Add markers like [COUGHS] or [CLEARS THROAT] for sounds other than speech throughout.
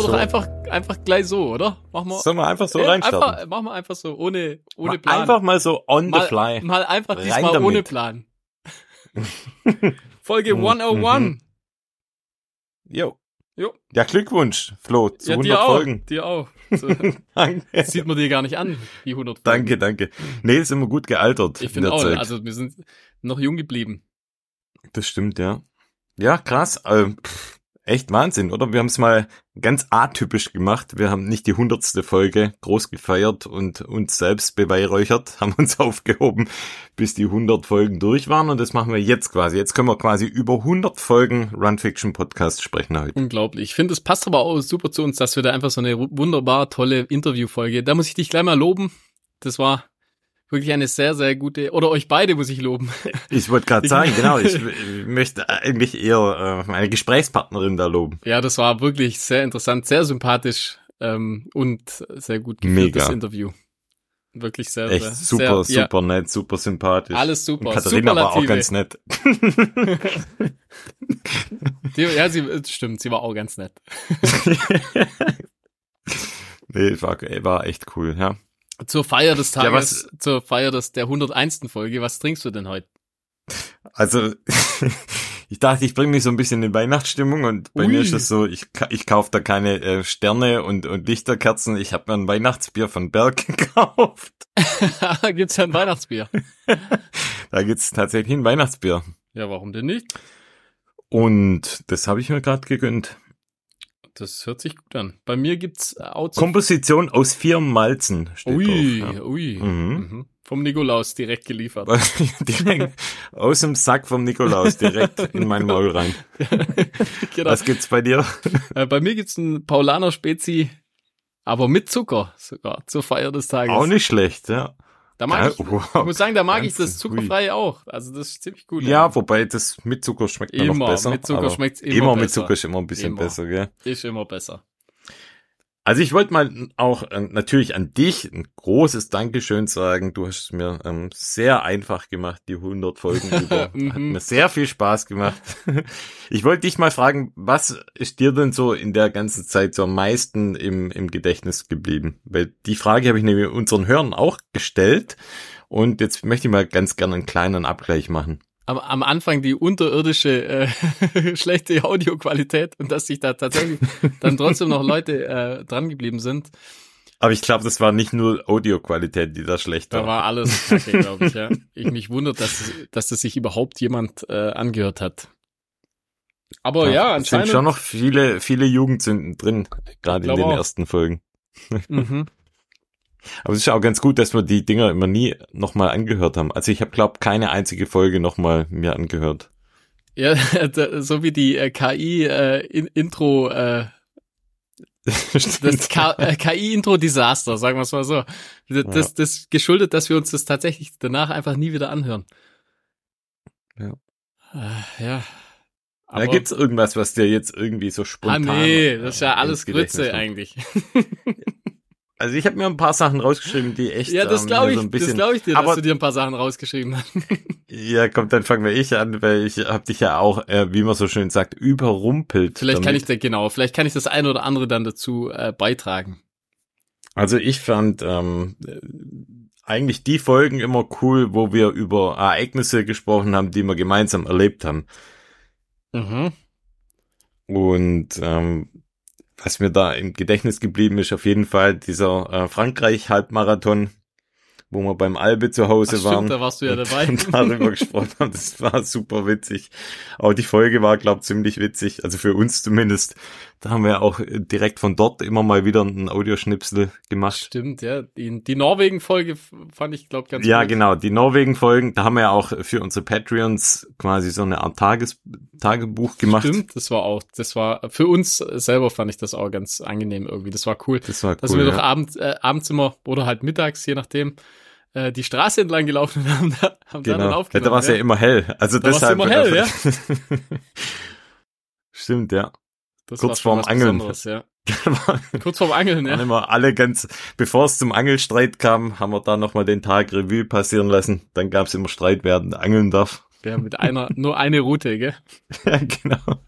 starten wir so. doch einfach, einfach gleich so, oder? Machen wir. Sollen wir einfach so ja, reinstarten? Einfach, machen wir einfach so, ohne, ohne mal Plan. Einfach mal so on mal, the fly. Mal einfach Rein diesmal damit. ohne Plan. [LAUGHS] Folge 101. Mhm. Jo. Jo. Ja, Glückwunsch, Flo, zu ja, 100 dir Folgen. Auch, dir auch. [LAUGHS] So, danke. Sieht man dir gar nicht an, die 100 Folgen. Danke, danke. Nee, ist immer gut gealtert. Ich finde auch, Zeit. also wir sind noch jung geblieben. Das stimmt, ja. Ja, krass. Äh, echt Wahnsinn, oder? Wir haben es mal ganz atypisch gemacht. Wir haben nicht die hundertste Folge groß gefeiert und uns selbst beweihräuchert, [LAUGHS] haben uns aufgehoben, bis die 100 Folgen durch waren und das machen wir jetzt quasi. Jetzt können wir quasi über 100 Folgen Run Fiction Podcast sprechen heute. Unglaublich. Ich finde, es passt aber auch super zu uns, dass wir da einfach so eine wunderbar tolle Interviewfolge. Da muss ich dich gleich mal loben. Das war wirklich eine sehr, sehr gute, oder euch beide muss ich loben. [LAUGHS] Ich wollte gerade sagen, genau, ich, [LAUGHS] ich, möchte eigentlich eher äh, meine Gesprächspartnerin da loben. Ja, das war wirklich sehr interessant, sehr sympathisch ähm, und sehr gut geführtes Mega. Interview. Wirklich sehr, Echt sehr, super, sehr, super ja. nett, super sympathisch. Alles super. Und Katharina war auch ganz nett. [LAUGHS] die, ja, sie stimmt, sie war auch ganz nett. nee, war, war echt cool, ja. Zur Feier des Tages, ja, zur Feier des, der 101. Folge, was trinkst du denn heute? Also, [LAUGHS] ich dachte, ich bringe mich so ein bisschen in Weihnachtsstimmung und bei Ui. mir ist es so, ich, ich kaufe da keine äh, Sterne und, und Lichterkerzen. Ich habe mir ein Weihnachtsbier von Berg [LAUGHS] gekauft. [LAUGHS] gibt's ja ein Weihnachtsbier? da gibt's tatsächlich ein Weihnachtsbier. Ja, warum denn nicht? Und das habe ich mir gerade gegönnt. Das hört sich gut an. Bei mir gibt's Out Komposition aus vier Malzen. Steht ui, drauf, ja. ui. Mhm. Mhm. Vom Nikolaus direkt geliefert. [LAUGHS] direkt aus dem Sack vom Nikolaus direkt [LAUGHS] in mein Maul rein. [LAUGHS] genau. Was gibt's bei dir? Äh, bei mir gibt's ein Paulaner Spezi, aber mit Zucker sogar zur Feier des Tages. Auch nicht schlecht, ja. Da mag ja, ich, wow. ich muss sagen, da mag ich das zuckerfrei auch. Also das ist ziemlich gut. Ja, ja. wobei das mit Zucker schmeckt immer noch besser. Mit Zucker schmeckt's immer, immer besser. mit Zucker ist immer ein bisschen immer. besser, gell? Ist immer besser. Also ich wollte mal auch äh, natürlich an dich ein großes Dankeschön sagen. Du hast es mir ähm, sehr einfach gemacht, die 100 Folgen [LAUGHS] über. Hat mhm. mir sehr viel Spaß gemacht. [LAUGHS] ich wollte dich mal fragen, was ist dir denn so in der ganzen Zeit so am meisten im, im Gedächtnis geblieben? Weil die Frage habe ich nämlich unseren Hörern auch gestellt. Und jetzt möchte ich mal ganz gerne einen kleinen Abgleich machen am, am Anfang die unterirdische äh, [LAUGHS] schlechte Audioqualität und dass sich da tatsächlich dann trotzdem noch Leute äh, dran geblieben sind. Aber ich glaube, das war nicht nur Audioqualität, die da schlecht war. Da war alles kacke, glaube ich, ja. Ich mich wundert, dass, dass das sich überhaupt jemand äh, angehört hat. Aber ja, ja anscheinend. Es sind schon noch viele, viele Jugendsünden drin, gerade in den auch. ersten Folgen. Mhm. Aber es ist auch ganz gut, dass wir die Dinger immer nie nochmal angehört haben. Also ich habe, glaube keine einzige Folge nochmal mir angehört. Ja, [LAUGHS] so wie die äh, KI-Intro, äh, äh, [LAUGHS] das äh, KI-Intro-Desaster, sagen wir es mal so. Das, ja. das, das geschuldet, dass wir uns das tatsächlich danach einfach nie wieder anhören. Ja. Äh, ja. Aber, da gibt's irgendwas, was dir jetzt irgendwie so spontan. Ah nee, das ist ja alles Grütze eigentlich. [LAUGHS] Also ich habe mir ein paar Sachen rausgeschrieben, die echt Ja, das glaube ich, so ein bisschen, das glaube ich dir, aber, dass du dir ein paar Sachen rausgeschrieben hast. [LAUGHS] ja, komm, dann fangen wir ich an, weil ich habe dich ja auch, äh, wie man so schön sagt, überrumpelt. Vielleicht damit. kann ich da genau, vielleicht kann ich das eine oder andere dann dazu äh, beitragen. Also ich fand ähm, eigentlich die Folgen immer cool, wo wir über Ereignisse gesprochen haben, die wir gemeinsam erlebt haben. Mhm. Und ähm, was mir da im Gedächtnis geblieben ist, auf jeden Fall dieser äh, Frankreich-Halbmarathon, wo wir beim Albe zu Hause Ach, waren. Stimmt, da warst du ja dabei. Und [LAUGHS] darüber gesprochen haben. Das war super witzig. Auch die Folge war, glaube ziemlich witzig. Also für uns zumindest. Da haben wir auch direkt von dort immer mal wieder einen Audioschnipsel gemacht. Stimmt, ja. Die, die Norwegen-Folge fand ich, glaube ganz Ja, gut. genau. Die Norwegen-Folgen, da haben wir ja auch für unsere Patreons quasi so eine Art Tages Tagebuch gemacht. Stimmt, das war auch, das war, für uns selber fand ich das auch ganz angenehm irgendwie. Das war cool. Das war cool. Dass wir ja. doch abends, äh, abends immer, oder halt mittags, je nachdem, äh, die Straße entlang gelaufen und haben, da, haben genau. da dann aufgenommen. Ja, da war es ja. ja. immer hell. Also da deshalb. immer hell, ja. [LAUGHS] Stimmt, ja. Das Kurz vorm Angeln. Ja. [LAUGHS] Kurz vorm Angeln, ja. Waren immer alle ganz, bevor es zum Angelstreit kam, haben wir da nochmal den Tag Revue passieren lassen. Dann gab es immer Streit, wer angeln darf. Ja, mit einer, [LAUGHS] nur eine Route, gell? ja, genau.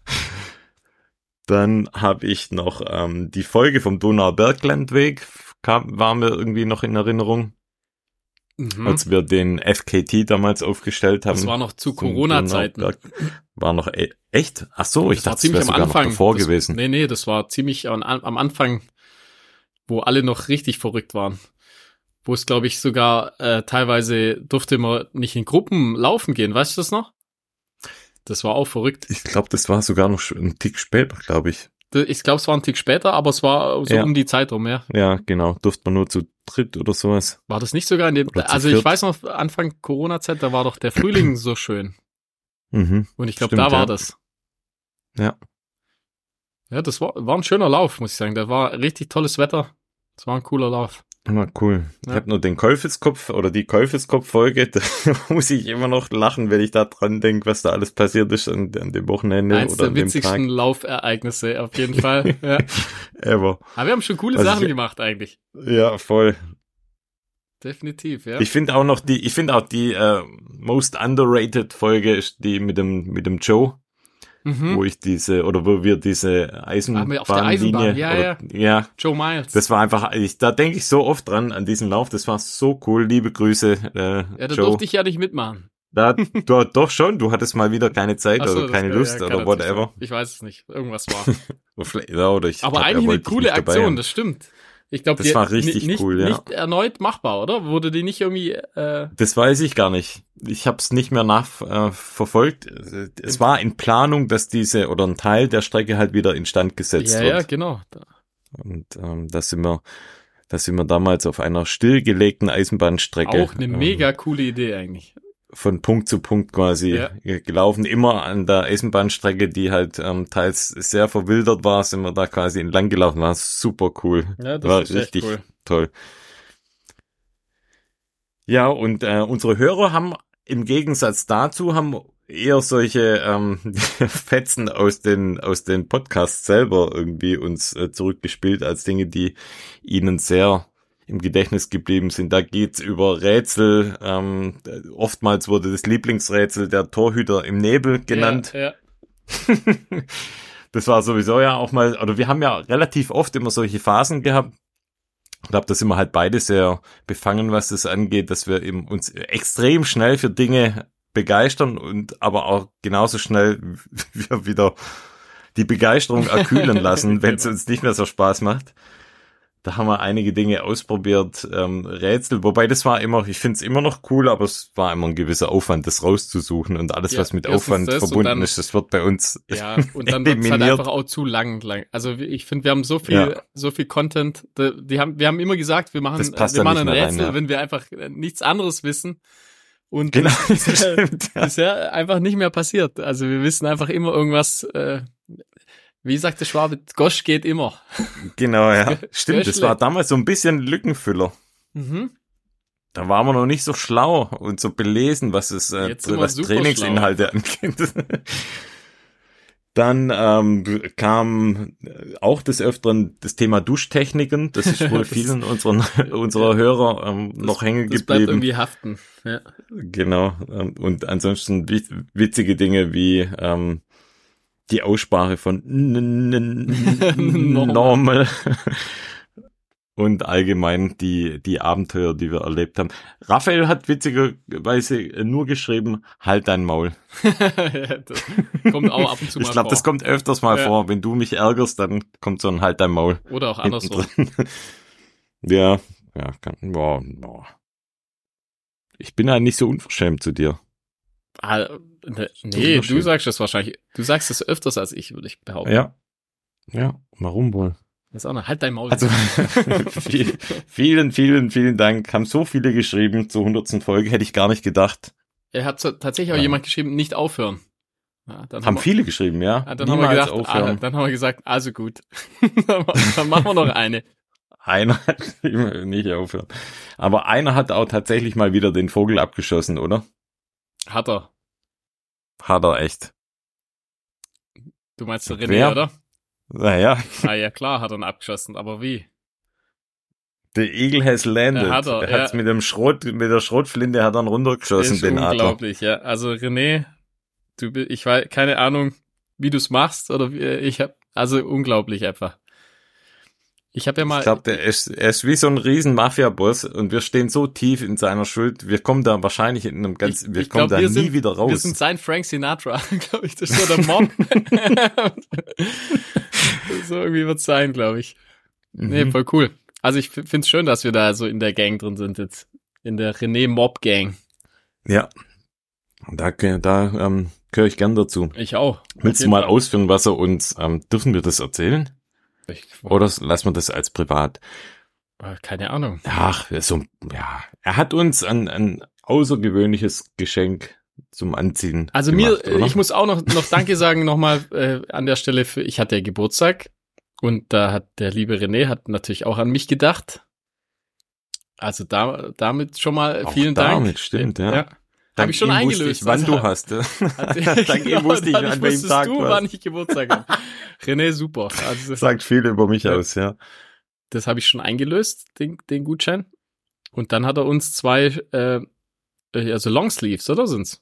Dann habe ich noch ähm, die Folge vom Donauberglandweg, kam, war mir irgendwie noch in Erinnerung. Mhm. Als wir den FKT damals aufgestellt haben. Das war noch zu Corona-Zeiten. War noch e echt? Ach so, das ich dachte, ziemlich das wäre am Anfang davor das, gewesen. Nee, nee, das war ziemlich am, am Anfang, wo alle noch richtig verrückt waren. Wo es, glaube ich, sogar äh, teilweise durfte man nicht in Gruppen laufen gehen. Weißt du das noch? Das war auch verrückt. Ich glaube, das war sogar noch ein Tick später, glaube ich. Ich glaube, es war ein Tick später, aber es war so ja. um die Zeit rum, ja. Ja, genau. Durfte man nur zu dritt oder sowas. War das nicht sogar in dem, also ich weiß noch, Anfang Corona-Zeit, da war doch der Frühling so schön. Mhm. Und ich glaube, da war ja. das. Ja. Ja, das war, war ein schöner Lauf, muss ich sagen. Da war richtig tolles Wetter. Das war ein cooler Lauf. Na cool. Ja. Ich habe nur den Käufeskopf oder die Käufeskopf-Folge, [LAUGHS] da muss ich immer noch lachen, wenn ich da dran denke, was da alles passiert ist an, an dem Wochenende Eins oder der witzigsten Laufereignisse auf jeden [LAUGHS] Fall. Ja. Ever. Aber wir haben schon coole also Sachen ich, gemacht eigentlich. Ja, voll. Definitiv, ja. Ich finde auch noch die, ich finde auch die äh, most underrated Folge ist die mit dem mit dem Joe mhm. wo ich diese, oder wo wir diese Eisenbahnlinie, Ach, Eisenbahn. ja, oder, ja. ja. Joe Miles. Das war einfach, ich, da denke ich so oft dran, an diesen Lauf, das war so cool, liebe Grüße, äh, Ja, da Joe. durfte ich ja nicht mitmachen. Da, du, doch schon, du hattest mal wieder keine Zeit so, oder keine Lust ja, oder whatever. Ich weiß es nicht, irgendwas war. [LAUGHS] oder ich Aber eigentlich eine coole Aktion, das stimmt. Ich glaube, das war richtig nicht, cool, ja. Nicht erneut machbar, oder? Wurde die nicht irgendwie? Äh das weiß ich gar nicht. Ich habe es nicht mehr nachverfolgt. Äh, es war in Planung, dass diese oder ein Teil der Strecke halt wieder instand gesetzt ja, wird. Ja, genau. Und ähm, da sind wir, da sind wir damals auf einer stillgelegten Eisenbahnstrecke. Auch eine ähm, mega coole Idee eigentlich von Punkt zu Punkt quasi ja. gelaufen. Immer an der Eisenbahnstrecke, die halt ähm, teils sehr verwildert war, sind wir da quasi entlang gelaufen. War super cool. Ja, das war ist richtig cool. toll. Ja, und äh, unsere Hörer haben im Gegensatz dazu haben eher solche ähm, [LAUGHS] Fetzen aus den aus den Podcasts selber irgendwie uns äh, zurückgespielt als Dinge, die ihnen sehr im Gedächtnis geblieben sind. Da geht's über Rätsel. Ähm, oftmals wurde das Lieblingsrätsel der Torhüter im Nebel genannt. Ja, ja. [LAUGHS] das war sowieso ja auch mal, oder wir haben ja relativ oft immer solche Phasen gehabt. Ich glaube, da sind wir halt beide sehr befangen, was das angeht, dass wir eben uns extrem schnell für Dinge begeistern und aber auch genauso schnell [LAUGHS] wir wieder die Begeisterung erkühlen lassen, [LAUGHS] wenn es uns nicht mehr so Spaß macht. Da haben wir einige Dinge ausprobiert, ähm, Rätsel, wobei das war immer, ich finde es immer noch cool, aber es war immer ein gewisser Aufwand, das rauszusuchen und alles, ja, was mit Aufwand verbunden dann, ist, das wird bei uns Ja, [LAUGHS] und dann wird halt einfach auch zu lang. lang. Also ich finde, wir haben so viel, ja. so viel Content, die, die, haben, wir haben immer gesagt, wir machen, wir machen ein Rätsel, rein, ja. wenn wir einfach nichts anderes wissen. Und genau, [LAUGHS] das ist ja einfach nicht mehr passiert. Also wir wissen einfach immer irgendwas, äh, wie sagt der Schwabe, Gosch geht immer. Genau, ja. [LAUGHS] Stimmt, das war damals so ein bisschen Lückenfüller. Mhm. Da waren wir noch nicht so schlau und so belesen, was es äh, was Trainingsinhalte angeht. Dann ähm, kam auch des Öfteren das Thema Duschtechniken. Das ist wohl [LAUGHS] vielen unseren, [LAUGHS] unserer Hörer ähm, das, noch hängen geblieben. Das bleibt irgendwie haften. Ja. Genau. Ähm, und ansonsten witzige Dinge wie ähm, die Aussprache von [LAUGHS] normal und allgemein die, die Abenteuer, die wir erlebt haben. Raphael hat witzigerweise nur geschrieben, halt dein Maul. [LAUGHS] kommt auch ab und zu mal Ich glaube, das kommt öfters mal ja. vor. Wenn du mich ärgerst, dann kommt so ein halt dein Maul. Oder auch andersrum. [LAUGHS] ja, ja, kann, boah, boah. Ich bin halt nicht so unverschämt zu dir. Ne, nee, du sagst das wahrscheinlich. Du sagst es öfters als ich, würde ich behaupten. Ja. Ja, warum wohl? Das ist auch noch, halt dein Maul. Also, [LAUGHS] viel, vielen, vielen, vielen Dank. Haben so viele geschrieben zur hundertsten Folge, hätte ich gar nicht gedacht. Er hat tatsächlich auch ja. jemand geschrieben, nicht aufhören. Ja, haben, haben wir, viele geschrieben, ja. ja dann, haben wir gedacht, ah, dann haben wir gesagt, also gut. [LAUGHS] dann machen wir noch eine. Einer hat [LAUGHS] nicht aufhören. Aber einer hat auch tatsächlich mal wieder den Vogel abgeschossen, oder? Hat er. Hat er echt. Du meinst der René, Wer? oder? Naja. Ah ja, klar hat er ihn abgeschossen, aber wie? The Eagle has landed. Er hat er, er hat's ja. mit dem Schrot, mit der Schrotflinte hat er ihn runtergeschossen, ist den unglaublich, Adler. ja. Also René, du, ich weiß, keine Ahnung, wie du's machst, oder wie, ich hab, Also unglaublich einfach. Ich habe ja mal. Ich glaube, der ist, er ist wie so ein riesen Mafia-Boss und wir stehen so tief in seiner Schuld. Wir kommen da wahrscheinlich in einem ganz, ich, wir ich kommen glaub, da wir nie sind, wieder raus. Wir sind sein Frank Sinatra, [LAUGHS] glaube ich. Das ist so der Mob. [LAUGHS] so irgendwie wird's sein, glaube ich. Mhm. Nee, voll cool. Also ich find's schön, dass wir da so in der Gang drin sind jetzt. In der René Mob Gang. Ja. Da, da ähm, gehöre ich gern dazu. Ich auch. Willst du mal ausführen, was er uns, ähm, dürfen wir das erzählen? Ich, Oder lassen wir das als privat? Äh, keine Ahnung. Ach, so, ja. Er hat uns ein, ein außergewöhnliches Geschenk zum Anziehen. Also gemacht, mir, oder? ich muss auch noch, noch Danke sagen nochmal äh, an der Stelle für, ich hatte Geburtstag und da hat der liebe René hat natürlich auch an mich gedacht. Also da, damit schon mal vielen auch Dank. Damit stimmt, ja. ja. Habe ich schon eingelöst. Ich, wann also, du hast. Dank ihm wusste ich, an welchem Tag du, wann ich Geburtstag habe. [LAUGHS] René, super. Also, Sagt viel über mich ja, aus, ja. Das habe ich schon eingelöst, den, den Gutschein. Und dann hat er uns zwei, äh, also Longsleeves, oder sind's?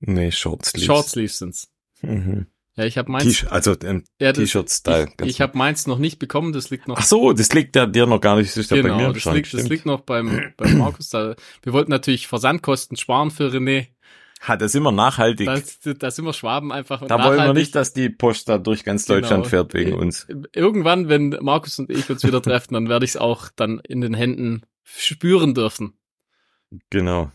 Nee, Shortsleeves. Shortsleeves sind's. Mhm. Ja, ich habe meins. Also ähm, ja, T-Shirt-Style. Ich, ich habe meins noch nicht bekommen, das liegt noch. Ach so, das liegt ja dir noch gar nicht. Das ist genau, ja bei mir das liegt, das liegt noch beim, beim Markus. Da, wir wollten natürlich Versandkosten sparen für René. Ha, das ist immer nachhaltig. Da, da sind wir Schwaben einfach. Da nachhaltig. wollen wir nicht, dass die Post da durch ganz genau. Deutschland genau. fährt wegen uns. Irgendwann, wenn Markus und ich uns wieder [LAUGHS] treffen, dann werde ich es auch dann in den Händen spüren dürfen. Genau.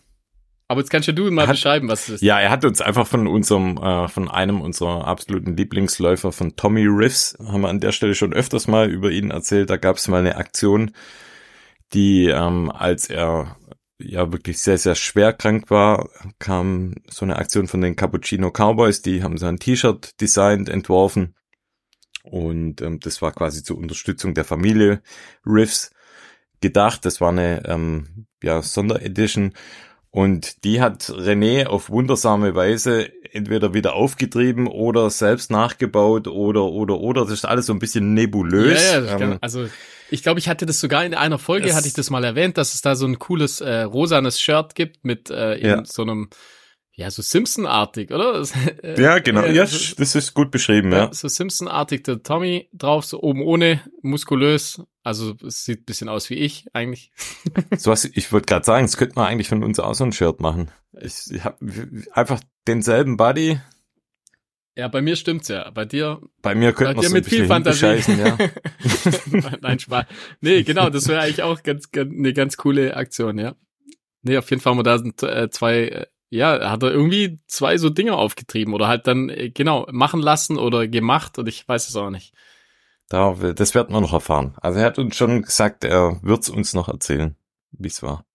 Aber jetzt kannst ja du mal hat, beschreiben, was es ist. Ja, er hat uns einfach von unserem, äh, von einem unserer absoluten Lieblingsläufer von Tommy Riffs, haben wir an der Stelle schon öfters mal über ihn erzählt. Da gab es mal eine Aktion, die, ähm, als er ja wirklich sehr, sehr schwer krank war, kam so eine Aktion von den Cappuccino Cowboys, die haben so ein T-Shirt designt, entworfen. Und ähm, das war quasi zur Unterstützung der Familie Riffs gedacht. Das war eine ähm, ja, Sonderedition. Und die hat René auf wundersame Weise entweder wieder aufgetrieben oder selbst nachgebaut oder oder oder das ist alles so ein bisschen nebulös. Ja, ja, ähm, also ich glaube, ich hatte das sogar in einer Folge hatte ich das mal erwähnt, dass es da so ein cooles äh, rosanes Shirt gibt mit äh, ja. so einem ja, so Simpson-artig, oder? [LAUGHS] ja, genau. Ja, das ist gut beschrieben, ja. So Simpson-artig der Tommy drauf, so oben ohne, muskulös. Also es sieht bisschen aus wie ich eigentlich. [LAUGHS] so was, ich wollte gerade sagen, es könnte man eigentlich von uns auch so ein Shirt machen. Ich, ich habe einfach denselben Body. Ja, bei mir stimmt's ja. Bei dir. Bei mir könnte man so mit viel Fantasie. Ja. [LAUGHS] Nein, Spaß. Nee, genau, das wäre eigentlich auch ganz, ganz, eine ganz coole Aktion, ja. Nee, auf jeden Fall haben wir da äh, zwei äh, ja, hat er irgendwie zwei so Dinge aufgetrieben oder halt dann, äh, genau, machen lassen oder gemacht und ich weiß es auch nicht. Da, das werden wir noch erfahren. Also er hat uns schon gesagt, er wird es uns noch erzählen, wie es war.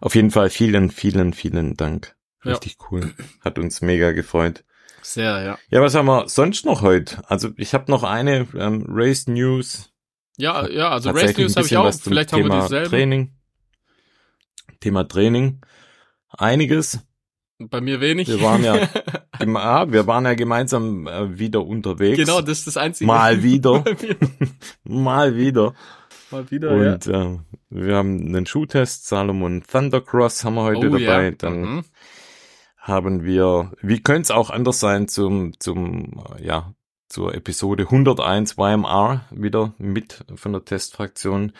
Auf jeden Fall vielen, vielen, vielen Dank. Richtig ja. cool. Hat uns mega gefreut. Sehr, ja. Ja, was haben wir sonst noch heute? Also ich habe noch eine ähm, Race News. Ja, ja, also Race News habe ich auch. Vielleicht haben wir dieselben. Training. Thema Training einiges. Bei mir wenig. Wir waren ja, [LAUGHS] ah, wir waren ja gemeinsam äh, wieder unterwegs. Genau, das ist das Einzige. Mal wieder. [LAUGHS] Mal wieder. Mal wieder, Und ja. äh, wir haben einen Schuhtest, Salomon Thundercross haben wir heute oh, dabei. Ja. Dann mhm. haben wir, wie könnte es auch anders sein, zum, zum, ja, zur Episode 101 YMR wieder mit von der Testfraktion.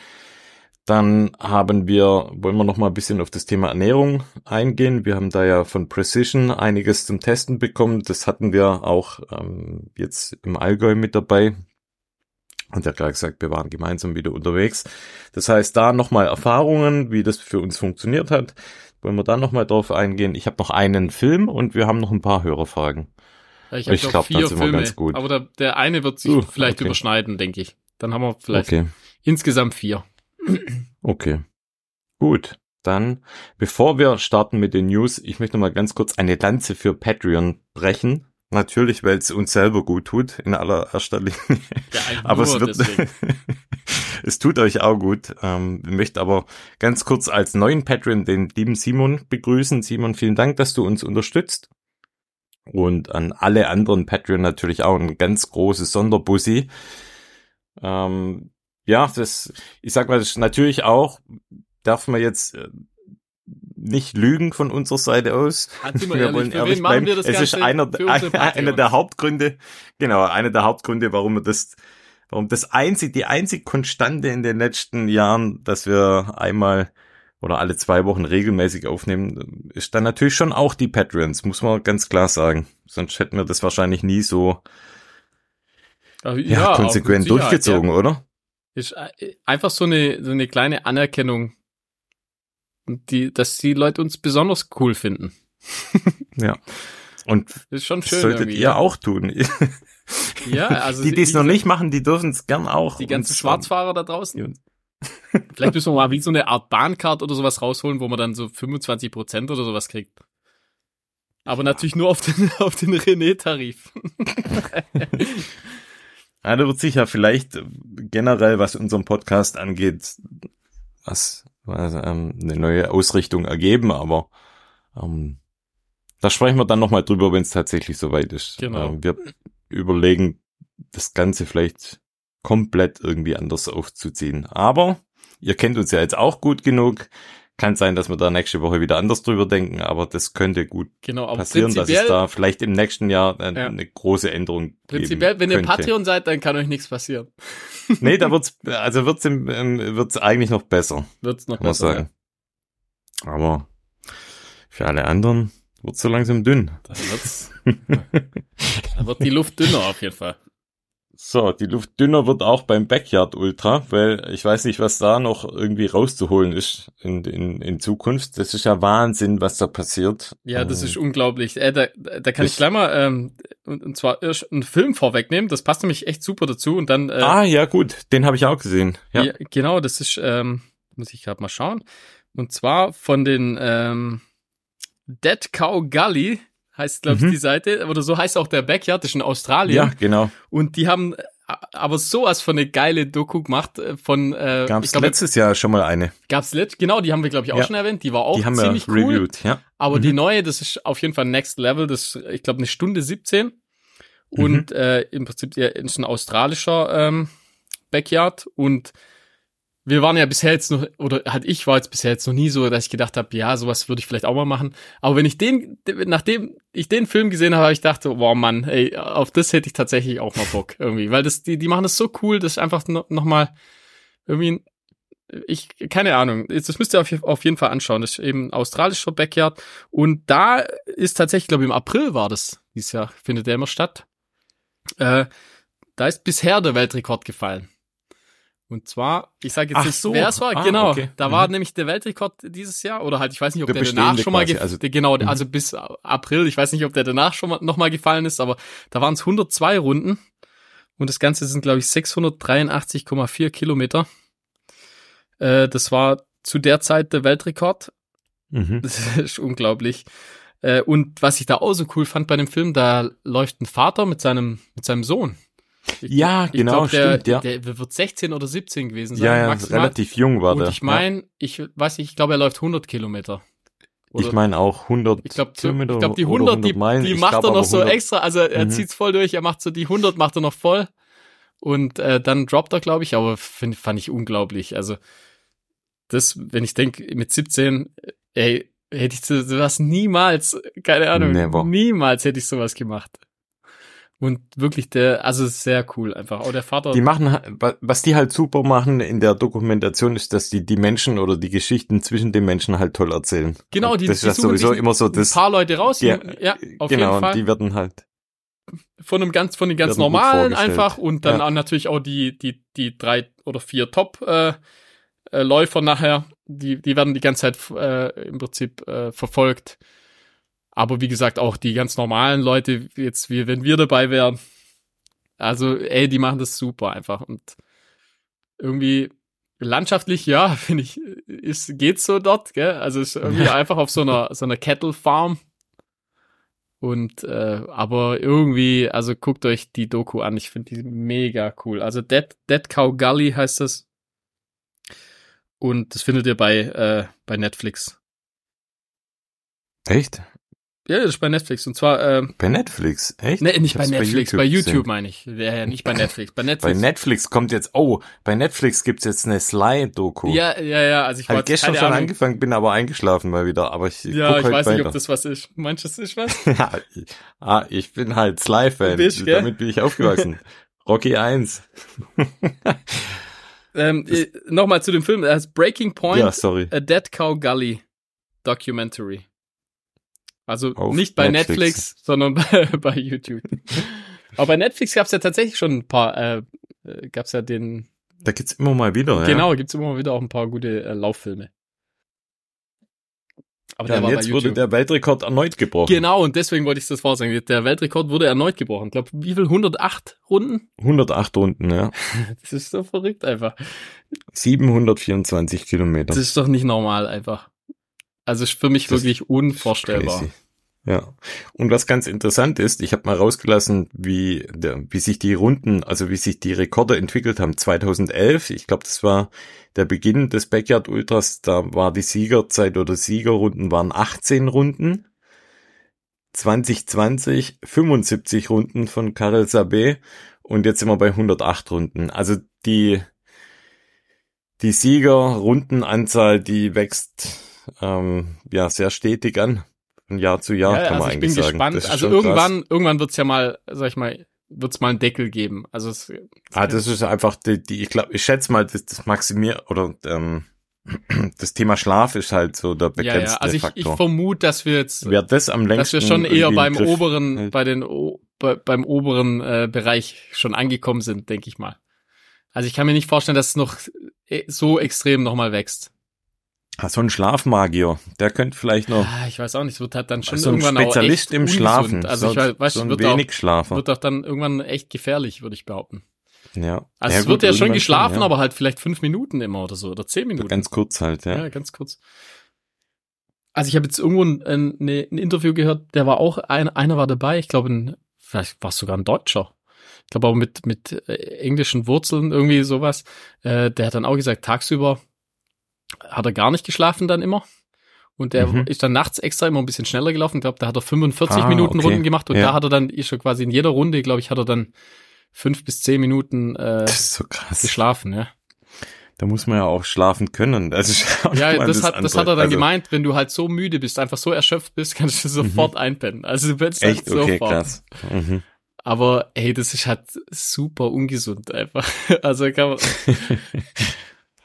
Dann haben wir, wollen wir noch mal ein bisschen auf das Thema Ernährung eingehen. Wir haben da ja von Precision einiges zum Testen bekommen. Das hatten wir auch ähm, jetzt im Allgäu mit dabei. Und er hat gerade gesagt, wir waren gemeinsam wieder unterwegs. Das heißt, da nochmal Erfahrungen, wie das für uns funktioniert hat. Wollen wir da nochmal drauf eingehen. Ich habe noch einen Film und wir haben noch ein paar Hörerfragen. Ich ich glaube, vier Filme, aber der, der eine wird sich uh, vielleicht okay. überschneiden, denke ich. Dann haben wir vielleicht okay. insgesamt vier. Okay. Gut. Dann, bevor wir starten mit den News, ich möchte mal ganz kurz eine Lanze für Patreon brechen. Natürlich, weil es uns selber gut tut, in allererster Linie. Ja, aber es wird, [LAUGHS] es tut euch auch gut. Ähm, ich möchte aber ganz kurz als neuen Patreon den lieben Simon begrüßen. Simon, vielen Dank, dass du uns unterstützt. Und an alle anderen Patreon natürlich auch ein ganz großes Sonderbussi. Ähm, ja, das, ich sag mal, das natürlich auch, darf man jetzt äh, nicht lügen von unserer Seite aus. [LAUGHS] wir ehrlich, wollen ehrlich bleiben. es ist einer, [LAUGHS] einer der Hauptgründe, genau, einer der Hauptgründe, warum wir das, warum das einzig, die einzig Konstante in den letzten Jahren, dass wir einmal oder alle zwei Wochen regelmäßig aufnehmen, ist dann natürlich schon auch die Patreons, muss man ganz klar sagen. Sonst hätten wir das wahrscheinlich nie so ja, ja konsequent durchgezogen, ja. oder? Ist äh, einfach so eine, so eine kleine Anerkennung, die, dass die Leute uns besonders cool finden. [LAUGHS] ja. Und das ist schon schön. Solltet ihr ja. auch tun. [LAUGHS] ja, also die, die es noch nicht machen, die dürfen es gern auch. Die ganzen Schwarzfahrer da draußen. [LAUGHS] Vielleicht müssen wir mal wie so eine Art Bahncard oder sowas rausholen, wo man dann so 25 Prozent oder sowas kriegt. Aber natürlich nur auf den, auf den René-Tarif. Da wird sicher vielleicht generell, was unseren Podcast angeht, was, was ähm, eine neue Ausrichtung ergeben, aber ähm, da sprechen wir dann nochmal drüber, wenn es tatsächlich soweit ist. Genau. Ähm, wir überlegen, das Ganze vielleicht komplett irgendwie anders aufzuziehen. Aber ihr kennt uns ja jetzt auch gut genug. Kann sein, dass wir da nächste Woche wieder anders drüber denken, aber das könnte gut genau, passieren, dass es da vielleicht im nächsten Jahr eine, ja. eine große Änderung Prinzipiell, geben wenn könnte. ihr Patreon seid, dann kann euch nichts passieren. [LAUGHS] nee, da wird's, also wird's, im, ähm, wird's eigentlich noch besser. Wird's noch besser. Sagen. Ja. Aber für alle anderen wird's so langsam dünn. Dann wird's, [LAUGHS] da wird die Luft dünner auf jeden Fall. So, die Luft dünner wird auch beim Backyard Ultra, weil ich weiß nicht, was da noch irgendwie rauszuholen ist in, in, in Zukunft. Das ist ja Wahnsinn, was da passiert. Ja, das ist unglaublich. Äh, da, da kann ich, ich gleich mal ähm, und, und zwar einen Film vorwegnehmen. Das passt nämlich echt super dazu. Und dann. Äh, ah, ja, gut, den habe ich auch gesehen. Ja. ja genau, das ist, ähm, muss ich gerade mal schauen. Und zwar von den ähm, Dead Cow Gully heißt, glaube ich, mhm. die Seite. Oder so heißt auch der Backyard, das ist in Australien. Ja, genau. Und die haben aber sowas von eine geile Doku gemacht äh, von äh, gab's glaub, letztes Jahr schon mal eine gab's let genau die haben wir glaube ich auch ja. schon erwähnt die war auch die haben ziemlich wir cool reviewed, ja aber mhm. die neue das ist auf jeden Fall Next Level das ich glaube eine Stunde 17 und mhm. äh, im Prinzip ja, ist ein australischer ähm, Backyard und wir waren ja bisher jetzt noch, oder halt ich war jetzt bisher jetzt noch nie so, dass ich gedacht habe, ja, sowas würde ich vielleicht auch mal machen. Aber wenn ich den, nachdem ich den Film gesehen habe, habe ich gedacht, wow Mann, ey, auf das hätte ich tatsächlich auch mal Bock irgendwie. Weil das, die, die machen das so cool, das ist einfach noch, noch mal irgendwie, ich, keine Ahnung, das müsst ihr auf, auf jeden Fall anschauen. Das ist eben australischer Backyard. Und da ist tatsächlich, glaube ich, im April war das, dieses Jahr findet der immer statt. Äh, da ist bisher der Weltrekord gefallen. Und zwar, ich sage jetzt Ach nicht, so. wer es war. Ah, genau, okay. da war mhm. nämlich der Weltrekord dieses Jahr oder halt, ich weiß nicht, ob der, der danach schon mal, quasi, also, genau, mhm. also bis April, ich weiß nicht, ob der danach schon mal noch mal gefallen ist, aber da waren es 102 Runden und das Ganze sind, glaube ich, 683,4 Kilometer. Äh, das war zu der Zeit der Weltrekord. Mhm. Das ist unglaublich. Äh, und was ich da auch so cool fand bei dem Film, da läuft ein Vater mit seinem, mit seinem Sohn. Ich, ja, ich genau, glaub, der, stimmt, ja. Der wird 16 oder 17 gewesen sein, ja, ja, maximal. relativ jung war Und der. ich meine, ja. ich weiß nicht, ich glaube, er läuft 100 Kilometer. Oder, ich meine auch 100 ich glaub, Kilometer Ich glaube, die 100, 100 Meilen. die, die macht er noch so extra, also er mhm. zieht's voll durch, er macht so die 100 macht er noch voll und äh, dann droppt er, glaube ich, aber find, fand ich unglaublich. Also das, wenn ich denke, mit 17, ey, hätte ich sowas niemals, keine Ahnung, Never. niemals hätte ich sowas gemacht. Und wirklich der, also sehr cool einfach. Auch der Vater. Die machen, was die halt super machen in der Dokumentation ist, dass die die Menschen oder die Geschichten zwischen den Menschen halt toll erzählen. Genau, die, das die ist sowieso immer so das. Ein paar Leute raus. Ja, ja auf genau, jeden Fall. die werden halt von einem ganz, von den ganz normalen einfach und dann ja. auch natürlich auch die, die, die drei oder vier Top äh, äh, Läufer nachher, die, die werden die ganze Zeit äh, im Prinzip äh, verfolgt. Aber wie gesagt, auch die ganz normalen Leute, jetzt wie wenn wir dabei wären. Also, ey, die machen das super einfach. Und irgendwie landschaftlich, ja, [LAUGHS] finde ich, ist, geht's so dort, gell? Also ist irgendwie ja. einfach auf so einer, so einer Cattle Farm. Und äh, aber irgendwie, also guckt euch die Doku an. Ich finde die mega cool. Also Dead, Dead Cow Gully heißt das. Und das findet ihr bei, äh, bei Netflix. Echt? Ja, das ist bei Netflix. Und zwar, äh, Bei Netflix, echt? nee, nicht Ich bei Netflix, bei YouTube, gesehen. meine ich. Ja, ja, nicht bei [LAUGHS] Netflix. Bei Bei Netflix. Netflix kommt jetzt, oh, bei Netflix gibt's jetzt eine Sly-Doku. ja, ja, ja, also ich Hab wollte gestern schon Ahnung. angefangen, bin aber eingeschlafen mal wieder, aber ich Ja, guck ich heute weiß weiter. nicht, ob das was ist. Meinst du, das ist was? [LAUGHS] ja, ich, ah, ich bin halt Sly-Fan, damit bin ich aufgewachsen. [LAUGHS] Rocky 1. ähm, äh, Nochmal zu dem Film. Er heißt Breaking Point, Ja, sorry. A Dead Cow Gully Documentary. Also Auf nicht bei Netflix. Netflix, sondern [LAUGHS] bei, bei YouTube. Aber bei Netflix gab's ja tatsächlich schon ein paar, äh, äh, gab's ja den, Da gibt's immer mal wieder, ja. genau, gibt's immer mal wieder auch ein paar gute äh, Lauffilme. Aber Ja, der und war jetzt wurde der Weltrekord erneut gebrochen. Genau, und deswegen wollte ich das vorsagen. Der Weltrekord wurde erneut gebrochen. Ich glaube, wie viel? 108 Runden? 108 Runden, ja. [LAUGHS] Das ist so verrückt einfach. 724 Kilometer. Das ist doch nicht normal einfach. Also ist für mich Das wirklich unvorstellbar. Crazy. Ja. Und was ganz interessant ist, ich habe mal rausgelassen, wie, der, wie sich die Runden, also wie sich die Rekorde entwickelt haben. 2011, ich glaube, das war der Beginn des Backyard Ultras, da war die Siegerzeit oder Siegerrunden waren 18 Runden. 2020 75 Runden von Karel Sabé und jetzt sind wir bei 108 Runden. Also die, die Siegerrundenanzahl, die wächst ähm, ja sehr stetig an. Von Jahr zu Jahr Ja, kann also man ich eigentlich bin sagen. gespannt. Also schon krass. irgendwann, irgendwann wird's ja mal, sag ich mal, wird's mal einen Deckel geben. Also es, Ah, das ist einfach die, die ich glaube, ich schätze mal, das, das Maximier oder ähm, [CLEARS THROAT] das Thema Schlaf ist halt so der ja, begrenzte ja. Also ich, ich Faktor. vermute, dass wir jetzt, Wer das am dass längsten wir schon eher beim Griff oberen, hält. bei den, bei, beim oberen äh, Bereich schon angekommen sind, denke ich mal. Also ich kann mir nicht vorstellen, dass es noch äh, so extrem nochmal wächst. Ah, so ein Schlafmagier, der könnte vielleicht noch Ah, ich weiß auch nicht, es wird halt dann schon so ein irgendwann Spezialist auch echt im ungesund. Schlafen. Also so, ich weiß, so ein wird auch, wenig Schlafer. wird auch dann irgendwann echt gefährlich, würde ich behaupten. ja. Also ja, es gut, wird ja schon geschlafen, ja. aber halt vielleicht fünf Minuten immer oder so oder zehn Minuten. ganz kurz halt, ja. ja. ganz kurz. Also ich habe jetzt irgendwo ein, ein, ne- ein Interview gehört, der war auch, ein, einer war dabei, ich glaube, ein, vielleicht war es sogar ein Deutscher. Ich glaube aber mit, mit äh, englischen Wurzeln, irgendwie sowas. Äh, der hat dann auch gesagt, tagsüber hat er gar nicht geschlafen dann immer. Und der Mhm. ist dann nachts extra immer ein bisschen schneller gelaufen. Ich glaube, da hat er 45 Ah, Minuten okay. Runden gemacht und Ja. da hat er dann, ist er quasi in jeder Runde, glaube ich, hat er dann fünf bis zehn Minuten äh, Das so geschlafen, ja. Da muss man ja auch schlafen können. Das auch Ja, mal das hat, das hat er dann Also, gemeint, wenn du halt so müde bist, einfach so erschöpft bist, [LAUGHS] kannst du sofort einpennen. Also du pennst halt Echt? Okay, sofort. krass. Mhm. Aber ey, das ist halt super ungesund einfach. [LAUGHS] Also kann man, [LAUGHS]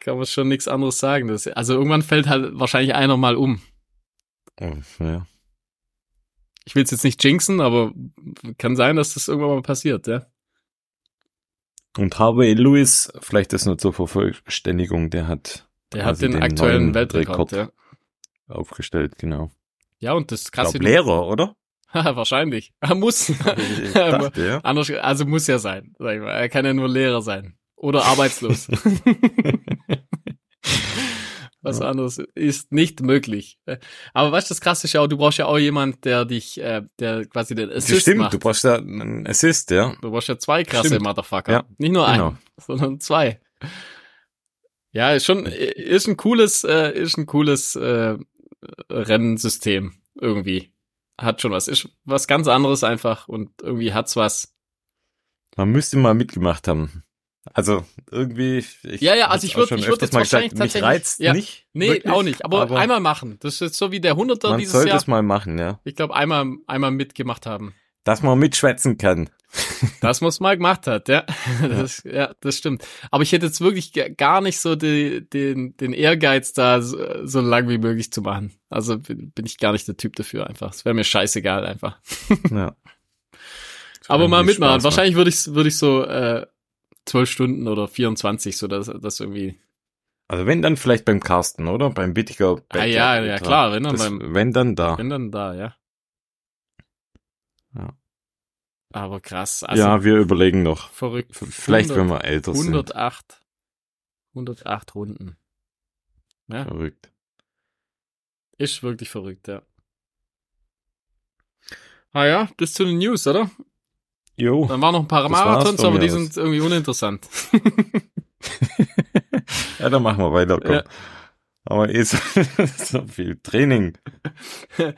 kann man schon nichts anderes sagen. Das, also irgendwann fällt halt wahrscheinlich einer mal um. Ja. Ich will es jetzt nicht jinxen, aber kann sein, dass das irgendwann mal passiert, ja. Und Harvey Lewis, vielleicht das nur zur Vervollständigung, der hat Der hat quasi den, aktuellen Weltrekord, Rekord ja. aufgestellt, genau. Ja, und das Ich krasse. Lehrer, oder? [LAUGHS] Wahrscheinlich. Er [LAUGHS] muss. Dachte, ja. [LAUGHS] Anders, also muss ja sein, sag ich mal. Er kann ja nur Lehrer sein. Oder arbeitslos. [LAUGHS] Was Ja. anderes ist nicht möglich. Aber weißt du, das krasse ist ja auch, du brauchst ja auch jemand, der dich, äh, der quasi den Das Assist stimmt, macht. du brauchst ja einen Assist, ja. Du brauchst ja zwei krasse Stimmt. Motherfucker. Ja, Nicht nur genau. einen, sondern zwei. Ja, ist schon, ist ein cooles, äh, ist ein cooles äh, Rennsystem irgendwie. Hat schon was. Ist was ganz anderes einfach und irgendwie hat's was. Man müsste mal mitgemacht haben. Also irgendwie. Ich Ja, ja, also ich auch würd- schon ich würd jetzt mal wahrscheinlich gesagt, mich tatsächlich- reizt ja. nicht. Nee, wirklich, auch nicht. Aber, einmal machen. Das ist so wie der Hunderter Man dieses sollte Jahr. es mal machen, ja. Ich glaube, einmal, einmal mitgemacht haben. Dass man mitschwätzen kann. [LAUGHS] Das muss mal gemacht hat, ja. Das, ja, das stimmt. Aber ich hätte jetzt wirklich gar nicht so die, den, den Ehrgeiz, da so, so lang wie möglich zu machen. Also bin, ich gar nicht der Typ dafür einfach. Es wäre mir scheißegal einfach. Ja. [LAUGHS] Aber mal mitmachen. Wahrscheinlich würde ich, würde ich so äh, 12 Stunden oder 24, so dass das irgendwie. Also wenn dann vielleicht beim Carsten, oder? Beim Bittiger. Ah, ja, ja, klar, wenn dann das, beim- Wenn dann da. Bin dann da, ja. Ja. Aber krass. Also ja, wir überlegen noch. verrückt. Vielleicht, 100 wenn wir älter sind. 108. 108 Runden. Ja, Verrückt. ist wirklich verrückt, ja. Ah ja, das zu den News, oder? Jo. Dann waren noch ein paar Das Marathons, aber die aus. sind irgendwie uninteressant. [LAUGHS] Ja, dann machen wir weiter. Komm. Ja. Aber eh [LAUGHS] so, so viel Training.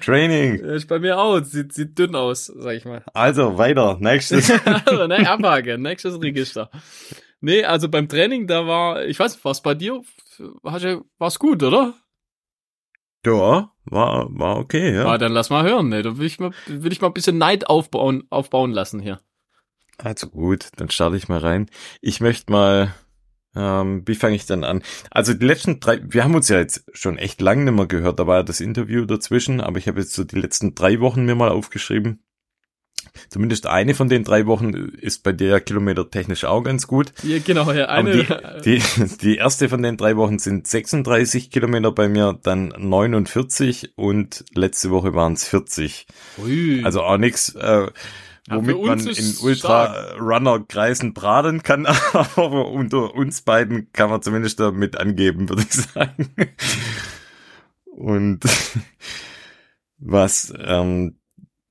Training. [LAUGHS] Ist bei mir auch. Sieht, sieht dünn aus, sag ich mal. Also weiter. Nächstes. also, ne, abhaken. Nächstes Register. Nee, also beim Training, da war, ich weiß, was bei dir? War's gut, oder? Ja, war, war okay, ja. Ah, dann lass mal hören, ne? Da will ich mal, will ich mal ein bisschen Neid aufbauen, aufbauen lassen hier. Also gut, dann starte ich mal rein. Ich möchte mal, ähm, wie fange ich dann an? Also die letzten drei, wir haben uns ja jetzt schon echt lange nicht mehr gehört, da war ja das Interview dazwischen, aber ich habe jetzt so die letzten drei Wochen mir mal aufgeschrieben. Zumindest eine von den drei Wochen ist bei der Kilometer technisch auch ganz gut. Ja, genau, ja, eine. Die, die, die, erste von den drei Wochen sind 36 Kilometer bei mir, dann 49 und letzte Woche waren es 40. Ui. Also auch nichts, äh, womit ja, man in Ultra-Runner-Kreisen braten kann, [LAUGHS] aber unter uns beiden kann man zumindest damit angeben, würde ich sagen. Und [LAUGHS] was ähm,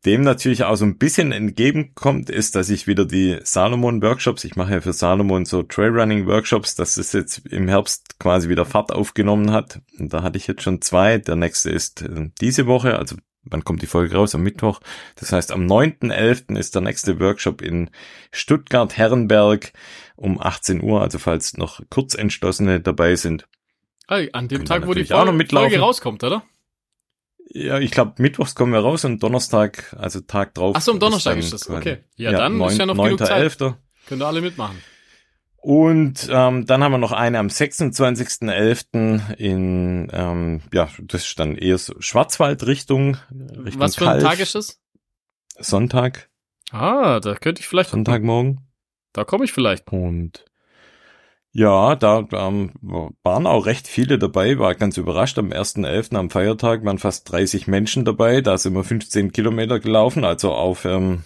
dem natürlich auch so ein bisschen entgegenkommt, ist, dass ich wieder die Salomon Workshops, ich mache ja für Salomon so Trailrunning Workshops, dass es jetzt im Herbst quasi wieder Fahrt aufgenommen hat. Und da hatte ich jetzt schon zwei. Der nächste ist äh, diese Woche, also wann kommt die Folge raus? Am Mittwoch. Das heißt, am 9.11. ist der nächste Workshop in Stuttgart-Herrenberg um 18 Uhr, also falls noch Kurzentschlossene dabei sind. Hey, an dem Tag, wo die Folge, Folge rauskommt, oder? Ja, ich glaube, mittwochs kommen wir raus und Donnerstag, also Tag drauf. Ach so, am Donnerstag ist, ist das, okay. Ja, ja dann 9, ist ja noch 9. genug Zeit. 11. Können alle mitmachen. Und ähm, dann haben wir noch eine am 26.11. in, ähm, ja, das ist dann eher so Schwarzwaldrichtung. Richtung Was für ein Kalf. Tag ist das? Sonntag. Ah, da könnte ich vielleicht. Sonntagmorgen. Da komme ich vielleicht. Und ja, da ähm, waren auch recht viele dabei, war ganz überrascht. Am 1.11. am Feiertag waren fast 30 Menschen dabei, da sind wir 15 Kilometer gelaufen, also auf ähm,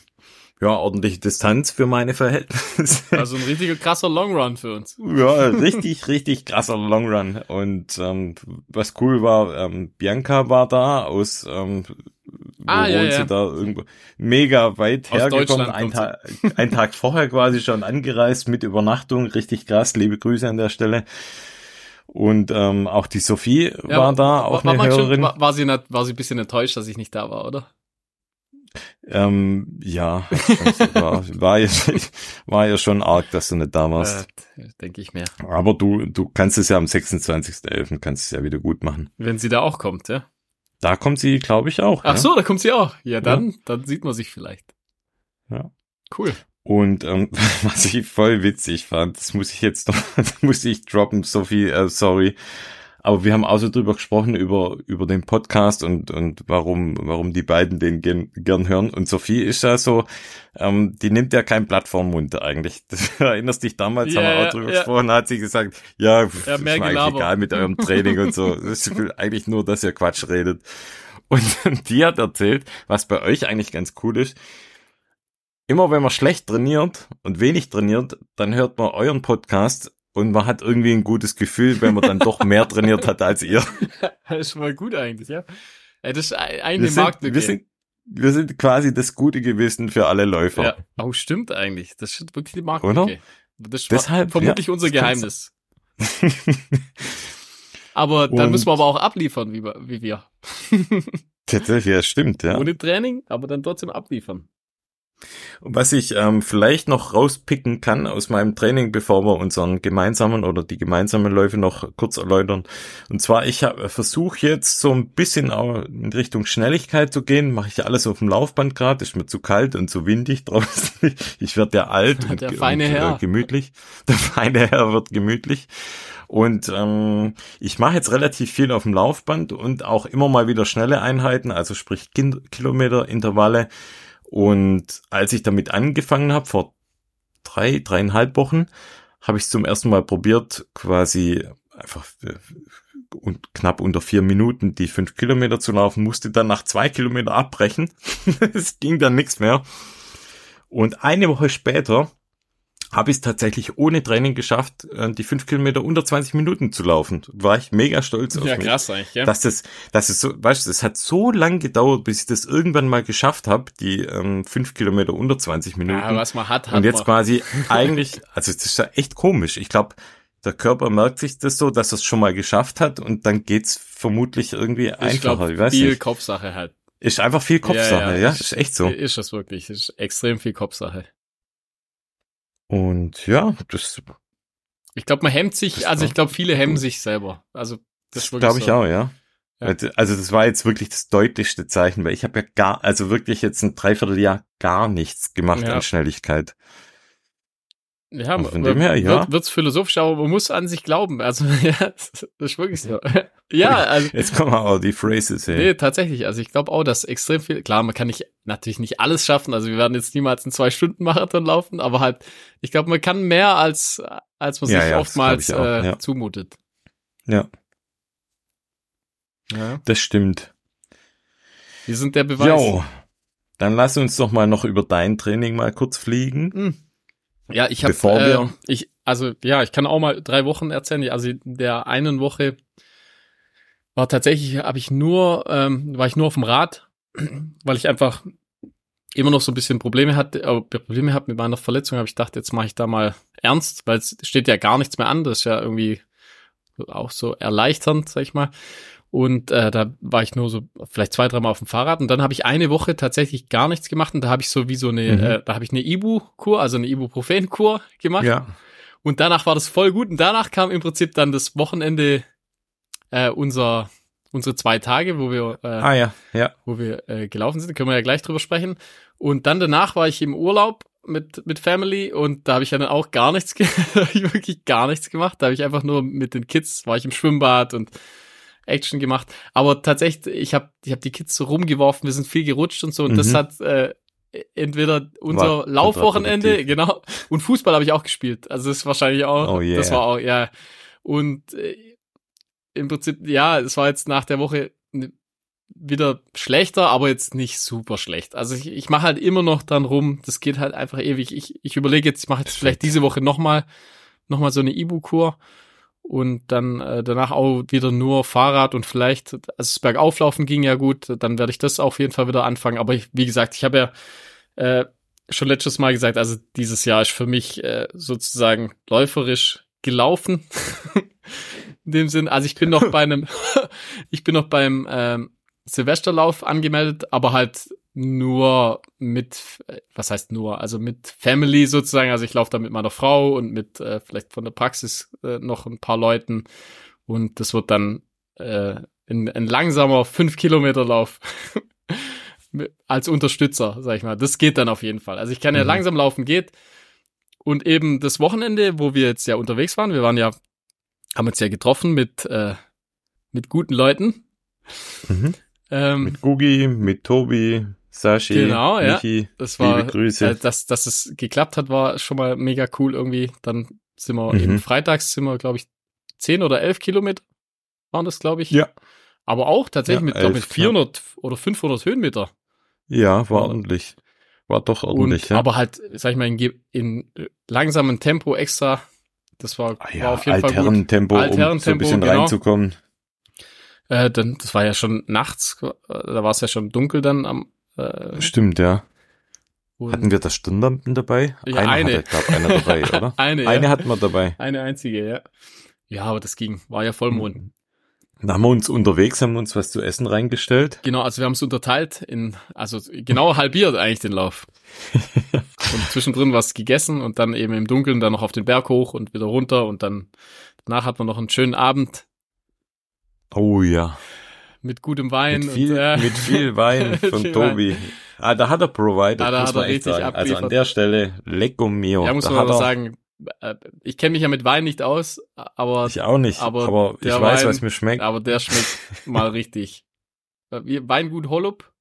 ja, ordentliche Distanz für meine Verhältnisse. Also ein richtiger krasser Longrun für uns. Ja, richtig, richtig krasser Longrun. Und ähm, was cool war, ähm, Bianca war da aus ähm, ah, wo ja, ja. sie da irgendwo mega weit Aus hergekommen, ein, Ta ein Tag vorher quasi schon angereist mit Übernachtung, richtig krass, liebe Grüße an der Stelle. Und ähm, auch die Sophie ja, war da, auch war, eine war Hörerin. Schon, war, war, sie nicht, war sie ein bisschen enttäuscht, dass ich nicht da war, oder? Ähm, ja, war, war, ja, war ja schon arg, dass du nicht da warst. Äh, Denke ich mir. Aber du, du kannst es ja am 26.11. kannst es ja wieder gut machen. Wenn sie da auch kommt, ja? Da kommt sie, glaube ich, auch. Ach ja? so, da kommt sie auch. Ja, dann, ja. dann sieht man sich vielleicht. Ja. Cool. Und ähm, [LAUGHS] was ich voll witzig fand, das muss ich jetzt noch, das [LAUGHS] muss ich droppen, Sophie, äh, sorry. Aber wir haben auch so drüber gesprochen, über, über den Podcast und, und warum, warum die beiden den gern, gern hören. Und Sophie ist ja so, ähm, die nimmt ja kein Blatt vorm Mund eigentlich. [LAUGHS] Das erinnerst dich damals, yeah, haben wir auch drüber yeah. gesprochen, hat sie gesagt, ja, ja ist mir eigentlich egal mit eurem Training und so. Das ist eigentlich nur, dass ihr Quatsch redet. Und die hat erzählt, was bei euch eigentlich ganz cool ist. Immer wenn man schlecht trainiert und wenig trainiert, dann hört man euren Podcast und man hat irgendwie ein gutes Gefühl, wenn man dann doch mehr trainiert hat als ihr. [LAUGHS] Das ist mal gut eigentlich, ja. Das ist eine Marktlücke. Wir sind, wir sind quasi das gute Gewissen für alle Läufer. Ja. Oh, stimmt eigentlich. Das ist wirklich die Marktlücke. Oder? Das ist Deshalb, vermutlich ja, unser Geheimnis. [LAUGHS] aber dann und müssen wir aber auch abliefern, wie wir. Wie wir. Tatsächlich, ja, stimmt, ja. Ohne Training, aber dann trotzdem abliefern. Was ich ähm, vielleicht noch rauspicken kann aus meinem Training, bevor wir unseren gemeinsamen oder die gemeinsamen Läufe noch kurz erläutern. Und zwar, ich versuche jetzt so ein bisschen auch in Richtung Schnelligkeit zu gehen. Mache ich alles auf dem Laufband gerade. Ist mir zu kalt und zu windig [LAUGHS] draußen. Ich werde ja alt [LAUGHS] und, Der feine und, Herr. Äh, gemütlich. Der feine Herr wird gemütlich. Und ähm, ich mache jetzt relativ viel auf dem Laufband und auch immer mal wieder schnelle Einheiten, also sprich Kilometerintervalle und als ich damit angefangen habe, vor drei, dreieinhalb Wochen, habe ich zum ersten Mal probiert, quasi einfach äh, und knapp unter vier Minuten die fünf Kilometer zu laufen, musste dann nach zwei Kilometer abbrechen. [LAUGHS] Es ging dann nichts mehr. Und eine Woche später habe ich es tatsächlich ohne Training geschafft, äh, die fünf Kilometer unter 20 Minuten zu laufen. War ich mega stolz auf ja, mich. Ja, krass eigentlich, ja. Dass das, dass es so, weißt du, es hat so lang gedauert, bis ich das irgendwann mal geschafft habe, die ähm, fünf Kilometer unter 20 Minuten. Ja, was man hat, hat Und jetzt man. quasi [LAUGHS] eigentlich, also das ist ja echt komisch. Ich glaube, der Körper merkt sich das so, dass er es schon mal geschafft hat und dann geht's vermutlich irgendwie einfacher. Ich, glaub, ich weiß viel nicht. Kopfsache halt. Ist einfach viel Kopfsache, ja, ja. ja? Ist echt so. Ist das wirklich. Ist extrem viel Kopfsache. Und ja, das. Ich glaube, man hemmt sich, also ich glaube, viele hemmen sich selber. Also das, das glaube ich so. auch, ja. ja. Also das war jetzt wirklich das deutlichste Zeichen, weil ich habe ja gar, also wirklich jetzt ein Dreivierteljahr gar nichts gemacht ja. an Schnelligkeit. Ja, also von dem her, ja. Wird, wird's philosophisch, aber man muss an sich glauben. Also, [LAUGHS] ja, das ist wirklich so. [LAUGHS] ja, also. Jetzt kommen auch die Phrases her. Nee, tatsächlich. Also, ich glaube auch, dass extrem viel, klar, man kann nicht, natürlich nicht alles schaffen. Also, wir werden jetzt niemals einen Zwei-Stunden-Marathon laufen, aber halt, ich glaube, man kann mehr als, als man ja, sich ja, oftmals auch, äh, ja. zumutet. Ja. Ja. Das stimmt. Wir sind der Beweis. Jo. Dann lass uns doch mal noch über dein Training mal kurz fliegen. Hm. Ja, ich habe, äh, ich, also ja, ich kann auch mal drei Wochen erzählen. Also in der einen Woche war tatsächlich, habe ich nur, ähm, war ich nur auf dem Rad, [CLEARS THROAT] weil ich einfach immer noch so ein bisschen Probleme hatte, äh, Probleme habe mit meiner Verletzung. Habe ich gedacht, jetzt mache ich da mal ernst, weil es steht ja gar nichts mehr an. Das ist ja irgendwie auch so erleichternd, sag ich mal. Und äh, da war ich nur so vielleicht zwei, dreimal auf dem Fahrrad. Und dann habe ich eine Woche tatsächlich gar nichts gemacht. Und da habe ich so wie so eine, mhm. äh, da habe ich eine Ibu-Kur, also eine Ibuprofen-Kur gemacht. Ja. Und danach war das voll gut. Und danach kam im Prinzip dann das Wochenende äh, unser unsere zwei Tage, wo wir äh, ah, ja. Ja. wo wir äh, gelaufen sind, können wir ja gleich drüber sprechen. Und dann danach war ich im Urlaub mit mit Family und da habe ich ja dann auch gar nichts, [LAUGHS] wirklich gar nichts gemacht. Da habe ich einfach nur mit den Kids war ich im Schwimmbad und Action gemacht. Aber tatsächlich, ich habe ich hab die Kids so rumgeworfen, wir sind viel gerutscht und so. Und mhm. das hat äh, entweder unser war Laufwochenende, genau, und Fußball habe ich auch gespielt. Also das ist wahrscheinlich auch, oh yeah. das war auch, ja. Und äh, im Prinzip, ja, es war jetzt nach der Woche wieder schlechter, aber jetzt nicht super schlecht. Also ich, ich mache halt immer noch dran rum, das geht halt einfach ewig. Ich, ich überlege jetzt, ich mache jetzt vielleicht diese Woche nochmal noch mal so eine Ibu-Kur und dann äh, danach auch wieder nur Fahrrad und vielleicht, also das Bergauflaufen ging ja gut, dann werde ich das auf jeden Fall wieder anfangen. Aber ich, wie gesagt, ich habe ja äh, schon letztes Mal gesagt, also dieses Jahr ist für mich äh, sozusagen läuferisch gelaufen. [LAUGHS] In dem Sinn, also ich bin noch [LAUGHS] bei einem, [LAUGHS] ich bin noch beim ähm, Silvesterlauf angemeldet, aber halt nur mit, was heißt nur, also mit Family sozusagen. Also ich laufe da mit meiner Frau und mit äh, vielleicht von der Praxis äh, noch ein paar Leuten. Und das wird dann äh, ein, ein langsamer fünf Kilometer Lauf [LAUGHS] als Unterstützer, sag ich mal. Das geht dann auf jeden Fall. Also ich kann ja mhm. langsam laufen, geht. Und eben das Wochenende, wo wir jetzt ja unterwegs waren, wir waren ja, haben uns ja getroffen mit, äh, mit guten Leuten. Mhm. Ähm, mit Gugi, mit Tobi, Sashi, genau, Michi, ja. Das war, liebe Grüße. Äh, dass, dass es geklappt hat, war schon mal mega cool irgendwie. Dann sind wir mhm. eben freitags sind wir, glaube ich, zehn oder elf Kilometer waren das, glaube ich. Ja. Aber auch tatsächlich ja, mit, glaube ich, 400 ja. oder 500 Höhenmeter. Ja, war ordentlich. War doch ordentlich, Und, ja. Aber halt, sag ich mal, in, in langsamem Tempo extra. Das war, ah ja, war auf jeden Fall gut. Tempo, Altherrentempo, um so ein bisschen genau. reinzukommen. Äh, dann, das war ja schon nachts, äh, da war es ja schon dunkel dann am. Äh, Stimmt, ja. Hatten wir das Stirnlampen dabei? Ja, eine. eine. Hatte, glaub, einer dabei, [LAUGHS] oder? eine, ja. Eine hatten wir dabei. Eine einzige, ja. Ja, aber das ging. War ja Vollmond. Dann haben wir uns unterwegs, haben wir uns was zu essen reingestellt. Genau, also wir haben es unterteilt in, also genau halbiert eigentlich den Lauf. [LAUGHS] und zwischendrin was gegessen und dann eben im Dunkeln dann noch auf den Berg hoch und wieder runter und dann danach hat man noch einen schönen Abend Oh ja. Mit gutem Wein. Mit viel, und, äh, mit viel Wein [LAUGHS] von viel Tobi. Wein. Ah, da hat er provided, ah, da muss hat man er echt sagen. Abliefert. Also an der Stelle, lecco mio. Ja, muss da man aber sagen, äh, ich kenne mich ja mit Wein nicht aus, aber ich auch nicht, aber, aber ich weiß, Wein, was mir schmeckt. Aber der schmeckt mal richtig. Weingut Hollup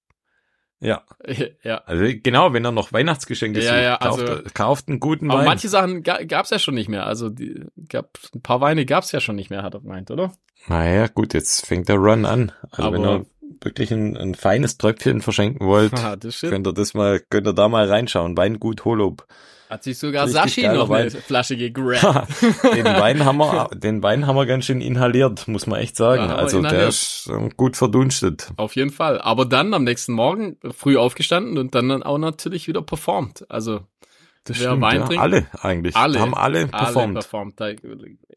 ja. [LAUGHS] ja. Also genau, wenn er noch Weihnachtsgeschenke ja, ja, kauft, also, kauft einen guten aber Wein. Aber manche Sachen ga, gab's ja schon nicht mehr. Also die, gab ein paar Weine gab's ja schon nicht mehr, hat er gemeint, oder? Naja, gut, jetzt fängt der Run an. Also aber, wenn ihr wirklich ein, ein feines Tröpfchen verschenken wollt, [LAUGHS] könnt ihr das mal, könnt ihr da mal reinschauen. Weingut Holub. Hat sich sogar Sashi noch Wein. eine Flasche [LAUGHS] gegrabt. den Wein haben wir, den Wein haben wir ganz schön inhaliert, muss man echt sagen. Ja, also inhaliert. der ist ähm, gut verdunstet. Auf jeden Fall. Aber dann am nächsten Morgen früh aufgestanden und dann, dann auch natürlich wieder performt. Also Das Wer stimmt, Wein ja. trinkt? Alle eigentlich. Alle. Haben alle Alle performt. performt. Da,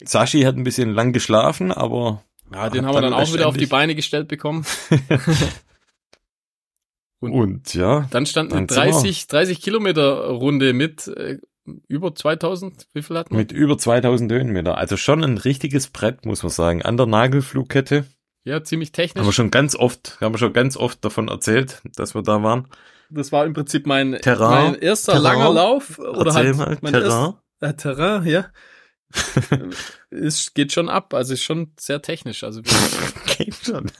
Sashi hat ein bisschen lang geschlafen, aber ja, den haben wir dann dann auch wieder auf die Beine gestellt bekommen. [LAUGHS] Und, und ja, dann stand eine dann sind wir- 30, 30 Kilometer Runde mit äh, über 2000. Wie viel hatten wir? mit über 2000 Höhenmeter. Also schon ein richtiges Brett, muss man sagen. An der Nagelflugkette. Ja, ziemlich technisch. Haben wir schon ganz oft, haben wir schon ganz oft davon erzählt, dass wir da waren. Das war im Prinzip mein, Terrain. mein erster Terrain. langer Lauf. Oder Erzähl halt mal, mein Terrain. Erst, äh, Terrain, ja. [LAUGHS] es geht schon ab, also ist schon sehr technisch. Also [LAUGHS] Geht schon.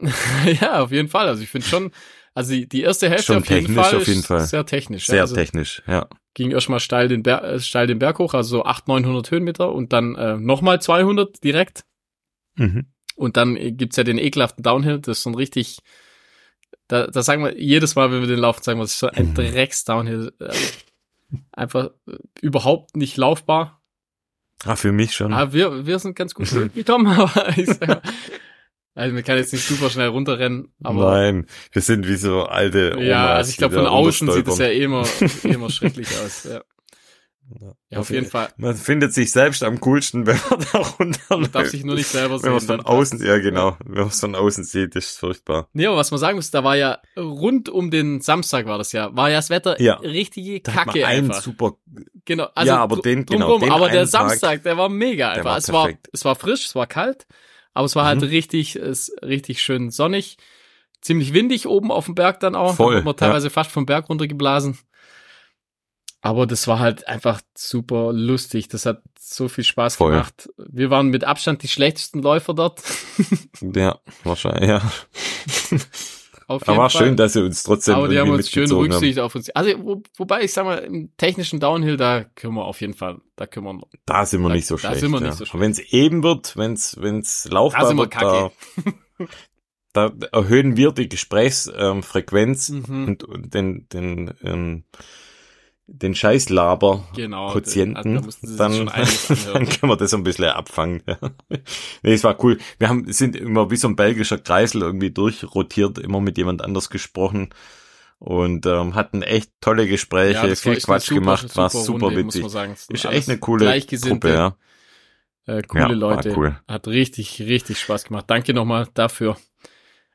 [LAUGHS] ja, auf jeden Fall. Also ich finde schon, also die, die erste Hälfte Schon auf jeden technisch, Fall auf jeden Fall. sehr technisch. ja. Sehr also technisch, ja. ging erstmal steil den, Ber äh, steil den Berg hoch, also so 800, 900 Höhenmeter und dann äh, nochmal 200 direkt. Mhm. Und dann äh, gibt's ja den ekelhaften Downhill, das ist so ein richtig, da, da sagen wir jedes Mal, wenn wir den laufen, sagen wir, das ist so ein Mhm. Drecks-Downhill. Äh, einfach äh, überhaupt nicht laufbar. Ah, für mich schon. Aber wir, wir sind ganz gut durchgekommen, [LAUGHS] aber ich sag mal, also man kann jetzt nicht super schnell runterrennen, aber Nein, wir sind wie so alte Omas. ja, also ich glaube von außen sieht es ja eh immer, [LAUGHS] immer schrecklich aus. Ja, ja auf jeden Fall. Man findet sich selbst am coolsten, [LAUGHS] wenn man da runterläuft. Man darf sich nur nicht selber wenn sehen. man es von dann außen, ja genau, wenn man es von außen sieht, ist furchtbar. Nee, aber was man sagen muss, da war ja rund um den Samstag war das ja, war ja das Wetter Ja. richtige Da hat man Kacke einen einfach. super, Genau, also Ja, aber den- genau, den aber der einen Tag, Samstag, der war mega einfach. war es war es war frisch, es war kalt, aber es war halt Mhm. richtig es richtig schön sonnig, ziemlich windig oben auf dem Berg dann auch, Voll, da man teilweise fast vom Berg runtergeblasen. Aber das war halt einfach super lustig. Das hat so viel Spaß Voll. gemacht. Wir waren mit Abstand die schlechtesten Läufer dort. [LAUGHS] ja, wahrscheinlich, ja. [LAUGHS] Auf Aber Fall. schön, dass sie uns trotzdem Aber die haben uns schön mitgezogen haben. Rücksicht auf uns. Also, wo, wobei ich sag mal, im technischen Downhill, da können wir auf jeden Fall, da können wir, Da sind wir Da- nicht so da schlecht. sind wir ja. nicht so schlecht. Wenn es eben wird, wenn es laufbar Da sind wir wird, da, [LAUGHS] da erhöhen wir die Gesprächsfrequenz mhm, und, und den, den, ähm, den Scheißlaber genau. Quotienten, da dann, [LAUGHS] dann können wir das so ein bisschen abfangen. Ja. Nee, es war cool. Wir haben, sind immer wie so ein belgischer Kreisel irgendwie durchrotiert, immer mit jemand anders gesprochen und ähm, hatten echt tolle Gespräche, Ja, viel Quatsch super- gemacht, war super Runde, muss witzig. Ist echt eine coole Gruppe, ja. Äh, coole Ja, Leute. cool. Hat richtig, richtig Spaß gemacht. Danke nochmal dafür.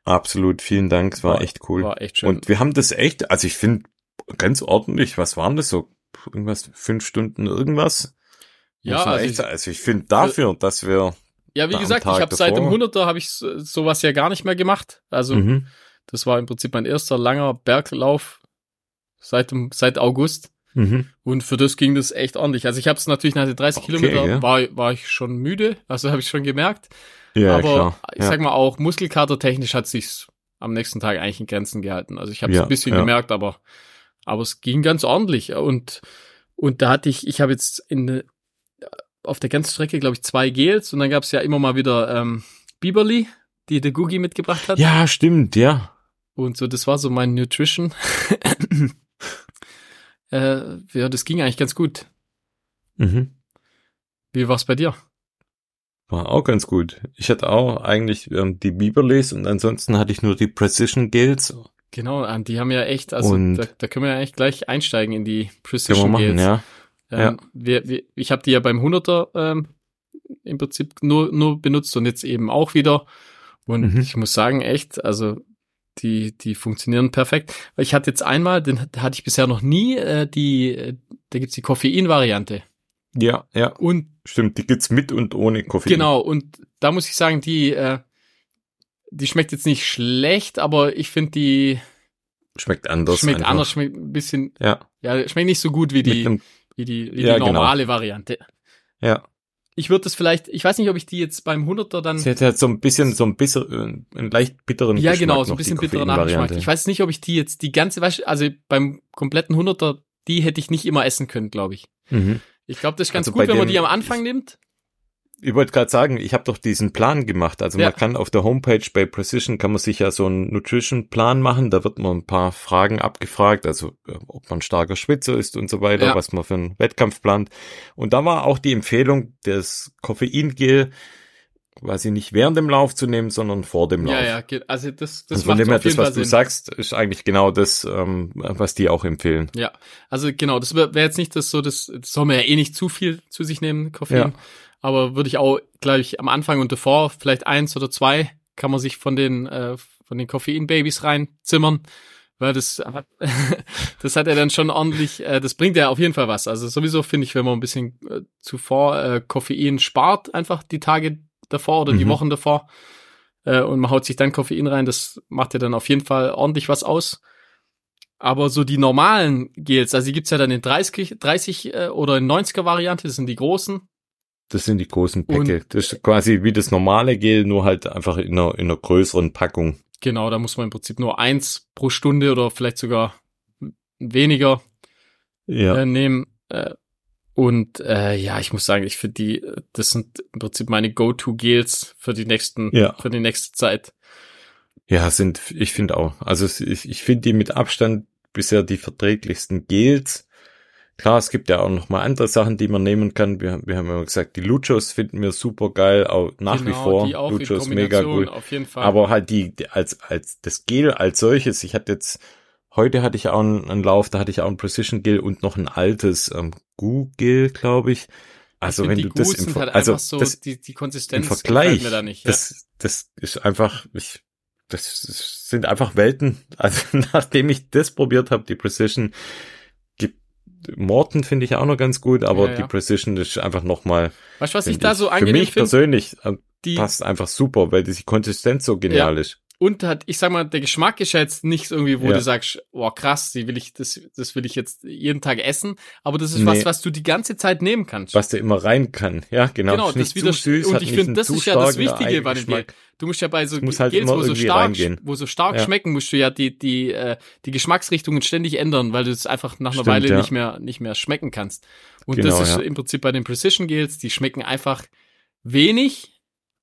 Absolut, vielen Dank, es war, War- echt cool. War echt schön. Und wir haben das echt, also ich finde ganz ordentlich, was waren das so? Irgendwas, fünf Stunden irgendwas? ja, also echt ich, also ich finde dafür, dass wir, ja, wie gesagt, ich habe seit dem davor. 100er habe ich so- sowas ja gar nicht mehr gemacht. Also, mhm. das war im Prinzip mein erster langer Berglauf seit dem, seit August. Mhm. Und für das ging das echt ordentlich. Also ich habe es natürlich nach den 30 Okay, Kilometern ja. war, war ich schon müde, also habe ich schon gemerkt. ja, aber klar. ich ja. sag mal auch Muskelkater-technisch hat sich's am nächsten Tag eigentlich in Grenzen gehalten. Also ich habe es Ja, ein bisschen gemerkt, aber aber es ging ganz ordentlich. Und und da hatte ich, ich habe jetzt in auf der ganzen Strecke glaube ich zwei Gels und dann gab's ja immer mal wieder ähm, Biberly, die der Gugi mitgebracht hat. ja, stimmt, ja. Und so, das war so mein Nutrition. [COUGHS] äh, ja, das ging eigentlich ganz gut. Mhm. Wie war's bei dir? War auch ganz gut. Ich hatte auch eigentlich ähm, die Biberleys und ansonsten hatte ich nur die Precision Gels. Genau, an die haben ja echt, also da, da können wir ja echt gleich einsteigen in die Precision machen, ja. Ähm, wir, wir, ich habe die ja beim 100er ähm, im Prinzip nur, nur benutzt und jetzt eben auch wieder. Und Mhm. ich muss sagen, echt, also die, die funktionieren perfekt. Weil ich hatte jetzt einmal, den hatte ich bisher noch nie, äh, die, äh, da gibt's die Koffein-Variante. Ja, ja, Und stimmt. Die gibt's mit und ohne Koffein. Genau, und da muss ich sagen, die, äh, die schmeckt jetzt nicht schlecht, aber ich finde, die Schmeckt anders. schmeckt einfach. anders, schmeckt ein bisschen, Ja. ja, schmeckt nicht so gut wie die, einem, wie die, wie Ja, die genau. normale Variante. ja. Ich würde das vielleicht, ich weiß nicht, ob ich die jetzt beim 100er dann, Sie hat halt so ein bisschen, so ein bisschen, äh, einen leicht bitteren ja Geschmack genau, so ein bisschen die bitterer Nachgeschmack. Ich weiß nicht, ob ich die jetzt die ganze, also beim kompletten 100er, die hätte ich nicht immer essen können, glaube ich. Mhm. Ich glaube, das ist ganz Also gut, wenn man dem- die am Anfang nimmt. Ich wollte gerade sagen, ich habe doch diesen Plan gemacht. Also Ja. man kann auf der Homepage bei Precision kann man sich ja so einen Nutrition-Plan machen. Da wird man ein paar Fragen abgefragt, also äh, ob man starker Schwitzer ist und so weiter, Ja. was man für einen Wettkampf plant. Und da war auch die Empfehlung, das Koffeingel quasi nicht während dem Lauf zu nehmen, sondern vor dem Lauf. Ja, ja, also das, das und von macht dem her, das, was Fall du Sinn. sagst, ist eigentlich genau das, ähm, was die auch empfehlen. Ja, also genau, das wäre wär jetzt nicht das so, das, das soll man ja eh nicht zu viel zu sich nehmen, Koffein. Ja. Aber würde ich auch, glaube ich, am Anfang und davor vielleicht eins oder zwei kann man sich von den äh, von den Koffein-Babys reinzimmern, weil das hat, [LAUGHS] das hat ja dann schon ordentlich, äh, das bringt ja auf jeden Fall was. Also sowieso finde ich, wenn man ein bisschen äh, zuvor äh, Koffein spart, einfach die Tage davor oder die Mhm. Wochen davor äh, und man haut sich dann Koffein rein, das macht ja dann auf jeden Fall ordentlich was aus. Aber so die normalen Gels, also die gibt's ja dann in 30, 30 äh, oder in 90er Variante, das sind die großen. Das sind die großen Päcke. Das ist quasi wie das normale Gel, nur halt einfach in einer, in einer größeren Packung. Genau, da muss man im Prinzip nur eins pro Stunde oder vielleicht sogar weniger Ja. äh, nehmen. Äh, und äh, ja, ich muss sagen, ich finde die, das sind im Prinzip meine Go-To-Gels für die nächsten, Ja. für die nächste Zeit. Ja, sind, ich finde auch. Also ich, ich finde die mit Abstand bisher die verträglichsten Gels. Klar, es gibt ja auch noch mal andere Sachen, die man nehmen kann. Wir, wir haben ja gesagt, die Luchos finden wir super geil, auch nach wie Genau, vor. Die auch Luchos mega cool. Auf jeden Fall. Aber halt die, die als, als das Gel als solches, ich hatte jetzt, heute hatte ich auch einen, einen Lauf, da hatte ich auch ein Precision Gel und noch ein altes ähm, Gu-Gel, glaube ich. Also Ich wenn du das im, halt also so, das die, die im Konsistenz Vergleich, mir da nicht. Ja. das, das ist einfach, ich, das sind einfach Welten. [LAUGHS] Also nachdem ich das probiert habe, die Precision, Morton finde ich auch noch ganz gut, aber Ja, ja. die Precision ist einfach nochmal, weißt du, was ich find da so für angenehm mich finde? persönlich äh, Die, passt einfach super, weil die Konsistenz so genial ist. Und hat, ich sag mal, der Geschmack ist ja jetzt nicht irgendwie, wo Ja. du sagst, wow, krass, die will ich, das, das will ich jetzt jeden Tag essen, aber das ist Nee. was, was du die ganze Zeit nehmen kannst. Was da immer rein kann. Ja, genau. Genau, das wieder, süß, und ich finde, das ist ja das Wichtige bei. Eigengeschmack. Du musst ja bei so muss halt Gels, wo so stark, reingehen. wo so stark Ja. schmecken, musst du ja die, die, äh, die Geschmacksrichtungen ständig ändern, weil du es einfach nach einer Stimmt, Weile ja. nicht mehr, nicht mehr schmecken kannst. Und Genau, das ist im Prinzip bei den Precision Gels, die schmecken einfach wenig,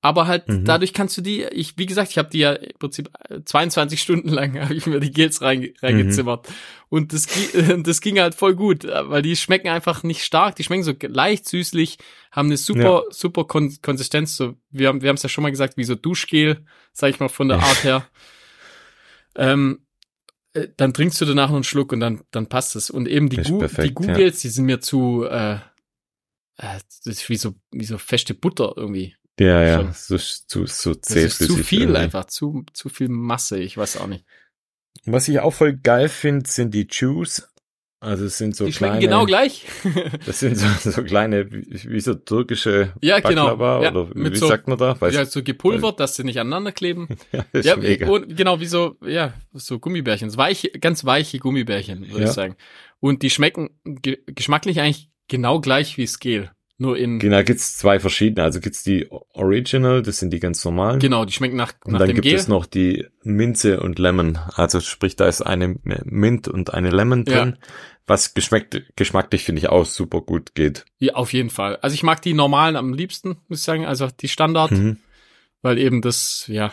aber halt Mhm. dadurch kannst du die, ich, wie gesagt, ich habe die ja im Prinzip äh, 22 Stunden lang [LAUGHS] habe ich mir die Gels rein, reingezimmert. Mhm. Und das, [LAUGHS] das ging halt voll gut, äh, weil die schmecken einfach nicht stark, die schmecken so leicht süßlich, haben eine super, super Kon Konsistenz. So, wir haben wir haben es ja schon mal gesagt, wie so Duschgel, sag ich mal, von der Art her. Ähm, äh, dann trinkst du danach noch einen Schluck und dann, dann passt es. Und eben die, Gu perfekt, die Googles, die sind mir zu, äh, äh, das ist wie so, wie so feste Butter irgendwie. Ja, ja. Schon. So, so, so Das ist zu viel irgendwie. einfach, zu, zu viel Masse, ich weiß auch nicht. Was ich auch voll geil finde, sind die Chews. Also es sind so die kleine, genau gleich. [LAUGHS] das sind so, so kleine, wie, so türkische Ja, genau. Ja, oder wie so- sagt man da? Weiß ja, so gepulvert, dass sie nicht aneinander kleben. [LAUGHS] ja, ist ja, mega. und genau wie so, ja, so Gummibärchen, so weiche, ganz weiche Gummibärchen, würde Ja. ich sagen. Und die schmecken ge geschmacklich eigentlich genau gleich wie Gel. Nur in, Genau, gibt's zwei verschiedene. Also gibt's die Original, das sind die ganz normalen. genau, die schmecken nach, Und nach dann dem gibt Gel. es noch die Minze und Lemon. Also sprich, da ist eine Mint und eine Lemon Ja. drin, was geschmeckt, geschmacklich finde ich auch super gut geht. Ja, auf jeden Fall. Also ich mag die normalen am liebsten, muss ich sagen, also die Standard, Mhm. weil eben das, ja,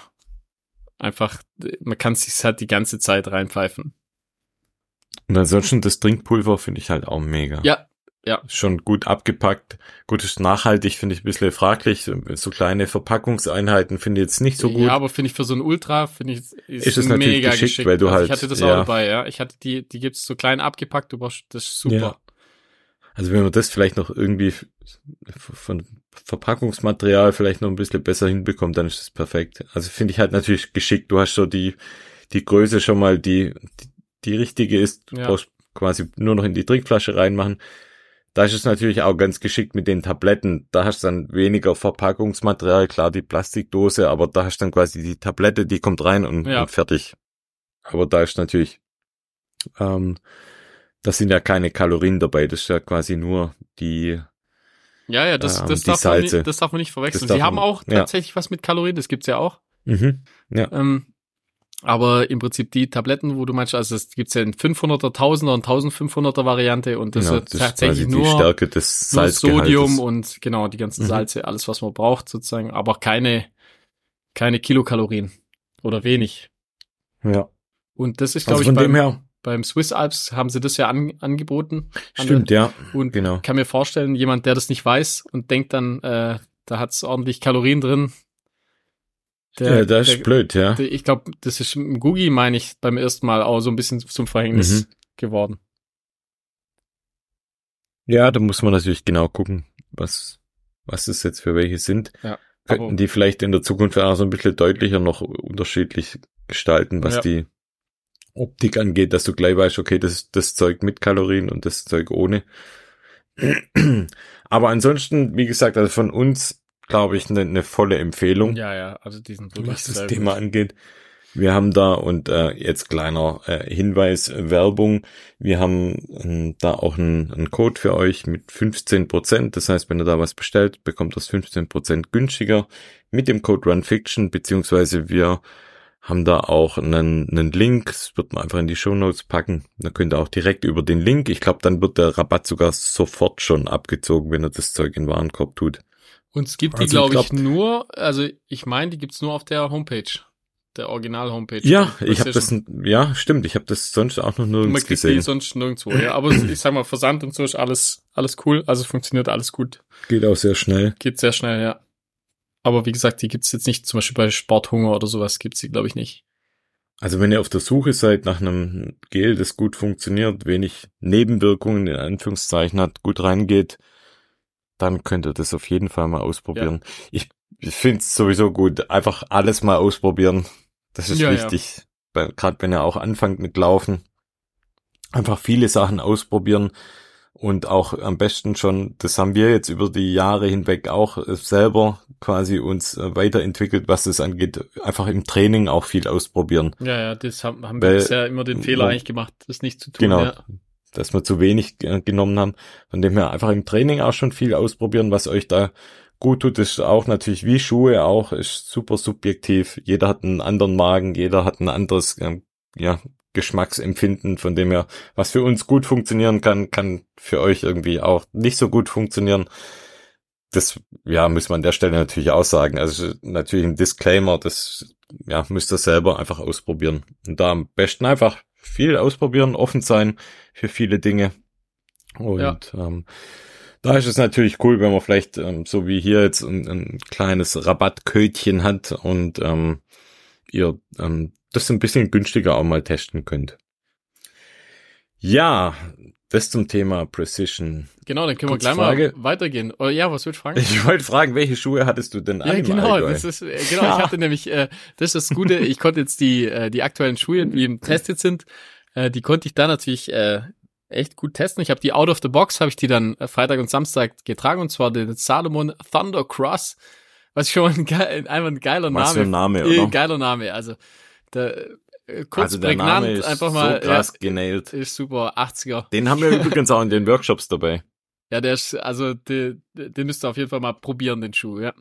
einfach, man kann sich halt die ganze Zeit reinpfeifen. Und ansonsten das Trinkpulver finde ich halt auch mega. Ja, ja. Schon gut abgepackt. Gut, ist nachhaltig, finde ich ein bisschen fraglich. So kleine Verpackungseinheiten finde ich jetzt nicht so gut. Ja, aber finde ich für so ein Ultra, finde ich, Ist es natürlich mega geschickt, geschickt. weil du also halt- ich hatte das ja. auch dabei, ja. Ich hatte die, die gibt's so klein abgepackt, du brauchst, das ist super. Ja. Also wenn man das vielleicht noch irgendwie von Verpackungsmaterial vielleicht noch ein bisschen besser hinbekommt, dann ist das perfekt. Also finde ich halt natürlich geschickt. Du hast so die, die Größe schon mal, die, die, die richtige ist. Du Ja. brauchst quasi nur noch in die Trinkflasche reinmachen. Da ist es natürlich auch ganz geschickt mit den Tabletten. Da hast du dann weniger Verpackungsmaterial, klar die Plastikdose, aber da hast du dann quasi die Tablette, die kommt rein und, Ja. und fertig. Aber da ist natürlich, ähm, da sind ja keine Kalorien dabei. Das ist ja quasi nur die, Ja, ja, das, Ähm, das, darf man Salze. nicht, das darf man nicht verwechseln. Das Sie haben auch ja. tatsächlich was mit Kalorien, das gibt's ja auch. mhm. Ähm, aber im Prinzip die Tabletten, wo du meinst, also es gibt's ja in 500er, 1000er und 1500er Variante und das genau, ist das ist tatsächlich die nur, Stärke des nur. Sodium und genau die ganzen Mhm. Salze, alles was man braucht sozusagen, aber keine, keine Kilokalorien oder wenig. Ja. Und das ist, glaube Also ich, beim, her, beim Swiss Alps haben sie das ja an, angeboten. stimmt, ja, Und genau. kann mir vorstellen, jemand, der das nicht weiß und denkt dann, äh, da hat's ordentlich Kalorien drin, Der, ja, das ist der, blöd, ja. Der, ich glaube, das ist im Googie, meine ich, beim ersten Mal auch so ein bisschen zum Verhängnis mhm. geworden. Ja, da muss man natürlich genau gucken, was, was es jetzt für welche sind. Ja, Könnten die vielleicht in der Zukunft auch so ein bisschen deutlicher noch unterschiedlich gestalten, was ja. die Optik angeht, dass du gleich weißt, okay, das ist das Zeug mit Kalorien und das Zeug ohne. [CLEARS THROAT] Aber ansonsten, wie gesagt, also von uns, glaube ich, eine, eine volle Empfehlung. Ja, ja, also diesen was das Thema gut. angeht. Wir haben da und äh, jetzt kleiner äh, Hinweis äh, Werbung. Wir haben äh, da auch einen, Code für euch mit 15 Prozent. Das heißt, wenn ihr da was bestellt, bekommt das 15 Prozent günstiger mit dem Code RunFiction beziehungsweise wir haben da auch einen, einen Link, das wird man einfach in die Show Notes packen. Da könnt ihr auch direkt über den Link, ich glaube, dann wird der Rabatt sogar sofort schon abgezogen, wenn er das Zeug in den Warenkorb tut. Und es gibt also die, glaube ich, glaub, ich, nur, also ich meine, die gibt's nur auf der Homepage, der Original-Hompage. Ja, ich habe das, ja, stimmt, ich habe das sonst auch noch nirgends Man gesehen. Die sonst nirgendwo, ja, aber ich sag mal, Versand und so ist alles, alles cool, also funktioniert alles gut. Geht auch sehr schnell. Geht sehr schnell, ja. Aber wie gesagt, die gibt's jetzt nicht, zum Beispiel bei Sporthunger oder sowas gibt's die, glaube ich, nicht. Also wenn ihr auf der Suche seid nach einem Gel, das gut funktioniert, wenig Nebenwirkungen in Anführungszeichen hat, gut reingeht, dann könnt ihr das auf jeden Fall mal ausprobieren. Ja. Ich, ich finde es sowieso gut, einfach alles mal ausprobieren. Das ist ja, wichtig. Ja. Gerade wenn ihr auch anfangt mit Laufen. Einfach viele Sachen ausprobieren und auch am besten schon, das haben wir jetzt über die Jahre hinweg auch äh, selber quasi uns äh, weiterentwickelt, was das angeht, einfach im Training auch viel ausprobieren. Ja, ja, das haben, haben Weil, wir bisher immer den Fehler eigentlich gemacht, das nicht zu tun. Genau, ja. Dass wir zu wenig äh, genommen haben. Von dem her einfach im Training auch schon viel ausprobieren, was euch da gut tut, ist auch natürlich wie Schuhe auch, ist super subjektiv. Jeder hat einen anderen Magen, jeder hat ein anderes ähm, ja, Geschmacksempfinden, von dem her, was für uns gut funktionieren kann, kann für euch irgendwie auch nicht so gut funktionieren. Das, ja, muss man an der Stelle natürlich auch sagen. Also natürlich ein Disclaimer, das, ja, müsst ihr selber einfach ausprobieren. Und da am besten einfach viel ausprobieren, offen sein für viele Dinge. Und ja. ähm, da ist es natürlich cool, wenn man vielleicht, ähm, so wie hier jetzt ein, ein kleines Rabattkötchen hat und ähm, ihr ähm, das ein bisschen günstiger auch mal testen könnt. Ja, das zum Thema Precision. Genau, dann können Kurz wir gleich Frage. mal weitergehen. Oh, ja, was würdest du fragen? Ich wollte fragen, welche Schuhe hattest du denn an? Ja, genau, das ist, äh, genau, ich hatte [LAUGHS] nämlich, äh, das ist das Gute, ich konnte jetzt die, äh, die aktuellen Schuhe, die im Test jetzt sind, äh, die konnte ich da natürlich äh, echt gut testen. Ich habe die out of the box, habe ich die dann äh, Freitag und Samstag getragen und zwar den Salomon Thunder Cross, was schon ein, einfach ein geiler Name. Was für ein Name, oder? Äh, geiler Name, also äh, kurz also der prägnant, Name ist einfach mal. So krass ja, genäht. Ist super, 80er. Den haben wir [LAUGHS] übrigens auch in den Workshops dabei. Ja, der ist, also, den, den müsst ihr auf jeden Fall mal probieren, den Schuh, ja.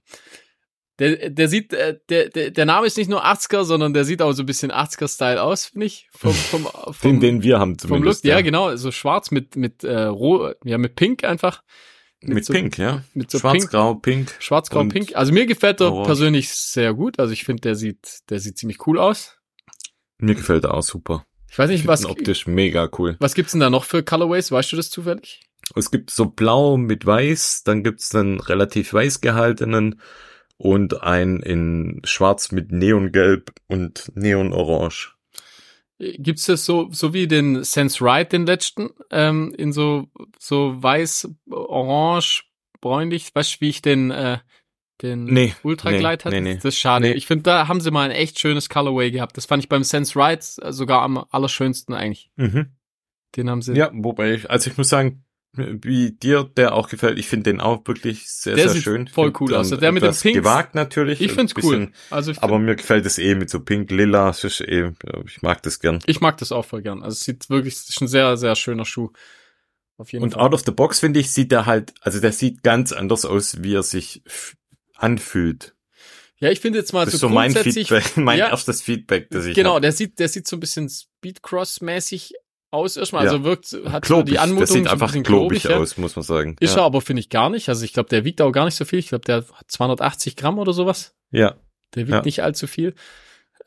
Der, der sieht, äh, der, der, der Name ist nicht nur 80er, sondern der sieht auch so ein bisschen 80er-Style aus, finde ich. Vom, vom, [LAUGHS] vom, den, den wir haben zumindest. Vom Look, ja. ja, genau, so schwarz mit, mit, äh, roh, ja, mit Pink einfach. Mit, mit so, Pink, ja. Mit so Schwarz-Grau, Pink. Schwarz-Grau, Pink. Also mir gefällt er persönlich sehr gut. Also ich finde, der sieht, der sieht ziemlich cool aus. Mir gefällt er auch super. Ich weiß nicht, ich was. Optisch mega cool. Was gibt's denn da noch für Colorways? Weißt du das zufällig? Es gibt so blau mit weiß, dann gibt's einen relativ weiß gehaltenen und ein in schwarz mit Neongelb und Neonorange. Gibt's das so, so wie den Sense Right, den letzten, ähm, in so, so weiß, orange, bräunlich, weißt du, wie ich den, äh, den nee, Ultra Glide nee? Nee, nee. Das ist schade. Nee. Ich finde, da haben sie mal ein echt schönes Colorway gehabt. Das fand ich beim Sense Right sogar am allerschönsten eigentlich. Mhm. Den haben sie. Ja, wobei ich, also ich muss sagen, wie dir der auch gefällt. Ich finde den auch wirklich sehr, der sehr schön. Voll cool aus. Der mit dem Pink. gewagt natürlich. Ich find's cool. Also ich aber mir gefällt es eh mit so Pink, Lila. Ist eh, ich mag das gern. Ich mag das auch voll gern. Also es sieht wirklich, es ist ein sehr, sehr schöner Schuh. Auf jeden Und Fall. out of the box finde ich, sieht der halt, also der sieht ganz anders aus, wie er sich anfühlt. Ja, ich finde jetzt mal das so, so mein Feedback, [LAUGHS] mein ja, erstes Feedback, das ich Genau, hab. der sieht, der sieht so ein bisschen Speedcross-mäßig aus erstmal. Ja. Also wirkt, hat klobig. die Anmutung. Das sieht einfach so klobig, klobig aus, muss man sagen. Ist ja. er aber, finde ich, gar nicht. Also ich glaube, der wiegt auch gar nicht so viel. Ich glaube, der hat 280 Gramm oder sowas. Ja. Der wiegt ja. nicht allzu viel.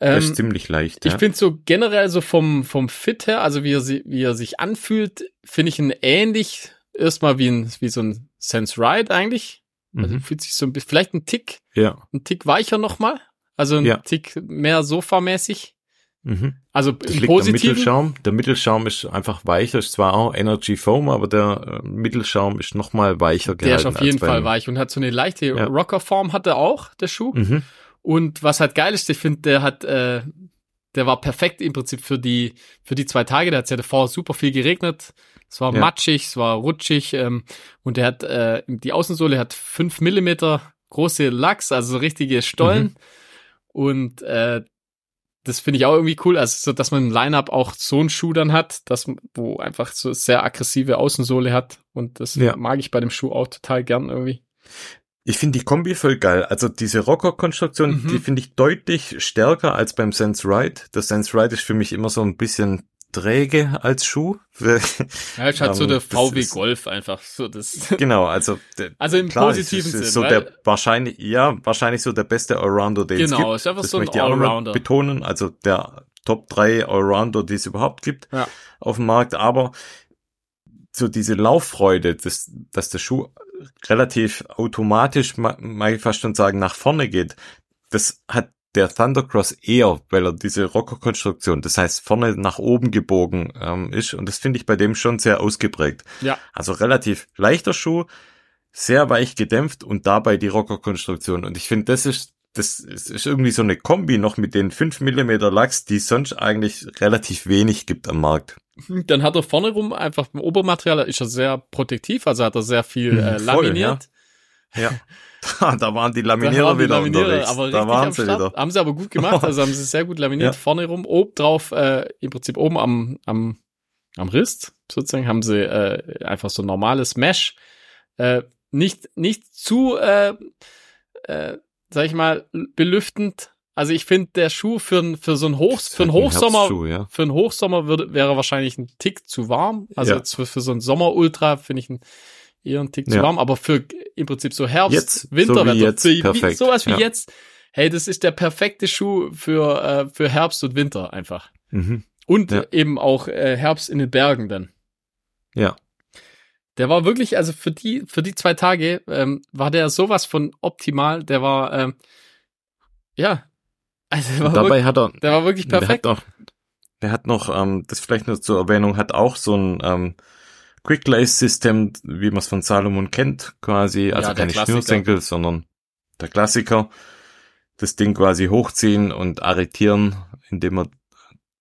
Der ähm, ist ziemlich leicht. Ich finde so generell so vom, vom Fit her, also wie er, wie er sich anfühlt, finde ich ihn ähnlich erstmal wie ein, wie so ein Sense Ride eigentlich. Also mhm. fühlt sich so ein bisschen, vielleicht ein Tick, ja. ein Tick weicher nochmal. Also ein Ja. Tick mehr Sofamäßig. Mhm. Also Das im Positiven. Mittelschaum. Der Mittelschaum ist einfach weicher, ist zwar auch Energy Foam, aber der äh, Mittelschaum ist noch mal weicher Der ist gehalten auf jeden Fall weich und hat so eine leichte Ja. Rockerform hat er auch, der Schuh. Mhm. Und was halt geil ist, ich finde, der hat, äh, der war perfekt im Prinzip für die, für die zwei Tage. Da hat es ja davor super viel geregnet. Es war Ja. matschig, es war rutschig, ähm, und der hat, äh, die Außensohle hat fünf Millimeter große Lachs, also so richtige Stollen. Mhm. Und, äh, das finde ich auch irgendwie cool, also so, dass man im Line-Up auch so einen Schuh dann hat, das, wo einfach so sehr aggressive Außensohle hat. Und das Ja. mag ich bei dem Schuh auch total gern irgendwie. Ich finde die Kombi voll geil. Also diese Rocker-Konstruktion, Mhm. die finde ich deutlich stärker als beim Sense Ride. Der Sense Ride ist für mich immer so ein bisschen träge als Schuh. Ja, ist halt so der VW ist- Golf einfach. So das. [LAUGHS] genau, also der, Also im klar, positiven es ist, Sinn. ist so der wahrscheinlich, ja, wahrscheinlich so der beste Allrounder, den es gibt. genau, ist einfach Das so ein ich Allrounder. betonen. Also der Top 3 Allrounder, die es überhaupt gibt Ja. auf dem Markt. Aber so diese Lauffreude, dass, dass der Schuh relativ automatisch, ma- mag ich fast schon sagen, nach vorne geht, das hat der Thundercross eher, weil er diese Rockerkonstruktion, das heißt vorne nach oben gebogen ähm, ist. Und das finde ich bei dem schon sehr ausgeprägt. Ja. Also relativ leichter Schuh, sehr weich gedämpft und dabei die Rockerkonstruktion. Und ich finde, das ist, das ist irgendwie so eine Kombi noch mit den 5 Millimeter Lachs, die es sonst eigentlich relativ wenig gibt am Markt. Dann hat er vorne rum einfach im Obermaterial ist er sehr protektiv, also hat er sehr viel äh, Mhm, voll, laminiert. Ja. [LAUGHS] [LAUGHS] da waren die Laminierer waren die wieder Laminierer unterwegs. aber da waren am sie Start. wieder. Haben sie aber gut gemacht, [LAUGHS] also haben sie sehr gut laminiert Ja. vorne rum. Oben drauf, äh, im Prinzip oben am, am, am Rist sozusagen haben sie äh, einfach so normales Mesh. Äh, nicht, nicht zu, äh, äh, sag ich mal, belüftend. Also ich finde, der Schuh für, ein- für so einen Hoch, für einen ein Hochsommer, Herbstschuh, ja. für einen Hochsommer würde, wäre wahrscheinlich ein Tick zu warm. Also Ja. für, für so einen Sommer-Ultra finde ich ein, eher ein Tick zu Ja. warm. Aber für im Prinzip so Herbst, Jetzt, so Winterwetter, wie jetzt, für, wie, sowas wie ja. jetzt. Hey, das ist der perfekte Schuh für, äh, für Herbst und Winter einfach. Mhm. Und Ja. eben auch äh, Herbst in den Bergen dann. Ja. Der war wirklich, also für die, für die zwei Tage ähm, war der sowas von optimal. Der war, ähm, ja, also der war, dabei wirklich, hat er, der war wirklich perfekt. Der hat noch, der hat noch, ähm, das vielleicht nur zur Erwähnung, hat auch so ein ähm, Quick Lace System, wie man es von Salomon kennt, quasi. Also Ja, keine Klassiker. Schnürsenkel, sondern der Klassiker. Das Ding quasi hochziehen und arretieren, indem man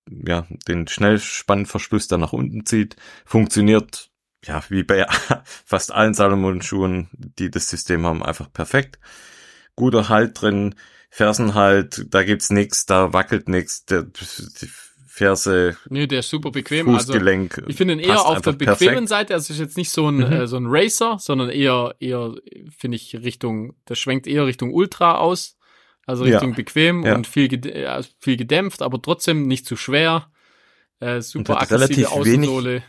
ja den Schnellspannverschluss dann nach unten zieht. Funktioniert ja wie bei [LAUGHS] fast allen Salomon-Schuhen, die das System haben, einfach perfekt. Guter Halt drin, Fersenhalt, da gibt's nix, da wackelt die Ferse, Nee, der ist super bequem. Also Fußgelenk. ich finde ihn eher auf der einfach bequemen perfekt. Seite. Also ist jetzt nicht so ein, Mhm. äh, so ein Racer, sondern eher, eher, finde ich, Richtung, der schwenkt eher Richtung Ultra aus. Also Ja. Richtung bequem Ja. und viel, ged- äh, viel gedämpft, aber trotzdem nicht zu schwer. Äh, super hat aggressive relativ wenig Außensohle.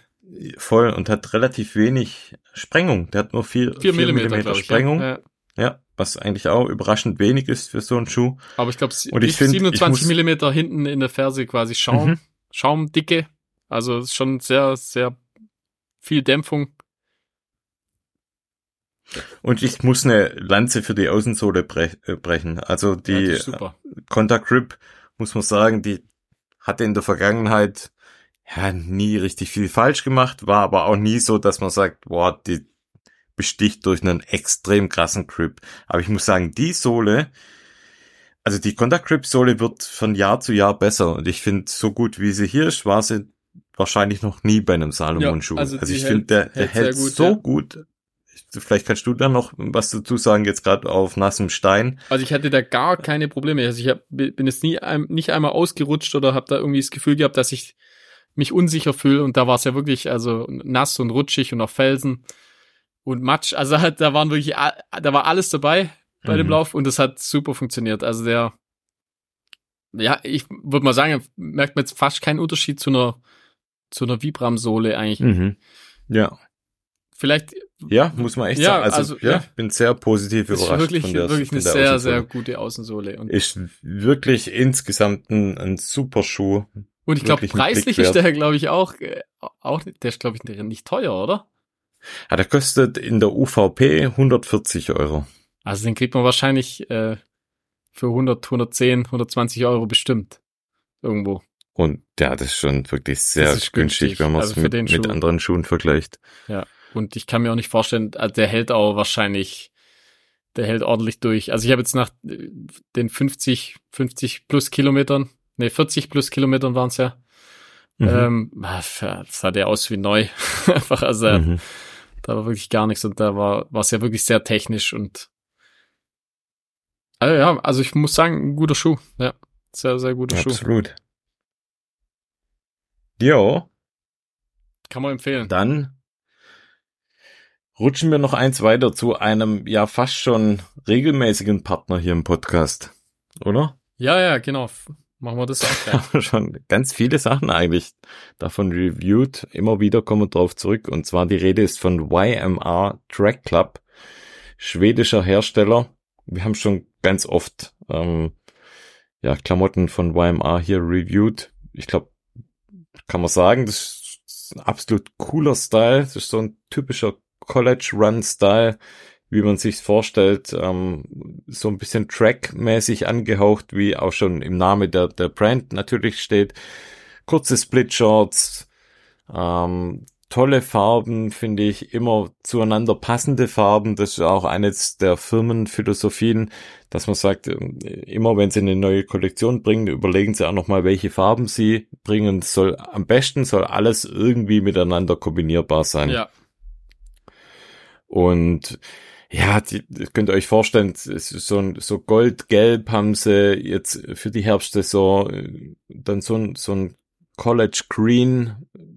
voll und hat relativ wenig Sprengung. Der hat nur vier, Vier vier Millimeter, Millimeter glaube ich. Sprengung. Ja. Ja. Ja, was eigentlich auch überraschend wenig ist für so einen Schuh. Aber ich glaube, Und ich find, ich 27 muss- Millimeter hinten in der Ferse quasi Schaum, Mhm. Schaumdicke. Also ist schon sehr, sehr viel Dämpfung. Und ich muss eine Lanze für die Außensohle brech, äh, brechen. Also Ja, die super. Contact Grip, muss man sagen, die hatte in der Vergangenheit ja nie richtig viel falsch gemacht, war aber auch nie so, dass man sagt, boah, die besticht durch einen extrem krassen Grip. Aber ich muss sagen, die Sohle, also die Contact Grip Sohle wird von Jahr zu Jahr besser und ich finde, so gut wie sie hier ist, war sie wahrscheinlich noch nie bei einem Salomon Schuh. Ja, also also, ich finde, der, der hält gut, so ja. gut. Ich- Vielleicht kannst du da noch was dazu sagen, jetzt gerade auf nassem Stein. Also ich hatte da gar keine Probleme. Also ich hab, bin jetzt nie nicht einmal ausgerutscht oder habe da irgendwie das Gefühl gehabt, dass ich mich unsicher fühle. Und da war es ja wirklich also nass und rutschig und auf Felsen und Matsch. Also halt, da waren wirklich, da war alles dabei bei dem Mhm. Lauf und das hat super funktioniert. Also der, ja, ich würde mal sagen, merkt man jetzt fast keinen Unterschied zu einer zu einer Vibram-Sohle eigentlich. Mhm. Ja. Vielleicht Ja, muss man echt Ja, sagen. Also, also, ja, ja. ich bin sehr positiv ist überrascht wirklich, von der, wirklich eine sehr, sehr gute Außensohle. Und Ist wirklich insgesamt ein, ein super Schuh. Und ich glaube, preislich ist der, glaube ich, auch, äh, auch, der ist, glaube ich, nicht teuer, oder? Ja, der kostet in der UVP 140 Euro. Also den kriegt man wahrscheinlich äh, für 100, 110, 120 Euro bestimmt. Irgendwo. Und ja, das ist schon wirklich sehr günstig, günstig, wenn man es also mit, mit anderen Schuhen vergleicht. Ja, und ich kann mir auch nicht vorstellen, also der hält auch wahrscheinlich, der hält ordentlich durch. Also ich habe jetzt nach äh, den 50, 50 plus Kilometern, nee, 40 plus Kilometern waren es ja, mhm. ähm, das sah der aus wie neu. [LAUGHS] Einfach, also mhm. Da war wirklich gar nichts und da war war es ja wirklich sehr technisch und also ja, also ich muss sagen, ein guter Schuh, ja, sehr, sehr guter Absolut. Schuh. Absolut. Jo. Kann man empfehlen. Dann rutschen wir noch eins weiter zu einem ja fast schon regelmäßigen Partner hier im Podcast, oder? Ja, ja, genau. Machen wir das auch. [LAUGHS] Ja. schon ganz viele Sachen eigentlich davon reviewed. Immer wieder kommen wir drauf zurück. Und zwar die Rede ist von YMR Track Club, schwedischer Hersteller. Wir haben schon ganz oft ähm, ja Klamotten von YMR hier reviewed. Ich glaube, kann man sagen, das ist ein absolut cooler Style. Das ist so ein typischer College Run Style, wie man sich vorstellt, ähm, so ein bisschen Track-mäßig angehaucht, wie auch schon im Name der, der Brand natürlich steht. Kurze Split Shorts, ähm, tolle Farben, finde ich, immer zueinander passende Farben. Das ist auch eines der Firmenphilosophien, dass man sagt, ähm, immer wenn sie eine neue Kollektion bringen, überlegen sie auch nochmal, welche Farben sie bringen. soll, am besten soll alles irgendwie miteinander kombinierbar sein. Ja. Und ja, die, könnt ihr euch vorstellen, so, so goldgelb haben sie jetzt für die Herbstsaison äh, dann so ein, so ein College Green,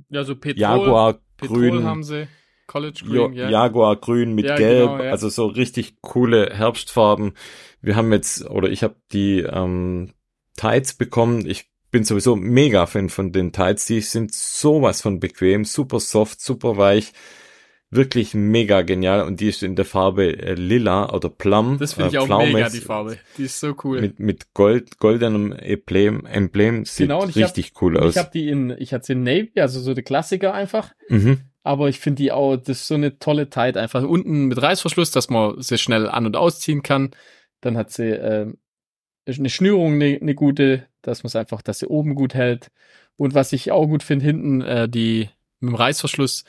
ja, so Petrol, Jaguar Petrol Grün, haben sie. College Green, ja. Jaguar Grün mit ja, Gelb, genau, ja. also so richtig coole Herbstfarben. Wir haben jetzt, oder ich habe die ähm, Tights bekommen. Ich bin sowieso mega Fan von den Tights. Die sind sowas von bequem, super soft, super weich wirklich mega genial und die ist in der Farbe äh, lila oder Plum. Das finde ich äh, auch Pflaumes, mega, die Farbe. Die ist so cool. Mit, mit Gold, goldenem Emblem, Emblem sieht genau, richtig hab, cool aus. Ich habe die in, ich hatte sie in Navy, also so der Klassiker einfach. Mhm. Aber ich finde die auch, das ist so eine tolle Tight einfach. Unten mit Reißverschluss, dass man sie schnell an- und ausziehen kann. Dann hat sie äh, eine Schnürung, eine, eine gute, dass man es einfach, dass sie oben gut hält. Und was ich auch gut finde, hinten äh, die mit dem Reißverschluss,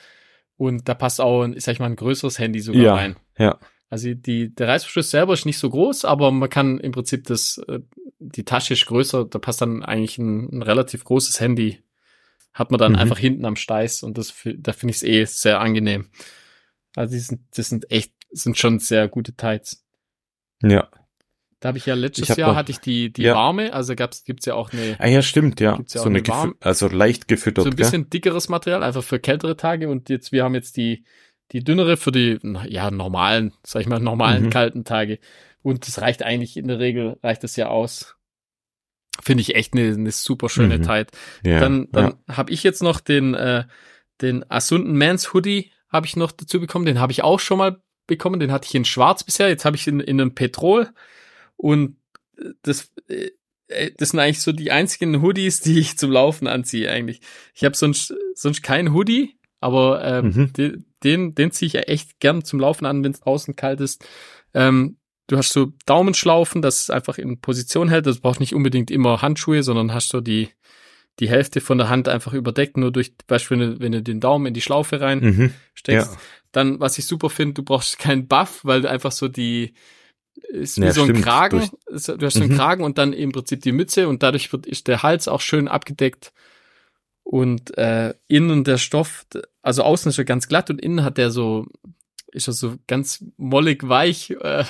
und da passt auch, sag ich mal, ein größeres Handy sogar ja, rein. Ja. Also die, der Reißverschluss selber ist nicht so groß, aber man kann im Prinzip das, äh, die Tasche ist größer, da passt dann eigentlich ein, ein relativ großes Handy. Hat man dann mhm. einfach hinten am Steiß und das, da finde ich es eh sehr angenehm. Also die sind, das sind echt, sind schon sehr gute Tights. Ja. Da habe ich ja letztes ich Jahr noch, hatte ich die die ja. warme, also gab's gibt's ja auch eine Ah ja, stimmt, ja. ja so eine, eine warm, also leicht gefüttert, so ein bisschen gell? dickeres Material einfach für kältere Tage und jetzt wir haben jetzt die die dünnere für die ja normalen, sag ich mal normalen mhm. kalten Tage und das reicht eigentlich in der Regel reicht das ja aus. Finde ich echt eine, eine super schöne mhm. Tight. Ja, dann dann ja. habe ich jetzt noch den äh, den Asunden Mans Hoodie habe ich noch dazu bekommen, den habe ich auch schon mal bekommen, den hatte ich in schwarz bisher, jetzt habe ich in in einem Petrol und das, äh, das sind eigentlich so die einzigen Hoodies, die ich zum Laufen anziehe eigentlich. Ich habe sonst, sonst keinen Hoodie, aber ähm, mhm. den, den, den ziehe ich echt gern zum Laufen an, wenn es draußen kalt ist. Ähm, du hast so Daumenschlaufen, das es einfach in Position hält. Das braucht nicht unbedingt immer Handschuhe, sondern hast so die, die Hälfte von der Hand einfach überdeckt, nur durch, Beispiel, wenn du den Daumen in die Schlaufe rein mhm. steckst. Ja. Dann, was ich super finde, du brauchst keinen Buff, weil du einfach so die, ist wie ja, so ein stimmt. Kragen. Durch du hast so einen mhm. Kragen und dann im Prinzip die Mütze und dadurch wird ist der Hals auch schön abgedeckt. Und äh, innen der Stoff, also außen ist er ganz glatt und innen hat der so, ist er so ganz mollig weich äh,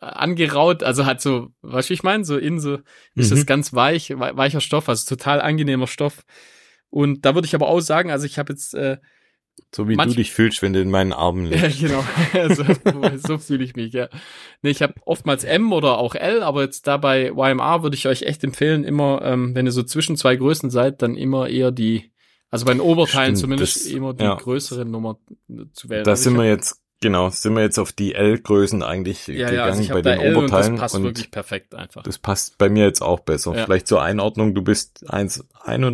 angeraut, also hat so, was ich meine, so innen so ist mhm. das ganz weich, weicher Stoff, also total angenehmer Stoff. Und da würde ich aber auch sagen, also ich habe jetzt äh, so wie Manch du dich fühlst, wenn du in meinen Armen liegst. Ja, genau. [LAUGHS] so, so fühle ich mich, ja. Nee, ich habe oftmals M oder auch L, aber jetzt da bei YMR würde ich euch echt empfehlen, immer, ähm, wenn ihr so zwischen zwei Größen seid, dann immer eher die, also bei den Oberteilen Stimmt, zumindest das, immer die ja. größere Nummer zu wählen. Da also sind wir jetzt Genau, sind wir jetzt auf die L-Größen eigentlich ja, gegangen ja, also bei den L Oberteilen. Und das passt und wirklich perfekt einfach. Das passt bei mir jetzt auch besser. Ja. Vielleicht zur Einordnung, du bist 1,81.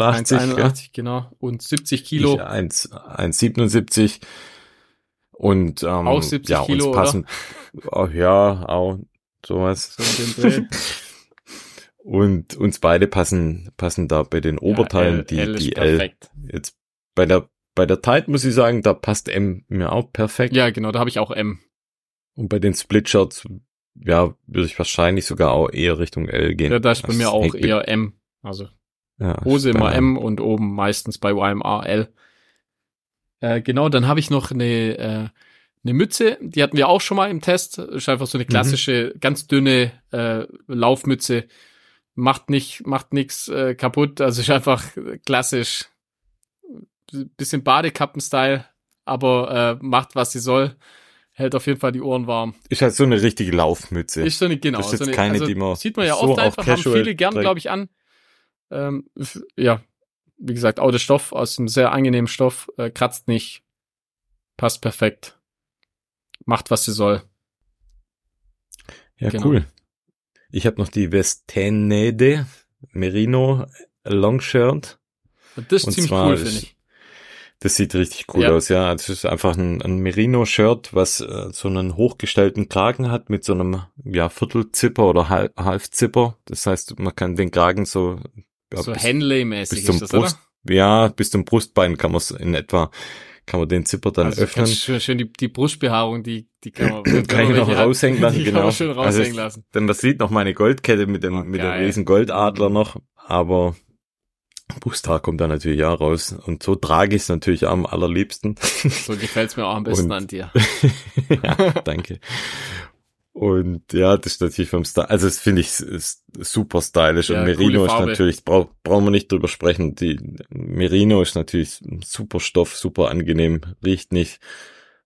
1,81, genau. Und 70 Kilo. Ich 1,77. Und ähm, auch 70 ja, Kilo, uns passen? Oh, ja, auch sowas. So [LAUGHS] Und uns beide passen, passen da bei den Oberteilen ja, L, die, L die L. Jetzt bei der, bei der Tide muss ich sagen, da passt M mir auch perfekt. Ja, genau, da habe ich auch M. Und bei den Splitshirts, ja, würde ich wahrscheinlich sogar auch eher Richtung L gehen. Ja, da ist bei mir auch eher M. Also ja, Hose immer M und oben meistens bei YMA L. Äh, genau, dann habe ich noch eine, äh, eine Mütze, die hatten wir auch schon mal im Test. Ist einfach so eine mhm. klassische, mhm. ganz dünne äh, Laufmütze. Macht nicht, macht nichts äh, kaputt. Also ist einfach klassisch. Bisschen Badekappen-Style, aber äh, macht, was sie soll. Hält auf jeden Fall die Ohren warm. Ist halt so eine richtige Laufmütze. Ist so eine, genau. Das ist jetzt so eine, keine, also, die man Sieht man ja so oft einfach, haben viele gern, glaube ich, an. Ähm, ja, wie gesagt, auch der Stoff aus einem sehr angenehmen Stoff, äh, kratzt nicht, passt perfekt, macht, was sie soll. Ja, genau. cool. Ich habe noch die Vestenede Merino Longshirt. Das ist Und ziemlich cool, finde ich. Das sieht richtig cool ja. aus, ja. Das ist einfach ein, ein Merino-Shirt, was äh, so einen hochgestellten Kragen hat mit so einem ja Viertelzipper oder Halbzipper. Das heißt, man kann den Kragen so ja, so Henley-mäßig ist das, Brust, oder? Ja, bis zum Brustbein kann man es in etwa, kann man den Zipper dann also öffnen. Schön, schön die, die Brustbehaarung, die, die kann man, [CLEARS THROAT] kann, kann ich noch raushängen lassen, genau. Kann man schön raushängen also, lassen. Denn das sieht noch meine Goldkette mit dem, oh, mit dem riesen Goldadler noch, aber Brusthaar kommt da natürlich auch raus. Und so trage ich es natürlich am allerliebsten. So gefällt's mir auch am besten Und, an dir. [LAUGHS] ja, danke. Und ja, das ist natürlich vom Style, also das finde ich super stylisch ja, und Merino ist natürlich, brauch, brauchen wir nicht drüber sprechen, die Merino ist natürlich super Stoff, super angenehm, riecht nicht,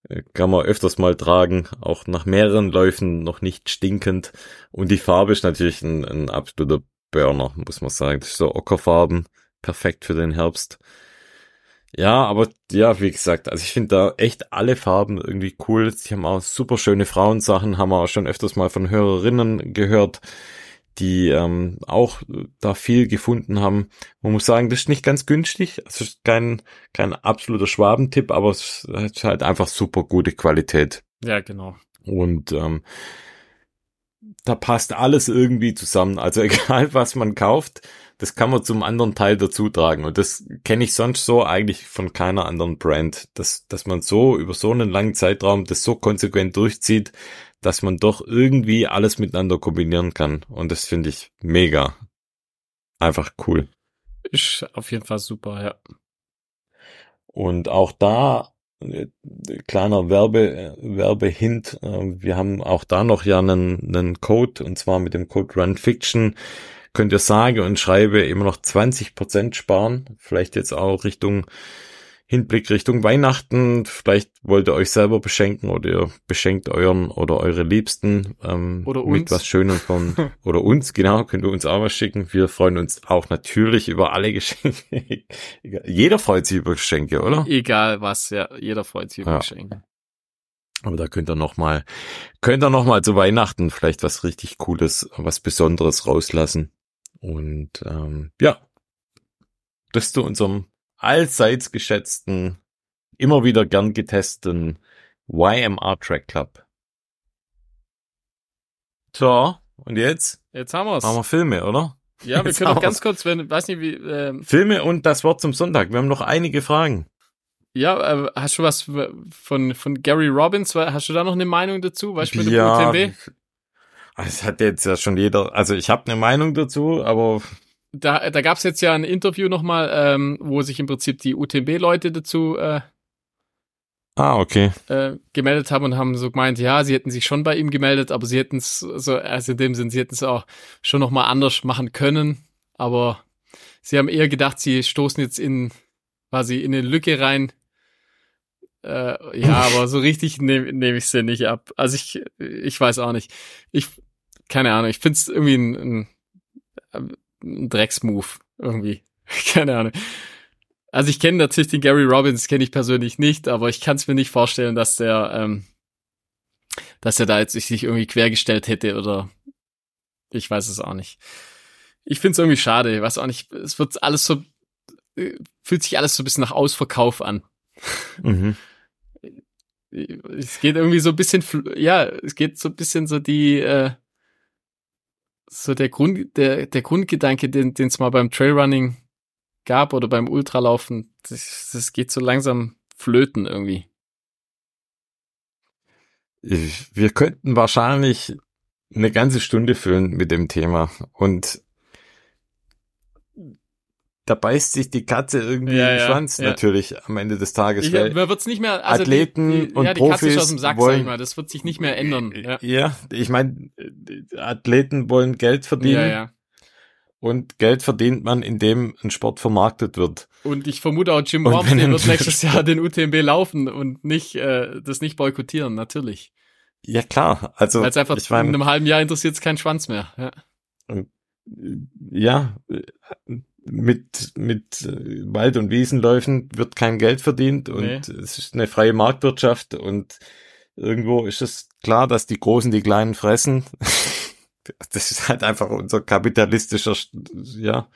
äh, kann man öfters mal tragen, auch nach mehreren Läufen noch nicht stinkend und die Farbe ist natürlich ein, ein absoluter Burner, muss man sagen, das ist so Ockerfarben, perfekt für den Herbst. Ja, aber ja, wie gesagt, also ich finde da echt alle Farben irgendwie cool. Sie haben auch super schöne Frauensachen, haben wir auch schon öfters mal von Hörerinnen gehört, die ähm, auch da viel gefunden haben. Man muss sagen, das ist nicht ganz günstig. Es ist kein, kein absoluter Schwabentipp, aber es ist halt einfach super gute Qualität. Ja, genau. Und ähm, da passt alles irgendwie zusammen. Also [LAUGHS] egal, was man kauft, das kann man zum anderen Teil dazu tragen. Und das kenne ich sonst so eigentlich von keiner anderen Brand, dass, dass man so über so einen langen Zeitraum das so konsequent durchzieht, dass man doch irgendwie alles miteinander kombinieren kann. Und das finde ich mega. Einfach cool. Ist auf jeden Fall super, ja. Und auch da äh, kleiner Werbe äh, Werbehint. Äh, wir haben auch da noch ja einen, einen Code und zwar mit dem Code RunFiction könnt ihr sage und schreibe immer noch 20% sparen. Vielleicht jetzt auch Richtung Hinblick Richtung Weihnachten. Vielleicht wollt ihr euch selber beschenken oder ihr beschenkt euren oder eure Liebsten ähm, oder uns. mit was Schönem von [LAUGHS] oder uns, genau, könnt ihr uns auch was schicken. Wir freuen uns auch natürlich über alle Geschenke. [LAUGHS] jeder freut sich über Geschenke, oder? Egal was, ja, jeder freut sich über ja. Geschenke. Aber da könnt ihr noch mal, könnt ihr noch mal zu Weihnachten vielleicht was richtig Cooles, was Besonderes rauslassen. Und ähm, ja, das zu unserem allseits geschätzten, immer wieder gern getesteten YMR Track Club. So, und jetzt? Jetzt haben wir's. Machen wir Filme, oder? Ja, wir jetzt können noch ganz kurz, wenn, weiß nicht wie. Ähm, Filme und das Wort zum Sonntag. Wir haben noch einige Fragen. Ja, äh, hast du was von, von Gary Robbins? Hast du da noch eine Meinung dazu? Weißt du mit ja, dem UTMB? Es hat jetzt ja schon jeder, also ich habe eine Meinung dazu, aber da, da gab es jetzt ja ein Interview nochmal, ähm, wo sich im Prinzip die UTMB-Leute dazu äh, ah, okay. äh, gemeldet haben und haben so gemeint, ja, sie hätten sich schon bei ihm gemeldet, aber sie hätten es so, also in dem Sinn, sie hätten es auch schon nochmal anders machen können, aber sie haben eher gedacht, sie stoßen jetzt in quasi in eine Lücke rein. Äh, ja, aber so richtig nehme nehm ich sie nicht ab. Also ich, ich weiß auch nicht. Ich, keine Ahnung, ich finde es irgendwie ein, ein, ein Drecksmove irgendwie. [LAUGHS] Keine Ahnung. Also ich kenne natürlich den Gary Robbins, kenne ich persönlich nicht, aber ich kann es mir nicht vorstellen, dass der, ähm, dass er da jetzt sich irgendwie quergestellt hätte oder ich weiß es auch nicht. Ich finde es irgendwie schade, ich weiß auch nicht, es wird alles so, äh, fühlt sich alles so ein bisschen nach Ausverkauf an. Mhm. Es geht irgendwie so ein bisschen, ja, es geht so ein bisschen so die, äh, so der Grund, der, der Grundgedanke, den es mal beim Trailrunning gab oder beim Ultralaufen, das, das geht so langsam flöten irgendwie. Wir könnten wahrscheinlich eine ganze Stunde füllen mit dem Thema und da beißt sich die Katze irgendwie ja, den Schwanz ja. natürlich am Ende des Tages. Ich, man wird's nicht mehr, also Athleten die, die, und ja, die Profis Katze ist aus dem Sack, wollen, sag ich mal. Das wird sich nicht mehr ändern. Ja, ja ich meine, Athleten wollen Geld verdienen. Ja, ja. Und Geld verdient man, indem ein Sport vermarktet wird. Und ich vermute auch Jim Wormsley wird nächstes Jahr den UTMB laufen und nicht äh, das nicht boykottieren, natürlich. Ja klar, also Weil einfach ich mein, in einem halben Jahr interessiert es keinen Schwanz mehr. Ja, und, ja mit, mit äh, Wald- und Wiesenläufen wird kein Geld verdient und nee. es ist eine freie Marktwirtschaft und irgendwo ist es klar, dass die Großen die Kleinen fressen. [LAUGHS] das ist halt einfach unser kapitalistischer, ja,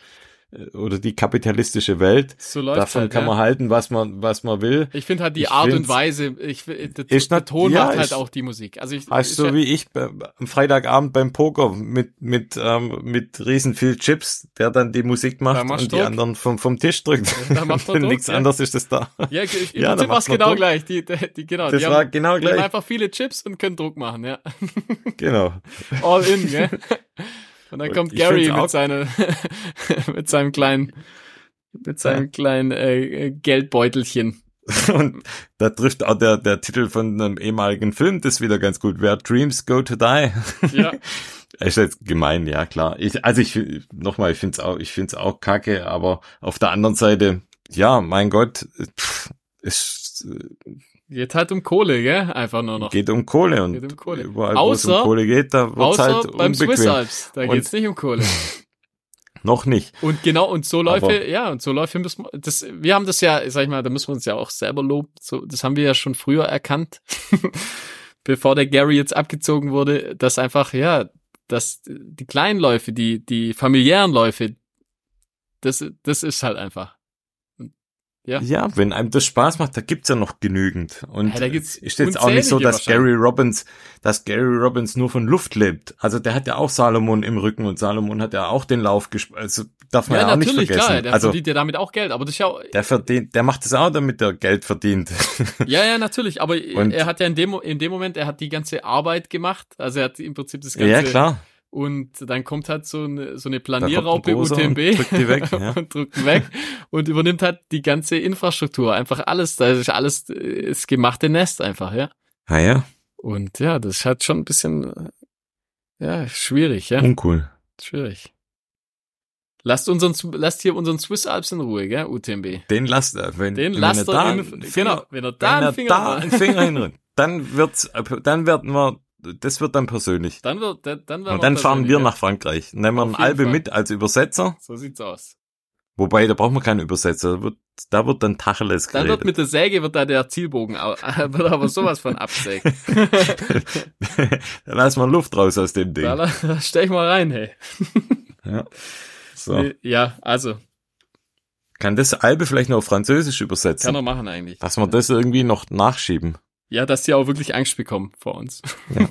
oder die kapitalistische Welt. So Davon halt, kann ja. man halten, was man, was man will. Ich finde halt die Ich Art und Weise, ich, der, Ist der Ton ja, macht halt ich- auch die Musik. Also ich, Hast so wie ich am Freitagabend beim Poker mit mit ähm, mit riesen viel Chips, der dann die Musik macht und die Druck. anderen vom vom Tisch drückt. Da macht [LAUGHS] man Nichts ja. anderes ist es da. ja, ich, im [LAUGHS] Ja, da Prinzip man genau Druck. gleich. Die, die, die genau, Das die war haben, genau die haben gleich. einfach viele Chips und können Druck machen, ja. Genau. [LAUGHS] All in, gell? Und dann Und kommt Gary mit seiner, [LAUGHS] mit seinem kleinen, mit seinem kleinen äh, äh, Geldbeutelchen. [LAUGHS] Und da trifft auch der der Titel von einem ehemaligen Film das wieder ganz gut. Where Dreams Go to Die. Ja. [LAUGHS] Ist jetzt gemein, ja klar. Ich, also ich nochmal, ich find's auch, ich find's auch kacke, aber auf der anderen Seite, ja, mein Gott, pff, es äh, Geht halt um Kohle, gell? Einfach nur noch. geht um Kohle und Geht um Kohle. überall, wo es um Außer- Kohle geht, da wird's Außer halt beim Swiss unbequem. Alps. Da Und- geht's nicht um Kohle. [LAUGHS] Noch nicht. Und genau, und so Läufe, Aber- ja, und so Läufe müssen wir, das, wir haben das ja, sag ich mal, da müssen wir uns ja auch selber loben. So, das haben wir ja schon früher erkannt, [LAUGHS] bevor der Gary jetzt abgezogen wurde, dass einfach, ja, dass die kleinen Läufe, die, die familiären Läufe, das, das ist halt einfach. Ja. Ja, wenn einem das Spaß macht, da gibt's ja noch genügend. Und Ja, da gibt's ist jetzt auch nicht so, dass Gary Robbins, dass Gary Robbins nur von Luft lebt. Also der hat ja auch Salomon im Rücken und Salomon hat ja auch den Lauf gespielt. Also darf man ja, Ja, auch nicht natürlich, vergessen. klar, der also verdient ja damit auch Geld, aber das ist ja, auch- der verdient, der macht es auch, damit er Geld verdient. [LAUGHS] ja, ja, natürlich, aber Und- er hat ja in dem, in dem Moment, er hat die ganze Arbeit gemacht, also er hat im Prinzip das ganze, ja, klar. Und dann kommt halt so eine, so eine Planierraupe UTMB und drückt die weg, [LAUGHS] ja. und drückt weg und übernimmt halt die ganze Infrastruktur. Einfach alles, da ist alles das gemachte Nest einfach, ja. Ah ja, Und ja, das ist halt schon ein bisschen, ja, schwierig, ja. uncool. Schwierig. Lasst unseren, lasst hier unseren Swiss Alps in Ruhe, gell, UTMB. Den lasst er. Wenn, Den wenn lasst er da in, Finger, genau, wenn er da wenn einen Finger da einen Finger hinrennt, dann wird's, dann werden wir, das wird dann persönlich. dann wird, dann, dann, Und dann fahren wir nach Frankreich. Nehmen wir einen Albe Fall. mit als Übersetzer. So sieht's aus. Wobei, da braucht man keinen Übersetzer. Da wird, da wird dann Tacheles Dann geredet. wird mit der Säge wird da der Zielbogen, [LAUGHS] wird aber sowas von absägt. [LAUGHS] da lassen wir Luft raus aus dem Ding. Da, da stell ich mal rein, hey. [LAUGHS] Ja. So. Ja, also, Kann das Albe vielleicht noch auf Französisch übersetzen? kann er machen eigentlich. Dass wir das irgendwie noch nachschieben. Ja, dass die auch wirklich Angst bekommen vor uns. [LAUGHS]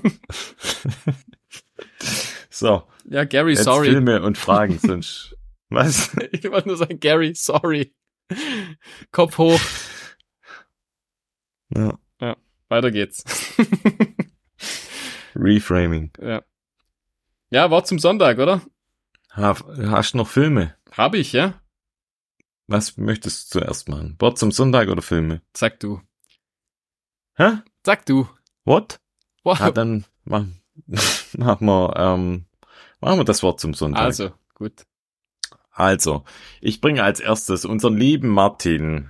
So. Ja, Gary, Jetzt sorry. Filme und Fragen, sonst. [LAUGHS] Was? Ich wollte nur sagen, Gary, sorry. Kopf hoch, Ja. weiter geht's. [LAUGHS] Reframing. ja. Ja, Wort zum Sonntag, oder? Ha, hast du noch Filme? Hab ich, ja? Was möchtest du zuerst machen? Wort zum Sonntag oder Filme? Sag du. Hä? Sag du. What? Wow. Ah, dann machen, [LAUGHS] machen wir, ähm, machen wir das Wort zum Sonntag. Also, gut. Also, ich bringe als erstes unseren lieben Martin,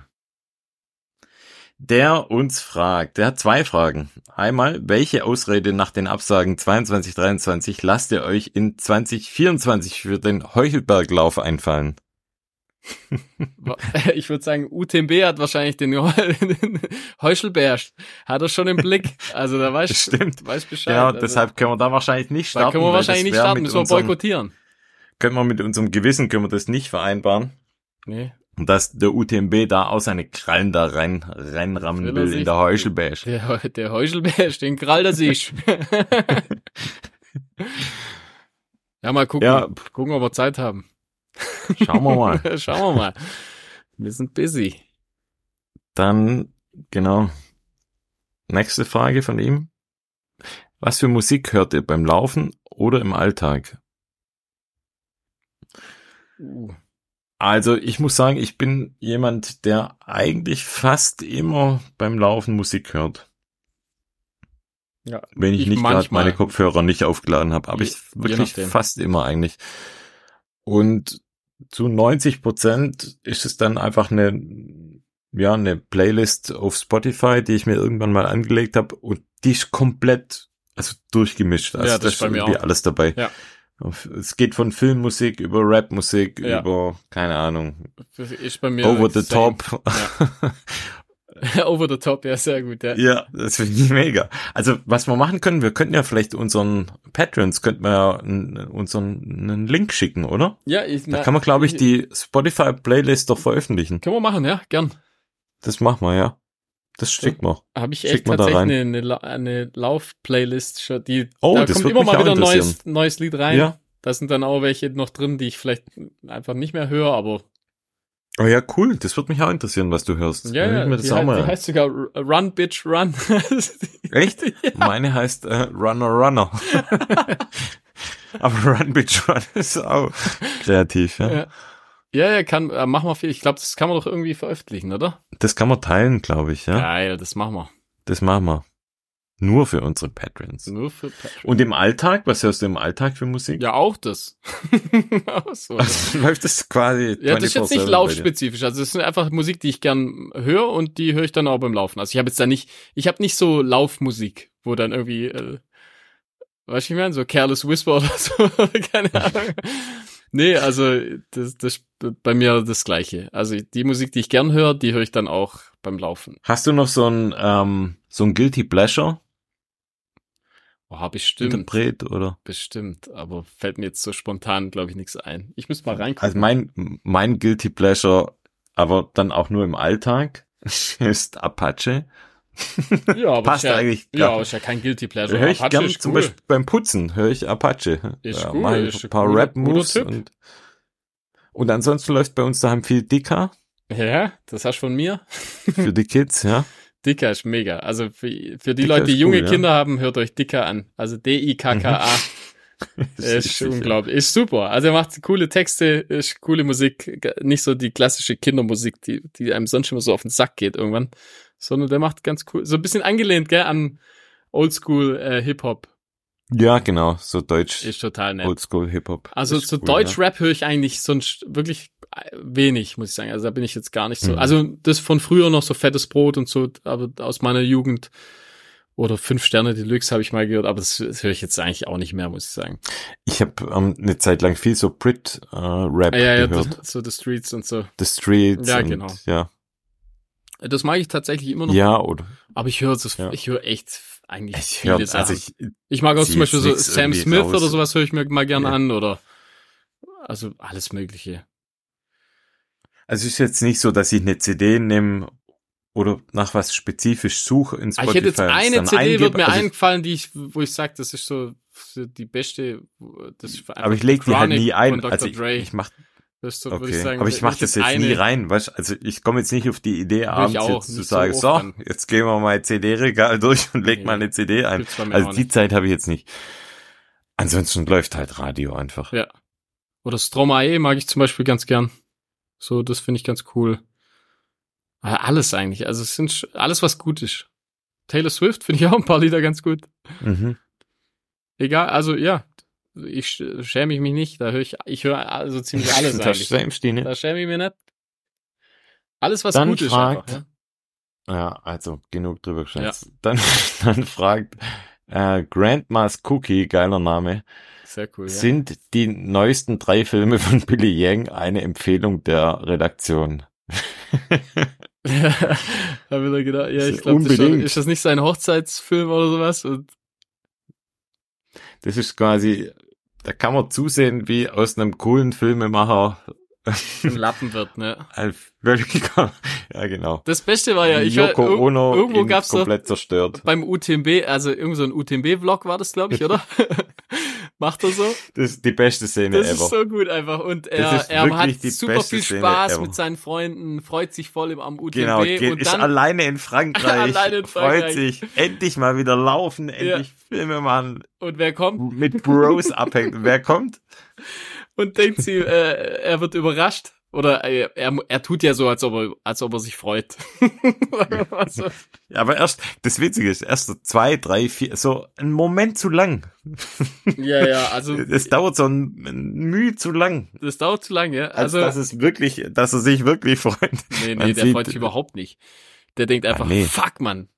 der uns fragt, der hat zwei Fragen. Einmal, welche Ausrede nach den Absagen 22, 23 lasst ihr euch in 2024 für den Heuchelberglauf einfallen? [LAUGHS] Ich würde sagen, UTMB hat wahrscheinlich den, den [LAUGHS] Heuschelbär, hat er schon im Blick. Also da weiß Stimmt. weiß Bescheid. Genau, also, deshalb können wir da wahrscheinlich nicht starten. da können wir wahrscheinlich nicht starten, müssen wir boykottieren. Können wir mit unserem Gewissen, können wir das nicht vereinbaren. Nee. Und dass der UTMB da auch seine Krallen da rein, reinrammen Will in der Heuchelbär. Der, der Heuschelbär, den krallt er sich. [LAUGHS] Ja, mal gucken. Ja. Gucken, ob wir Zeit haben. Schauen wir mal. [LAUGHS] Schauen wir mal. Wir sind busy. Dann, genau. Nächste Frage von ihm. Was für Musik hört ihr beim Laufen oder im Alltag? Uh. Also ich muss sagen, ich bin jemand, der eigentlich fast immer beim Laufen Musik hört. Ja, Wenn ich, Ich nicht gerade meine Kopfhörer nicht aufgeladen habe, aber ich wirklich fast immer eigentlich. Und zu 90 Prozent ist es dann einfach eine, ja, eine Playlist auf Spotify, die ich mir irgendwann mal angelegt habe und die ist komplett, also durchgemischt. Also Ja, das da ist bei mir auch. alles dabei. Ja. Es geht von Filmmusik über Rapmusik, Ja. über, keine Ahnung, Ist bei mir over the same. top. [LAUGHS] [LAUGHS] Over the top, ja, sehr gut, ja. Ja, das finde ich mega. Also, was wir machen können, wir könnten ja vielleicht unseren Patrons, könnten wir ja unseren einen Link schicken, oder? Ja, ich, Da kann man, glaube ich, die Spotify-Playlist doch veröffentlichen. Können wir machen, ja, gern. Das machen wir, ja. Das schickt man. Habe ich echt tatsächlich eine, eine, eine Lauf-Playlist schon, die, Oh, da das kommt immer mal wieder ein neues, neues Lied rein. Ja. Da sind dann auch welche noch drin, die ich vielleicht einfach nicht mehr höre, aber Oh ja, cool. Das wird mich auch interessieren, was du hörst. ja, ja, hören wir die, das auch heißt, mal die heißt sogar Run, Bitch, Run. [LAUGHS] Echt? Meine heißt äh, Runner Runner. [LAUGHS] Aber Run Bitch Run ist auch kreativ, ja. ja. ja, ja, kann, äh, machen wir viel. Ich glaube, das kann man doch irgendwie veröffentlichen, oder? Das kann man teilen, glaube ich, ja. Geil, das machen wir. Das machen wir. Nur für unsere Patrons. Nur für Patreon. Und im Alltag, was hörst du im Alltag für Musik? Ja, auch das. [LAUGHS] auch so. Also [LAUGHS] läuft das quasi Ja, das ist jetzt 24/7 bei nicht laufspezifisch. Also es ist einfach Musik, die ich gern höre und die höre ich dann auch beim Laufen. Also ich habe jetzt da nicht, ich habe nicht so Laufmusik, wo dann irgendwie, äh, weißt du, ich meine, so Careless Whisper oder [LAUGHS] so, keine Ahnung. Nee, also das, das ist bei mir das Gleiche. Also die Musik, die ich gern höre, die höre ich dann auch beim Laufen. Hast du noch so ein, ähm, so ein Guilty Pleasure Oh, bestimmt, Interpret oder? bestimmt. Aber fällt mir jetzt so spontan, glaube ich, nichts ein. Ich müsste mal reingucken. Also mein, mein Guilty Pleasure, aber dann auch nur im Alltag, [LAUGHS] ist Apache. [LAUGHS] ja, aber Passt ja, eigentlich. Ja, aber ist ja kein Guilty Pleasure. höre ich Apache gern zum cool. Beispiel beim Putzen, höre ich Apache. Ist ja, cool, ist ein paar Rap-Moves und, und ansonsten läuft bei uns daheim viel Dicker Ja, das hast du von mir. für die Kids, ja. [LAUGHS] Dicker ist mega. Also für, für die Dicker Leute, die ist junge cool, ja. Kinder haben, hört euch Dicker an. Also D-I-K-K-A. [LAUGHS] [LAUGHS] Das ist sicher. unglaublich. Ist super. Also er macht coole Texte, ist coole Musik. Nicht so die klassische Kindermusik, die, die einem sonst immer so auf den Sack geht irgendwann. Sondern der macht ganz cool. So ein bisschen angelehnt, gell, an Oldschool äh, Hip-Hop. Ja, genau, so deutsch, Ist total nett. Oldschool Hip-Hop. Also Ist so cool, Deutsch-Rap höre ich eigentlich sonst wirklich wenig, muss ich sagen. Also da bin ich jetzt gar nicht so. Mhm. Also das von früher noch so fettes Brot und so, aber aus meiner Jugend oder fünf Sterne Deluxe habe ich mal gehört, aber das, das höre ich jetzt eigentlich auch nicht mehr, muss ich sagen. Ich habe ähm, eine Zeit lang viel so Brit-Rap Ah, ja, ja, gehört. das, so The Streets und so. The Streets. Ja, und, genau. Ja, Das mag ich tatsächlich immer noch. ja oder Aber ich höre das, Ja. ich höre echt eigentlich ich viele höre, Sachen. also ich, ich mag auch zum Beispiel so Sam Smith raus. oder sowas höre ich mir mal gerne Ja. an oder also alles Mögliche. Also es ist jetzt nicht so, dass ich eine CD nehme oder nach was spezifisch suche in Ah, Spotify. ich hätte jetzt eine CD, eingebe. wird mir also ich, einfallen, die ich, wo ich sage, das ist so so die beste. Das aber ich lege die halt nie ein. Also ich, Dre. ich mach, so, okay, ich sagen, aber ich mache das jetzt eine, nie rein, weißt? Also ich komme jetzt nicht auf die Idee, abends auch jetzt zu so sagen, so, dann. jetzt gehen wir mal CD-Regal durch und leg Nee. mal eine CD ein. Also die nicht. Zeit habe ich jetzt nicht. Ansonsten läuft halt Radio einfach. Ja. Oder Stromae mag ich zum Beispiel ganz gern. So, das finde ich ganz cool. Aber alles eigentlich. Also es sind alles, was gut ist. Taylor Swift finde ich [LAUGHS] auch ein paar Lieder ganz gut. Mhm. Egal, also ja, ich sch- schäme ich mich nicht. Da höre ich, ich höre also ziemlich [LAUGHS] alles da eigentlich. schämst du nicht. Da schäme ich mich nicht. Alles, was Dann gut ist fragt- einfach. Ja? Ja, also genug drüber geschätzt. Dann, [LAUGHS] dann fragt äh, Grandma's Cookie, geiler Name, Sehr cool, ja. sind die neuesten drei Filme von Billy Yang eine Empfehlung der Redaktion? [LAUGHS] da will er gedacht, ja, ich [LAUGHS] glaube, ist, ist das nicht sein Hochzeitsfilm oder sowas? Und Das ist quasi, da kann man zusehen, wie aus einem coolen Filmemacher [LAUGHS] ein Lappen wird, ne? ein völliger, ja genau, Das Beste war ja, ich war, Yoko ir- Ono irgendwo gab's komplett zerstört. beim UTMB, also irgend so ein UTMB-Vlog war das, glaube ich, oder? Macht er so? Das ist die beste Szene Das ever. ist so gut einfach. Und er, Das er hat super viel Spaß mit seinen Freunden, freut sich voll im, am UTB Genau, geht, und ist dann alleine in Frankreich, [LAUGHS] Alleine in freut Frankreich. sich, endlich mal wieder laufen, endlich Filme machen, und wer kommt mit Bros abhängt. Wer kommt? und denkt sie, äh, er wird überrascht. Oder äh, er, er tut ja so, als ob er, als ob er sich freut. [LAUGHS] also, Ja, aber erst, das Witzige ist, erst so zwei, drei, vier, so ein Moment zu lang. [LAUGHS] ja, ja, also Es dauert so ein, Mühe zu lang. das dauert zu lange. ja. Als Also dass es wirklich, dass er sich wirklich freut. nee, man nee, der sieht- freut sich überhaupt nicht. Der denkt einfach, nee. fuck, Mann.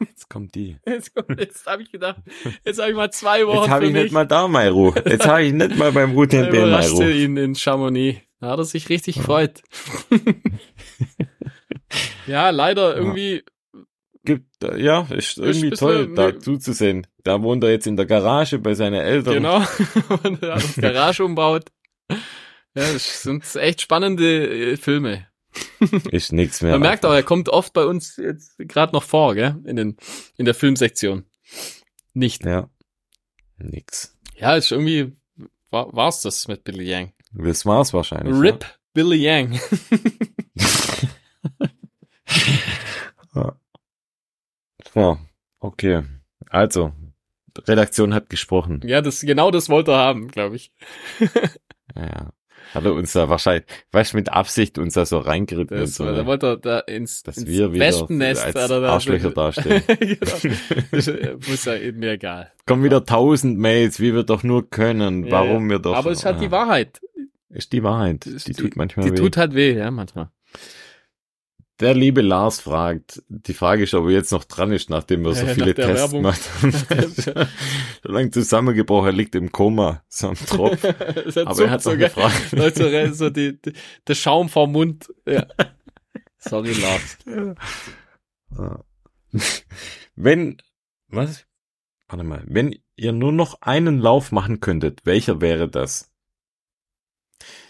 Jetzt kommt die. [LAUGHS] Jetzt, jetzt habe ich gedacht, jetzt habe ich mal zwei Wochen Jetzt habe ich mich. nicht mal da Mairo. Jetzt habe ich nicht mal beim UTMB überraschte Mairo. ihn in Chamonix. Da hat er sich richtig gefreut. [LAUGHS] ja, leider irgendwie, Gibt, ja, ist irgendwie ist toll, da ne- zuzusehen. Da wohnt er jetzt in der Garage bei seinen Eltern. genau, [LAUGHS] und er hat das Garage umbaut. Ja, das sind echt spannende äh, Filme. [LAUGHS] Ist nichts mehr. Man merkt auch, er kommt oft bei uns jetzt gerade noch vor, gell? In, den, in der Filmsektion. Nicht. Ja. Nix. Ja, ist irgendwie, war, war's das mit Billy Yang. Das war's wahrscheinlich. RIP Billy Yang. [LAUGHS] Ja. So, okay. Also, Redaktion hat gesprochen. Ja, das, genau das wollte er haben, glaube ich. [LAUGHS] Ja. Hat er uns da wahrscheinlich, weißt du, mit Absicht uns da so reingeritten Das, so, da ne? wollte er da ins, dass ins wir wieder Wespennest als hat er da- Arschlöcher [LAUGHS] dastehen. genau. Muss ja eben mir egal. Kommen wieder tausend Mails, wie wir doch nur können, Ja, warum ja. wir doch. Aber es ist halt die Wahrheit. Ist die Wahrheit. Ist Die tut manchmal Die weh. tut halt weh, ja, manchmal. Der liebe Lars fragt, die Frage ist, ob er jetzt noch dran ist, nachdem wir so Ja, viele nach der Tests Werbung. gemacht [LAUGHS] haben. so lange zusammengebrochen, er liegt im Koma, so am Tropf. [LAUGHS] Aber er hat so, gefragt. Leute, so die, die, der Schaum vom Mund. Ja. [LAUGHS] Sorry, Lars. Wenn, was? Warte mal, wenn ihr nur noch einen Lauf machen könntet, welcher wäre das?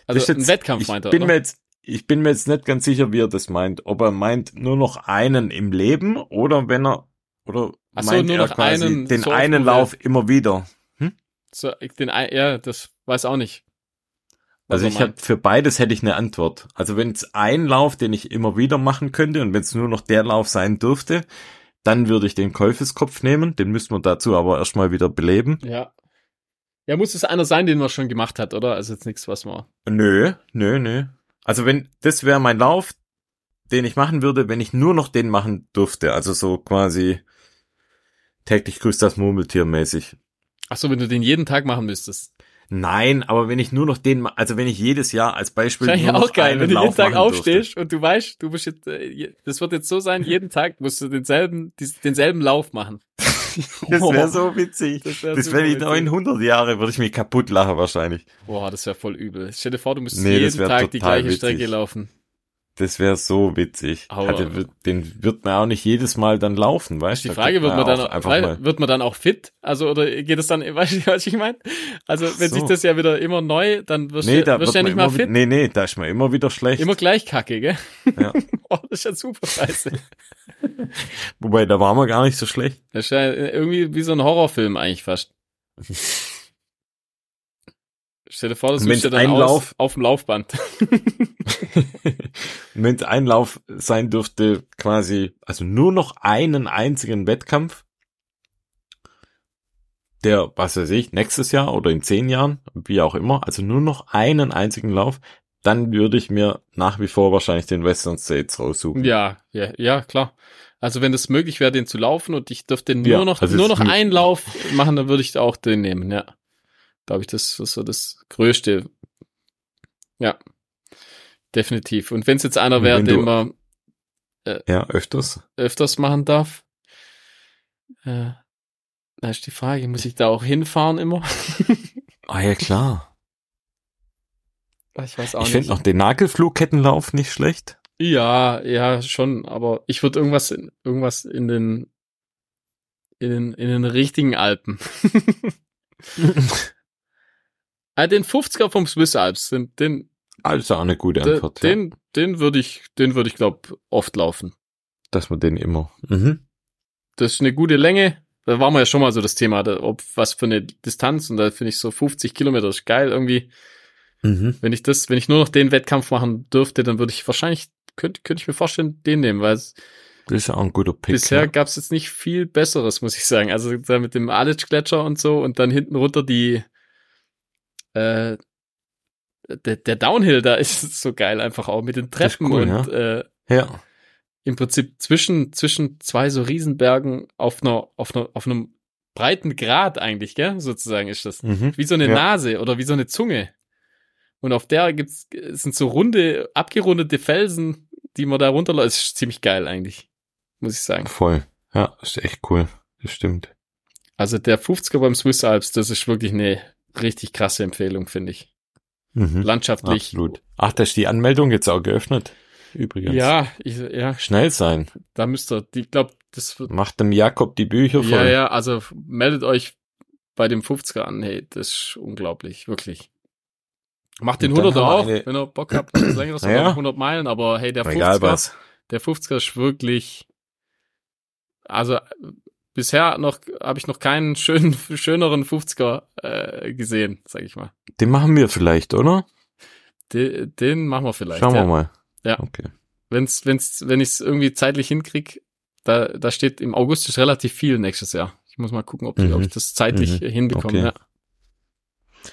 Also ist ein jetzt- Wettkampf ich meint er, bin oder? mir jetzt, ich bin mir jetzt nicht ganz sicher, wie er das meint. Ob er meint nur noch einen im Leben oder wenn er, oder Ach so, meint nur er noch quasi einen den so einen Lauf immer wieder? So, ich- den, ja, das weiß auch nicht. Also er ich habe für beides hätte ich eine Antwort. Also wenn es ein Lauf, den ich immer wieder machen könnte und wenn es nur noch der Lauf sein dürfte, dann würde ich den Käufeskopf nehmen. Den müssten wir dazu aber erstmal wieder beleben. Ja. Ja, muss es einer sein, den man schon gemacht hat, oder? Also jetzt nichts, was man. Nö, nö, nö. Also wenn das wäre mein Lauf, den ich machen würde, wenn ich nur noch den machen dürfte. Also so quasi täglich grüßt das Murmeltier mäßig. Ach so, wenn du den jeden Tag machen müsstest. Nein, aber wenn ich nur noch den, also wenn ich jedes Jahr als Beispiel nur noch auch geil, wenn du jeden Tag dürfte. aufstehst und du weißt, du bist jetzt, äh, das wird jetzt so sein, jeden Tag musst du denselben, denselben Lauf machen. Das wäre so witzig. Das wär wenn ich witzig. 900 Jahre würde ich mich kaputt lachen wahrscheinlich. Boah, das wäre voll übel. Stell dir vor, du müsstest Nee, jeden wär Tag die gleiche Strecke witzig. laufen. Das wäre so witzig. Aber- Also, wird- den wird man auch nicht jedes Mal dann laufen, weißt Die Da Frage, wird man dann, auch einfach weil, mal. wird man dann auch fit? Also, oder geht es dann, [LAUGHS] weißt du, was ich meine? Also, wenn so. sich das ja wieder immer neu, dann wirst Nee, du, da wirst wird du ja man nicht mal fit. nee, nee, da ist man immer wieder schlecht. Immer gleich kacke, gell? Ja. [LAUGHS] oh, das ist ja super scheiße. [LAUGHS] Wobei, da waren wir gar nicht so schlecht. Das ist ja irgendwie wie so ein Horrorfilm eigentlich fast. Stell dir vor, das dann ein Lauf- auf dem Laufband. [LAUGHS] Wenn es ein Lauf sein dürfte, quasi, also nur noch einen einzigen Wettkampf, der, was weiß ich, nächstes Jahr oder in zehn Jahren, wie auch immer, also nur noch einen einzigen Lauf, dann würde ich mir nach wie vor wahrscheinlich den Western States raussuchen. Ja, ja, ja, klar. Also wenn es möglich wäre, den zu laufen und ich dürfte nur Ja, noch, also nur noch einen Lauf machen, dann würde ich auch den nehmen, ja. Glaube ich, das ist so das Größte. Ja. Definitiv. Und wenn es jetzt einer wäre, den man Ja, öfters. öfters machen darf, äh, da ist die Frage, muss ich da auch hinfahren immer? [LAUGHS] Ah ja, klar. ich weiß auch Ich nicht. finde noch den Nagelflugkettenlauf nicht schlecht. Ja, ja, schon, aber ich würde irgendwas, in, irgendwas in den, in den, in den richtigen Alpen. [LAUGHS] [LAUGHS] ah, den 50er vom Swiss Alps, den, den, Also auch eine gute Antwort, ja. den, den würde ich, den würde ich glaub oft laufen. dass man den immer. Mhm. Das ist eine gute Länge, da war wir ja schon mal so das Thema, da, ob was für eine Distanz und da finde ich so 50 Kilometer ist geil irgendwie. Mhm. Wenn ich das, wenn ich nur noch den Wettkampf machen dürfte, dann würde ich wahrscheinlich, könnte könnte ich mir vorstellen, den nehmen, weil es das ist ja auch ein guter Pick. Bisher ja. gab es jetzt nicht viel Besseres, muss ich sagen. Also da mit dem Alic-Gletscher und so und dann hinten runter die äh, der, der Downhill da [LAUGHS] ist so geil einfach auch mit den Treppen cool, und ja. Äh, ja. im Prinzip zwischen zwischen zwei so Riesenbergen auf einer auf einer auf einem breiten Grat eigentlich, gell? Sozusagen ist das mhm. wie so eine ja. Nase oder wie so eine Zunge. Und auf der gibt's sind so runde abgerundete Felsen, die man da runterläuft. Ist ziemlich geil eigentlich muss ich sagen. Voll. Ja, ist echt cool. Das stimmt. Also der 50er beim Swiss Alps, das ist wirklich eine richtig krasse Empfehlung, finde ich. Mhm, Landschaftlich. Absolut. Ach, da ist die Anmeldung jetzt auch geöffnet. Übrigens. Ja, ich, ja. Schnell sein. Da müsst ihr, ich glaube, das wird. Macht dem Jakob die Bücher voll. Ja, ja, also meldet euch bei dem 50er an. Hey, das ist unglaublich, wirklich. Macht den 100er auch, eine... wenn ihr Bock habt, das längeres [CLEARS THROAT] ja. 100 Meilen, aber hey, der 50er, der 50er ist wirklich also bisher noch habe ich noch keinen schönen, [LAUGHS] schöneren 50er äh, gesehen, sag ich mal. Den machen wir vielleicht, oder? Den, den machen wir vielleicht. Schauen ja. wir mal. Ja. Okay. Wenn's, wenn's, wenn ich es irgendwie zeitlich hinkrieg, da, da steht im August ist relativ viel nächstes Jahr. Ich muss mal gucken, ob, mhm. ob ich das zeitlich mhm. hinbekomme. Okay. Ja.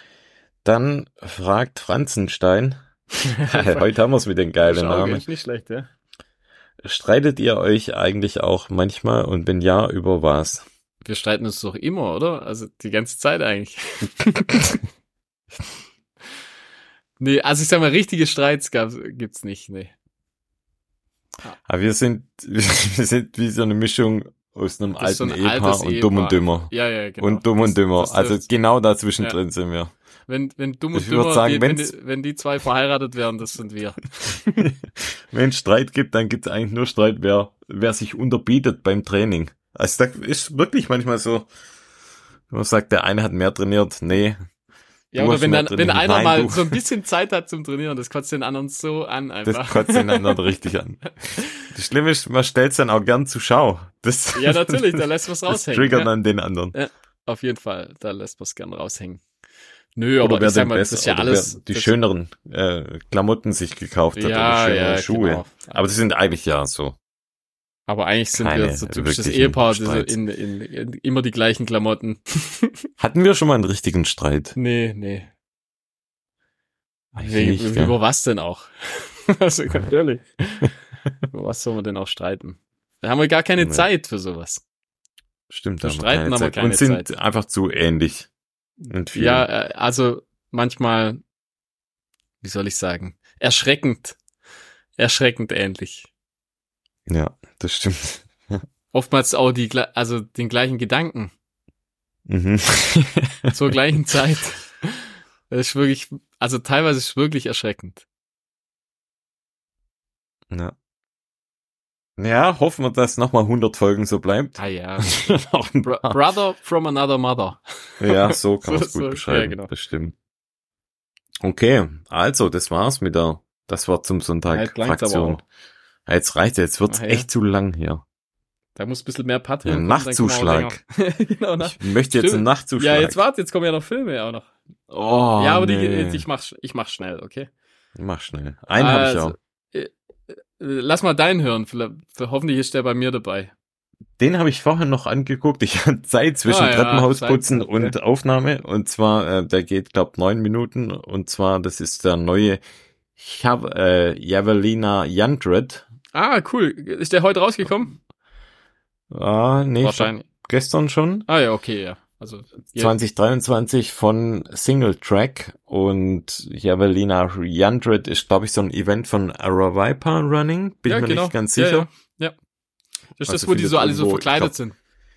Dann fragt Franzenstein. [LAUGHS] [LAUGHS] Heute haben wir es mit den geilen Namen. Nicht schlecht, ja. Streitet ihr euch eigentlich auch manchmal und wenn ja, über was? Wir streiten uns doch immer, oder? Also die ganze Zeit eigentlich. [LAUGHS] nee, also ich sag mal, richtige Streits gab's, gibt's nicht, nee. Aber wir sind, [LAUGHS] wir sind wie so eine Mischung aus einem alten so ein Ehepaar und Ehepaar. Dumm und Dümmer. Ja, ja, genau. Und Dumm und Dümmer. also genau dazwischen ja. drin sind wir wenn, wenn dumm und dümmer, sagen, die, wenn, die, wenn die zwei verheiratet werden, das sind wir. [LAUGHS] wenn es Streit gibt, dann gibt es eigentlich nur Streit, wer, wer sich unterbietet beim Training. Also das ist wirklich manchmal so, man sagt, der eine hat mehr trainiert, nee. Ja, oder wenn dann, wenn einer Nein, mal du. so ein bisschen Zeit hat zum Trainieren, das kotzt den anderen so an einfach. Das kotzt den anderen [LAUGHS] richtig an. Das Schlimme ist, man stellt's dann auch gern zur Schau. Das, ja, natürlich, da lässt man's [LAUGHS] raushängen. Das triggert ja. dann den anderen. Ja, auf jeden Fall, da lässt man's gern raushängen. Nö, aber wer ich sag mal, das ist ja alles. die schöneren äh, Klamotten sich gekauft hat ja, oder schönere ja, Schuhe. Genau. Aber das sind eigentlich ja so. Aber eigentlich sind Keine wir so typisches Ehepaar, diese in, in, in, immer die gleichen Klamotten. [LAUGHS] Hatten wir schon mal einen richtigen Streit? Nee, nee. Wie, nicht, über was denn auch? [LAUGHS] also [LAUGHS] ganz ehrlich. über was soll man denn auch streiten? Da haben wir gar keine nee. Zeit für sowas. Stimmt, da streiten aber keine Und sind Zeit. einfach zu ähnlich. Ja, äh, also manchmal, wie soll ich sagen, erschreckend, erschreckend ähnlich. Ja, das stimmt. [LAUGHS] Oftmals auch die, also den gleichen Gedanken. Mhm. [LAUGHS] Zur gleichen [LAUGHS] Zeit. Das ist wirklich, also teilweise ist es wirklich erschreckend. Ja. Ja, hoffen wir, dass nochmal 100 Folgen so bleibt. Ah ja. [LAUGHS] Bro Brother from another mother. ja, so kann man es [LAUGHS] gut so, beschreiben. Ja, genau. Bestimmt. Okay, also das war's mit der, das war zum Sonntag Fraktion. Jetzt reicht jetzt wird's Ach, ja. echt zu lang hier. Da muss ein bisschen mehr Patreon. Ja, Nachtzuschlag. [LAUGHS] genau, nach ich möchte jetzt einen Nachtzuschlag. Ja, jetzt warte, jetzt kommen ja noch Filme auch noch. Oh, ja, aber nee. die, ich mach, ich mach schnell, okay? Mach schnell. Einen also, habe ich auch. Lass mal deinen hören. Hoffentlich ist der bei mir dabei. Den habe ich vorher noch angeguckt. Ich hatte Zeit zwischen ah, Treppenhausputzen ja, und Aufnahme. Und zwar, äh, der geht, glaub, neun Minuten. Und zwar, das ist der neue Jav äh, Javelina Yandred. Ah, cool. Ist der heute rausgekommen? Ah, nee. Wahrscheinlich. Gestern schon. Ah ja, okay, ja. Also 2023 von Single Track und Javelina Yandred ist, glaube ich, so ein Event von Aravipa Running. Bin ja, mir genau. nicht ganz sicher. Ja, ja. ja. Das ist also das, wo die so alle so verkleidet glaub, sind.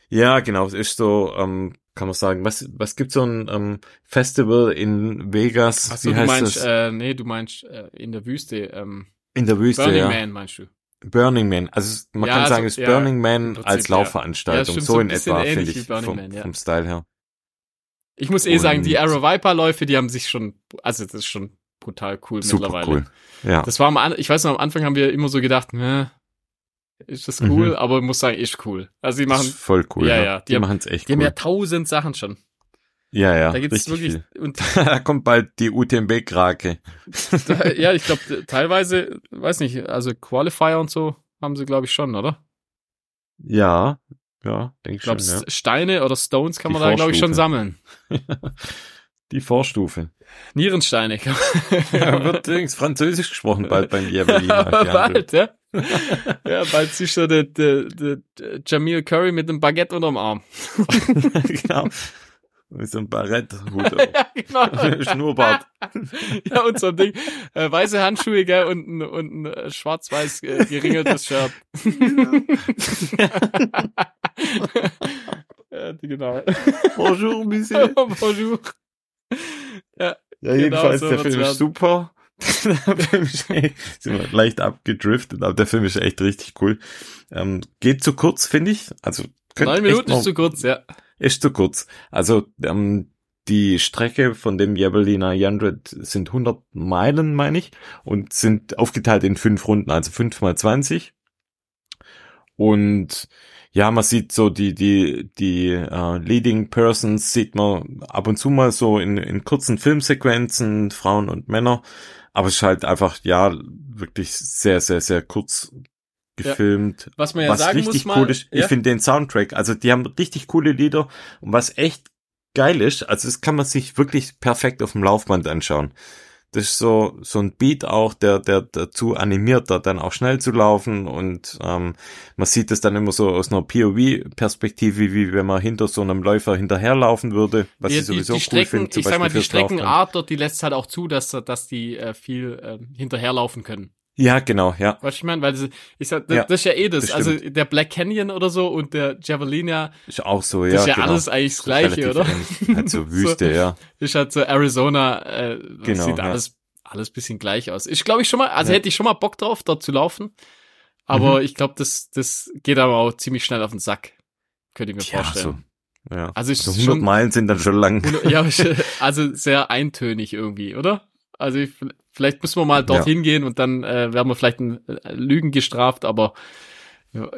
Ja, genau. Es ist so, ähm, kann man sagen, was, was gibt's so ein ähm, Festival in Vegas? Ach so, Wie du meinst, das? Äh, nee, du meinst äh, in der Wüste. Ähm, in der Wüste, Burning ja. Man meinst du? Burning Man. Also man ja, kann also, sagen, es ist ja, Burning Man Prinzip, als Laufveranstaltung. Ja, so, so in etwa, finde ich, vom, Man, vom, Style her. Ich muss eh Und sagen, die Arrow Viper Läufe, die haben sich schon, also das ist schon brutal cool super mittlerweile. Cool. Ja. Das war am, ich weiß noch, am Anfang haben wir immer so gedacht, ne, ist das cool, mhm. aber muss sagen, ist cool. Also die machen voll cool. Ja, ja, ja die, die machen es echt die cool. Die haben ja tausend Sachen schon. Ja, ja. Da gibt's wirklich viel. und [LAUGHS] da kommt bald die UTMB-Krake. [LAUGHS] ja, ich glaube teilweise, weiß nicht, also Qualifier und so haben sie glaube ich schon, oder? Ja, ja, denke ich glaub, schon. Ja. Steine oder Stones kann die man da glaube ich schon sammeln. [LAUGHS] die Vorstufe. Nierensteine. ja, wird übrigens Französisch gesprochen bald beim Javelin. bald, ja. ja, bald siehst du der, der, der Jamil Curry mit einem Baguette unterm Arm. genau. Mit so einem Baretthut. [LAUGHS] ja, genau. [LAUGHS] Schnurrbart. [LAUGHS] ja, und so ein Ding. Äh, weiße Handschuhe, gell, und ein, und ein äh, schwarz-weiß äh, geringeltes Shirt. ja, genau. Bonjour, Monsieur. Bonjour. Ja, ja jedenfalls, genau, so der Film ist super. der Film ist echt, sind wir leicht abgedriftet, aber der Film ist echt richtig cool. Ähm, geht zu kurz, finde ich. Also Neun Minuten ist zu kurz, ja. Ist zu kurz. Also ähm, die Strecke von dem Javelina 100 sind 100 Meilen, meine ich, und sind aufgeteilt in fünf Runden, also fünf mal 20. Und ja, man sieht so die die die uh, Leading Persons sieht man ab und zu mal so in, in kurzen Filmsequenzen Frauen und Männer, aber es ist halt einfach ja wirklich sehr sehr sehr kurz gefilmt. Ja. Was man ja was sagen richtig muss cool mal, ist, ja? ich finde den Soundtrack, also die haben richtig coole Lieder und was echt geil ist, also das kann man sich wirklich perfekt auf dem Laufband anschauen. Das ist so so ein Beat auch, der der dazu animiert, da dann auch schnell zu laufen und ähm, man sieht es dann immer so aus einer POV-Perspektive, wie wenn man hinter so einem Läufer hinterherlaufen würde, was die, ich sowieso die, die cool finde. Ich sag mal, die Streckenart dort, die lässt halt auch zu, dass dass die äh, viel äh, hinterherlaufen können. Ja, genau, ja. Was ich meine, weil das, ich sag, das, ja, das ist ja eh das. das also der Black Canyon oder so und der Javelina. Ist auch so, ja. Das ist ja genau. alles eigentlich das Gleiche, oder? Halt so [LAUGHS] Wüste, so, ja. Ist halt so Arizona, äh, genau, sieht alles, ja. alles bisschen gleich aus. Ich glaube ich schon mal, also ja. hätte ich schon mal Bock drauf, dort zu laufen. Aber mhm. ich glaube, das, das geht aber auch ziemlich schnell auf den Sack. Könnte ich mir Tja, vorstellen. So, ja. Also, ich also 100 schon, Meilen sind dann schon lang. Ja, [LAUGHS] also sehr eintönig irgendwie, oder? Also ich, vielleicht müssen wir mal dorthin ja. gehen und dann äh, werden wir vielleicht ein äh, Lügen gestraft, aber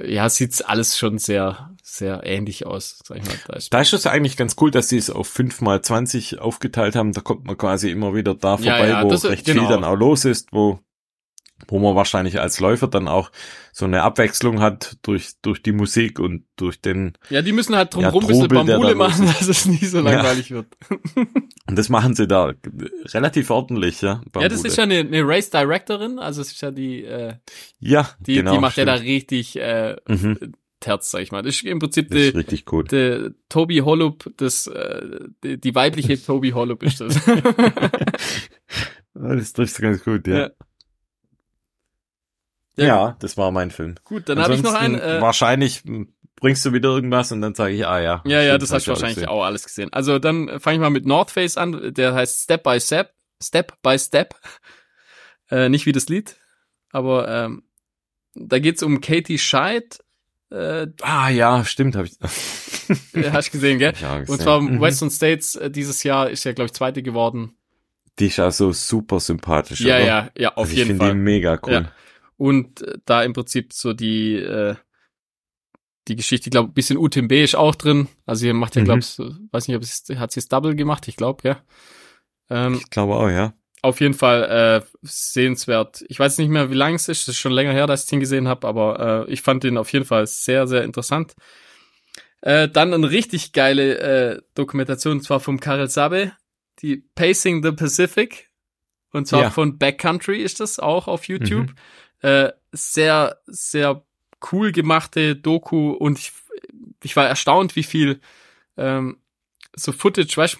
ja, sieht's alles schon sehr, sehr ähnlich aus, sag ich mal. Da ist, da ist es eigentlich ganz cool, dass sie es auf 5 mal 20 aufgeteilt haben. Da kommt man quasi immer wieder da vorbei, ja, ja, wo recht genau. viel dann auch los ist, wo wo man wahrscheinlich als Läufer dann auch so eine Abwechslung hat durch, durch die Musik und durch den. Ja, die müssen halt drumherum ja, ein bisschen Bambule machen, dass es nie so langweilig ja. wird. [LAUGHS] Und das machen sie da relativ ordentlich, ja. Bambule. Ja, das ist ja eine, eine Race Directorin, also es ist ja die, äh, ja, die, genau, die macht stimmt. ja da richtig, äh, mhm. Terz, sag ich mal. Das ist im Prinzip das ist die, richtig gut. Die Toby Hollup, das, äh, die, die weibliche [LAUGHS] Toby Hollup ist das. [LAUGHS] das trifft ganz gut, ja. ja. Ja, ja, das war mein Film. Gut, dann habe ich noch einen. Äh, wahrscheinlich bringst du wieder irgendwas und dann sage ich, ah ja. Ja, ja, das hast du wahrscheinlich gesehen. auch alles gesehen. Also dann fange ich mal mit North Face an. Der heißt Step by Step. Step by Step. [LAUGHS] Äh, nicht wie das Lied, aber ähm, da geht's um Katie Scheid. Äh, ah ja, stimmt, habe ich. [LAUGHS] hast du gesehen, gell? Ja, gesehen. Und zwar mhm. Western States äh, dieses Jahr ist ja glaube ich zweite geworden. Die ist auch so super sympathisch. Ja, oder? ja, ja, auf also jeden Fall. Ich finde die mega cool. Ja und äh, da im Prinzip so die äh, die Geschichte, ich glaube, ein bisschen UTMB ist auch drin. Also ihr macht ja, mhm. glaube ich, weiß nicht, ob es hat sie es Double gemacht, ich glaube, ja. Ähm, ich glaube auch, ja. Auf jeden Fall äh, sehenswert. Ich weiß nicht mehr, wie lang es ist. Es ist schon länger her, dass ich den gesehen habe, aber äh, ich fand den auf jeden Fall sehr, sehr interessant. Äh, dann eine richtig geile äh, Dokumentation, und zwar vom Karel Sabe, die Pacing the Pacific. Und zwar ja. von Backcountry ist das auch auf YouTube. Mhm. Äh, sehr, sehr cool gemachte Doku und ich, ich war erstaunt, wie viel ähm, so Footage, weißt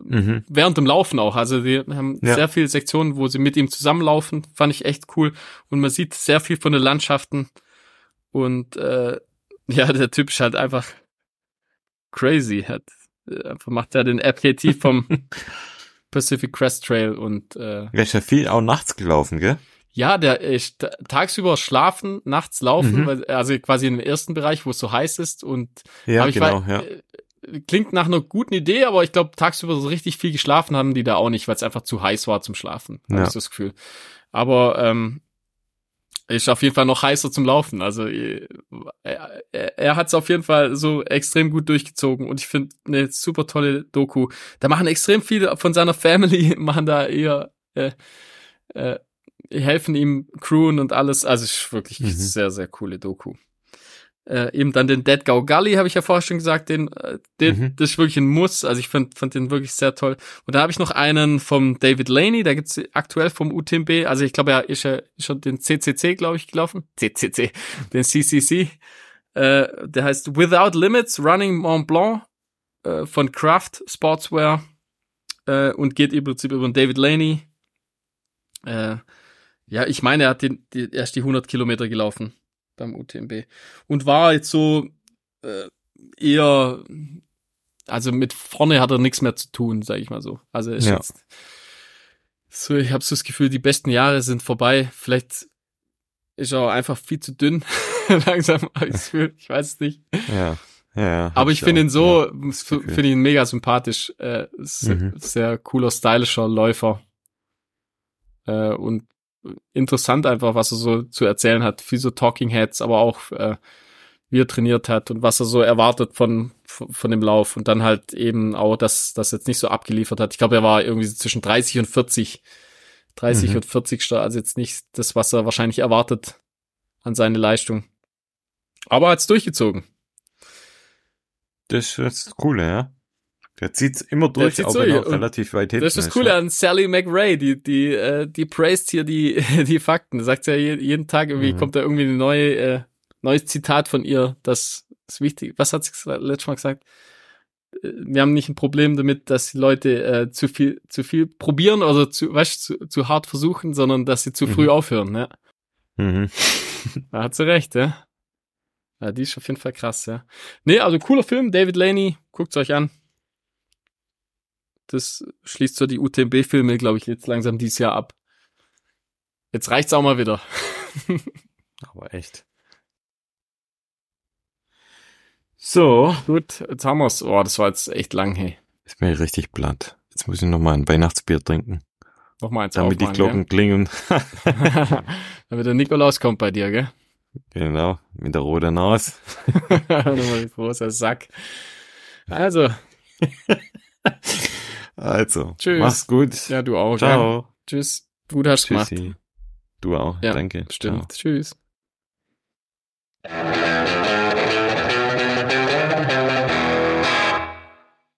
mhm. während dem Laufen auch. Also die haben ja. sehr viele Sektionen, wo sie mit ihm zusammenlaufen, fand ich echt cool. Und man sieht sehr viel von den Landschaften. Und äh, ja, der Typ ist halt einfach crazy. Hat äh, einfach macht er den Aperitif vom [LAUGHS] Pacific Crest Trail und äh, ja, ist ja viel auch nachts gelaufen, gell? Ja, der ist tagsüber schlafen, nachts laufen, mhm. also quasi im ersten Bereich, wo es so heiß ist und ja, genau, war, ja. Äh, klingt nach einer guten Idee, aber ich glaube, tagsüber so richtig viel geschlafen haben die da auch nicht, weil es einfach zu heiß war zum Schlafen, ja. habe ich das Gefühl. Aber ähm, ist auf jeden Fall noch heißer zum Laufen. Also äh, er, er, er hat es auf jeden Fall so extrem gut durchgezogen und ich finde eine super tolle Doku. Da machen extrem viele von seiner Family, [LAUGHS] machen da eher äh, äh, helfen ihm crewen und alles. Also ist wirklich mhm. sehr, sehr coole Doku. Äh, eben dann den Dead Go Gully, habe ich ja vorher schon gesagt, den, äh, den mhm. das ist wirklich ein Muss. Also ich fand, fand den wirklich sehr toll. Und da habe ich noch einen vom David Laney, da gibt's aktuell vom UTMB, also ich glaube, er ist ja schon den CCC, glaube ich, gelaufen. CCC, [LAUGHS] den CCC. Äh, der heißt Without Limits Running Mont Blanc äh, von Kraft Sportswear äh, und geht im Prinzip über den David Laney. Ja, ich meine, er hat den, die, erst die 100 Kilometer gelaufen beim UTMB. Und war jetzt so äh, eher, also mit vorne hat er nichts mehr zu tun, sag ich mal so. Also ist ja. jetzt so, ich habe so das Gefühl, die besten Jahre sind vorbei. Vielleicht ist er auch einfach viel zu dünn. [LAUGHS] Langsam, ich weiß es nicht. Ja. Ja, aber ich finde ihn so, ja, finde ihn mega sympathisch. Äh, mhm. Sehr cooler, stylischer Läufer. Äh, und interessant einfach, was er so zu erzählen hat. Viel so Talking Heads, aber auch äh, wie er trainiert hat und was er so erwartet von, von, von dem Lauf und dann halt eben auch, dass das jetzt nicht so abgeliefert hat. Ich glaube, er war irgendwie zwischen 30 und 40, 30 mhm. und 40, also jetzt nicht das, was er wahrscheinlich erwartet an seine Leistung. Aber er hat's durchgezogen. Das ist das Coole, ja. Der zieht's immer durch, auch wenn er relativ weit hinten Das ist das Coole an Sally McRae, die, die, äh, die praised hier die, [LAUGHS] die Fakten. Sagt ja jeden Tag irgendwie, mhm. kommt da irgendwie ein neue, äh, neues Zitat von ihr, das ist wichtig. Was hat sie letztes Mal gesagt? Äh, wir haben nicht ein Problem damit, dass die Leute äh, zu viel, zu viel probieren oder zu, weißt, zu, zu hart versuchen, sondern dass sie zu früh mhm. aufhören, ja. Mhm. [LAUGHS] da hat sie recht, ja. Ja, die ist auf jeden Fall krass, ja. Nee, also cooler Film, David Laney, guckt's euch an das schließt so die UTMB-Filme, glaube ich, jetzt langsam dieses Jahr ab. Jetzt reicht's auch mal wieder. [LAUGHS] Aber echt. So. Gut, jetzt haben wir's. Oh, das war jetzt echt lang, hey. Ist mir richtig platt. Jetzt muss ich noch mal ein Weihnachtsbier trinken. Nochmal eins Damit die Glocken gell? klingen. [LAUGHS] Damit der Nikolaus kommt bei dir, gell? Genau, mit der roten Nase. [LAUGHS] Nochmal großer Sack. Also. Also, Tschüss. mach's gut. Ja, du auch. Ciao. Ja. Tschüss. Gut hast gemacht. Du auch. Ja, Danke. Stimmt. Ciao. Tschüss.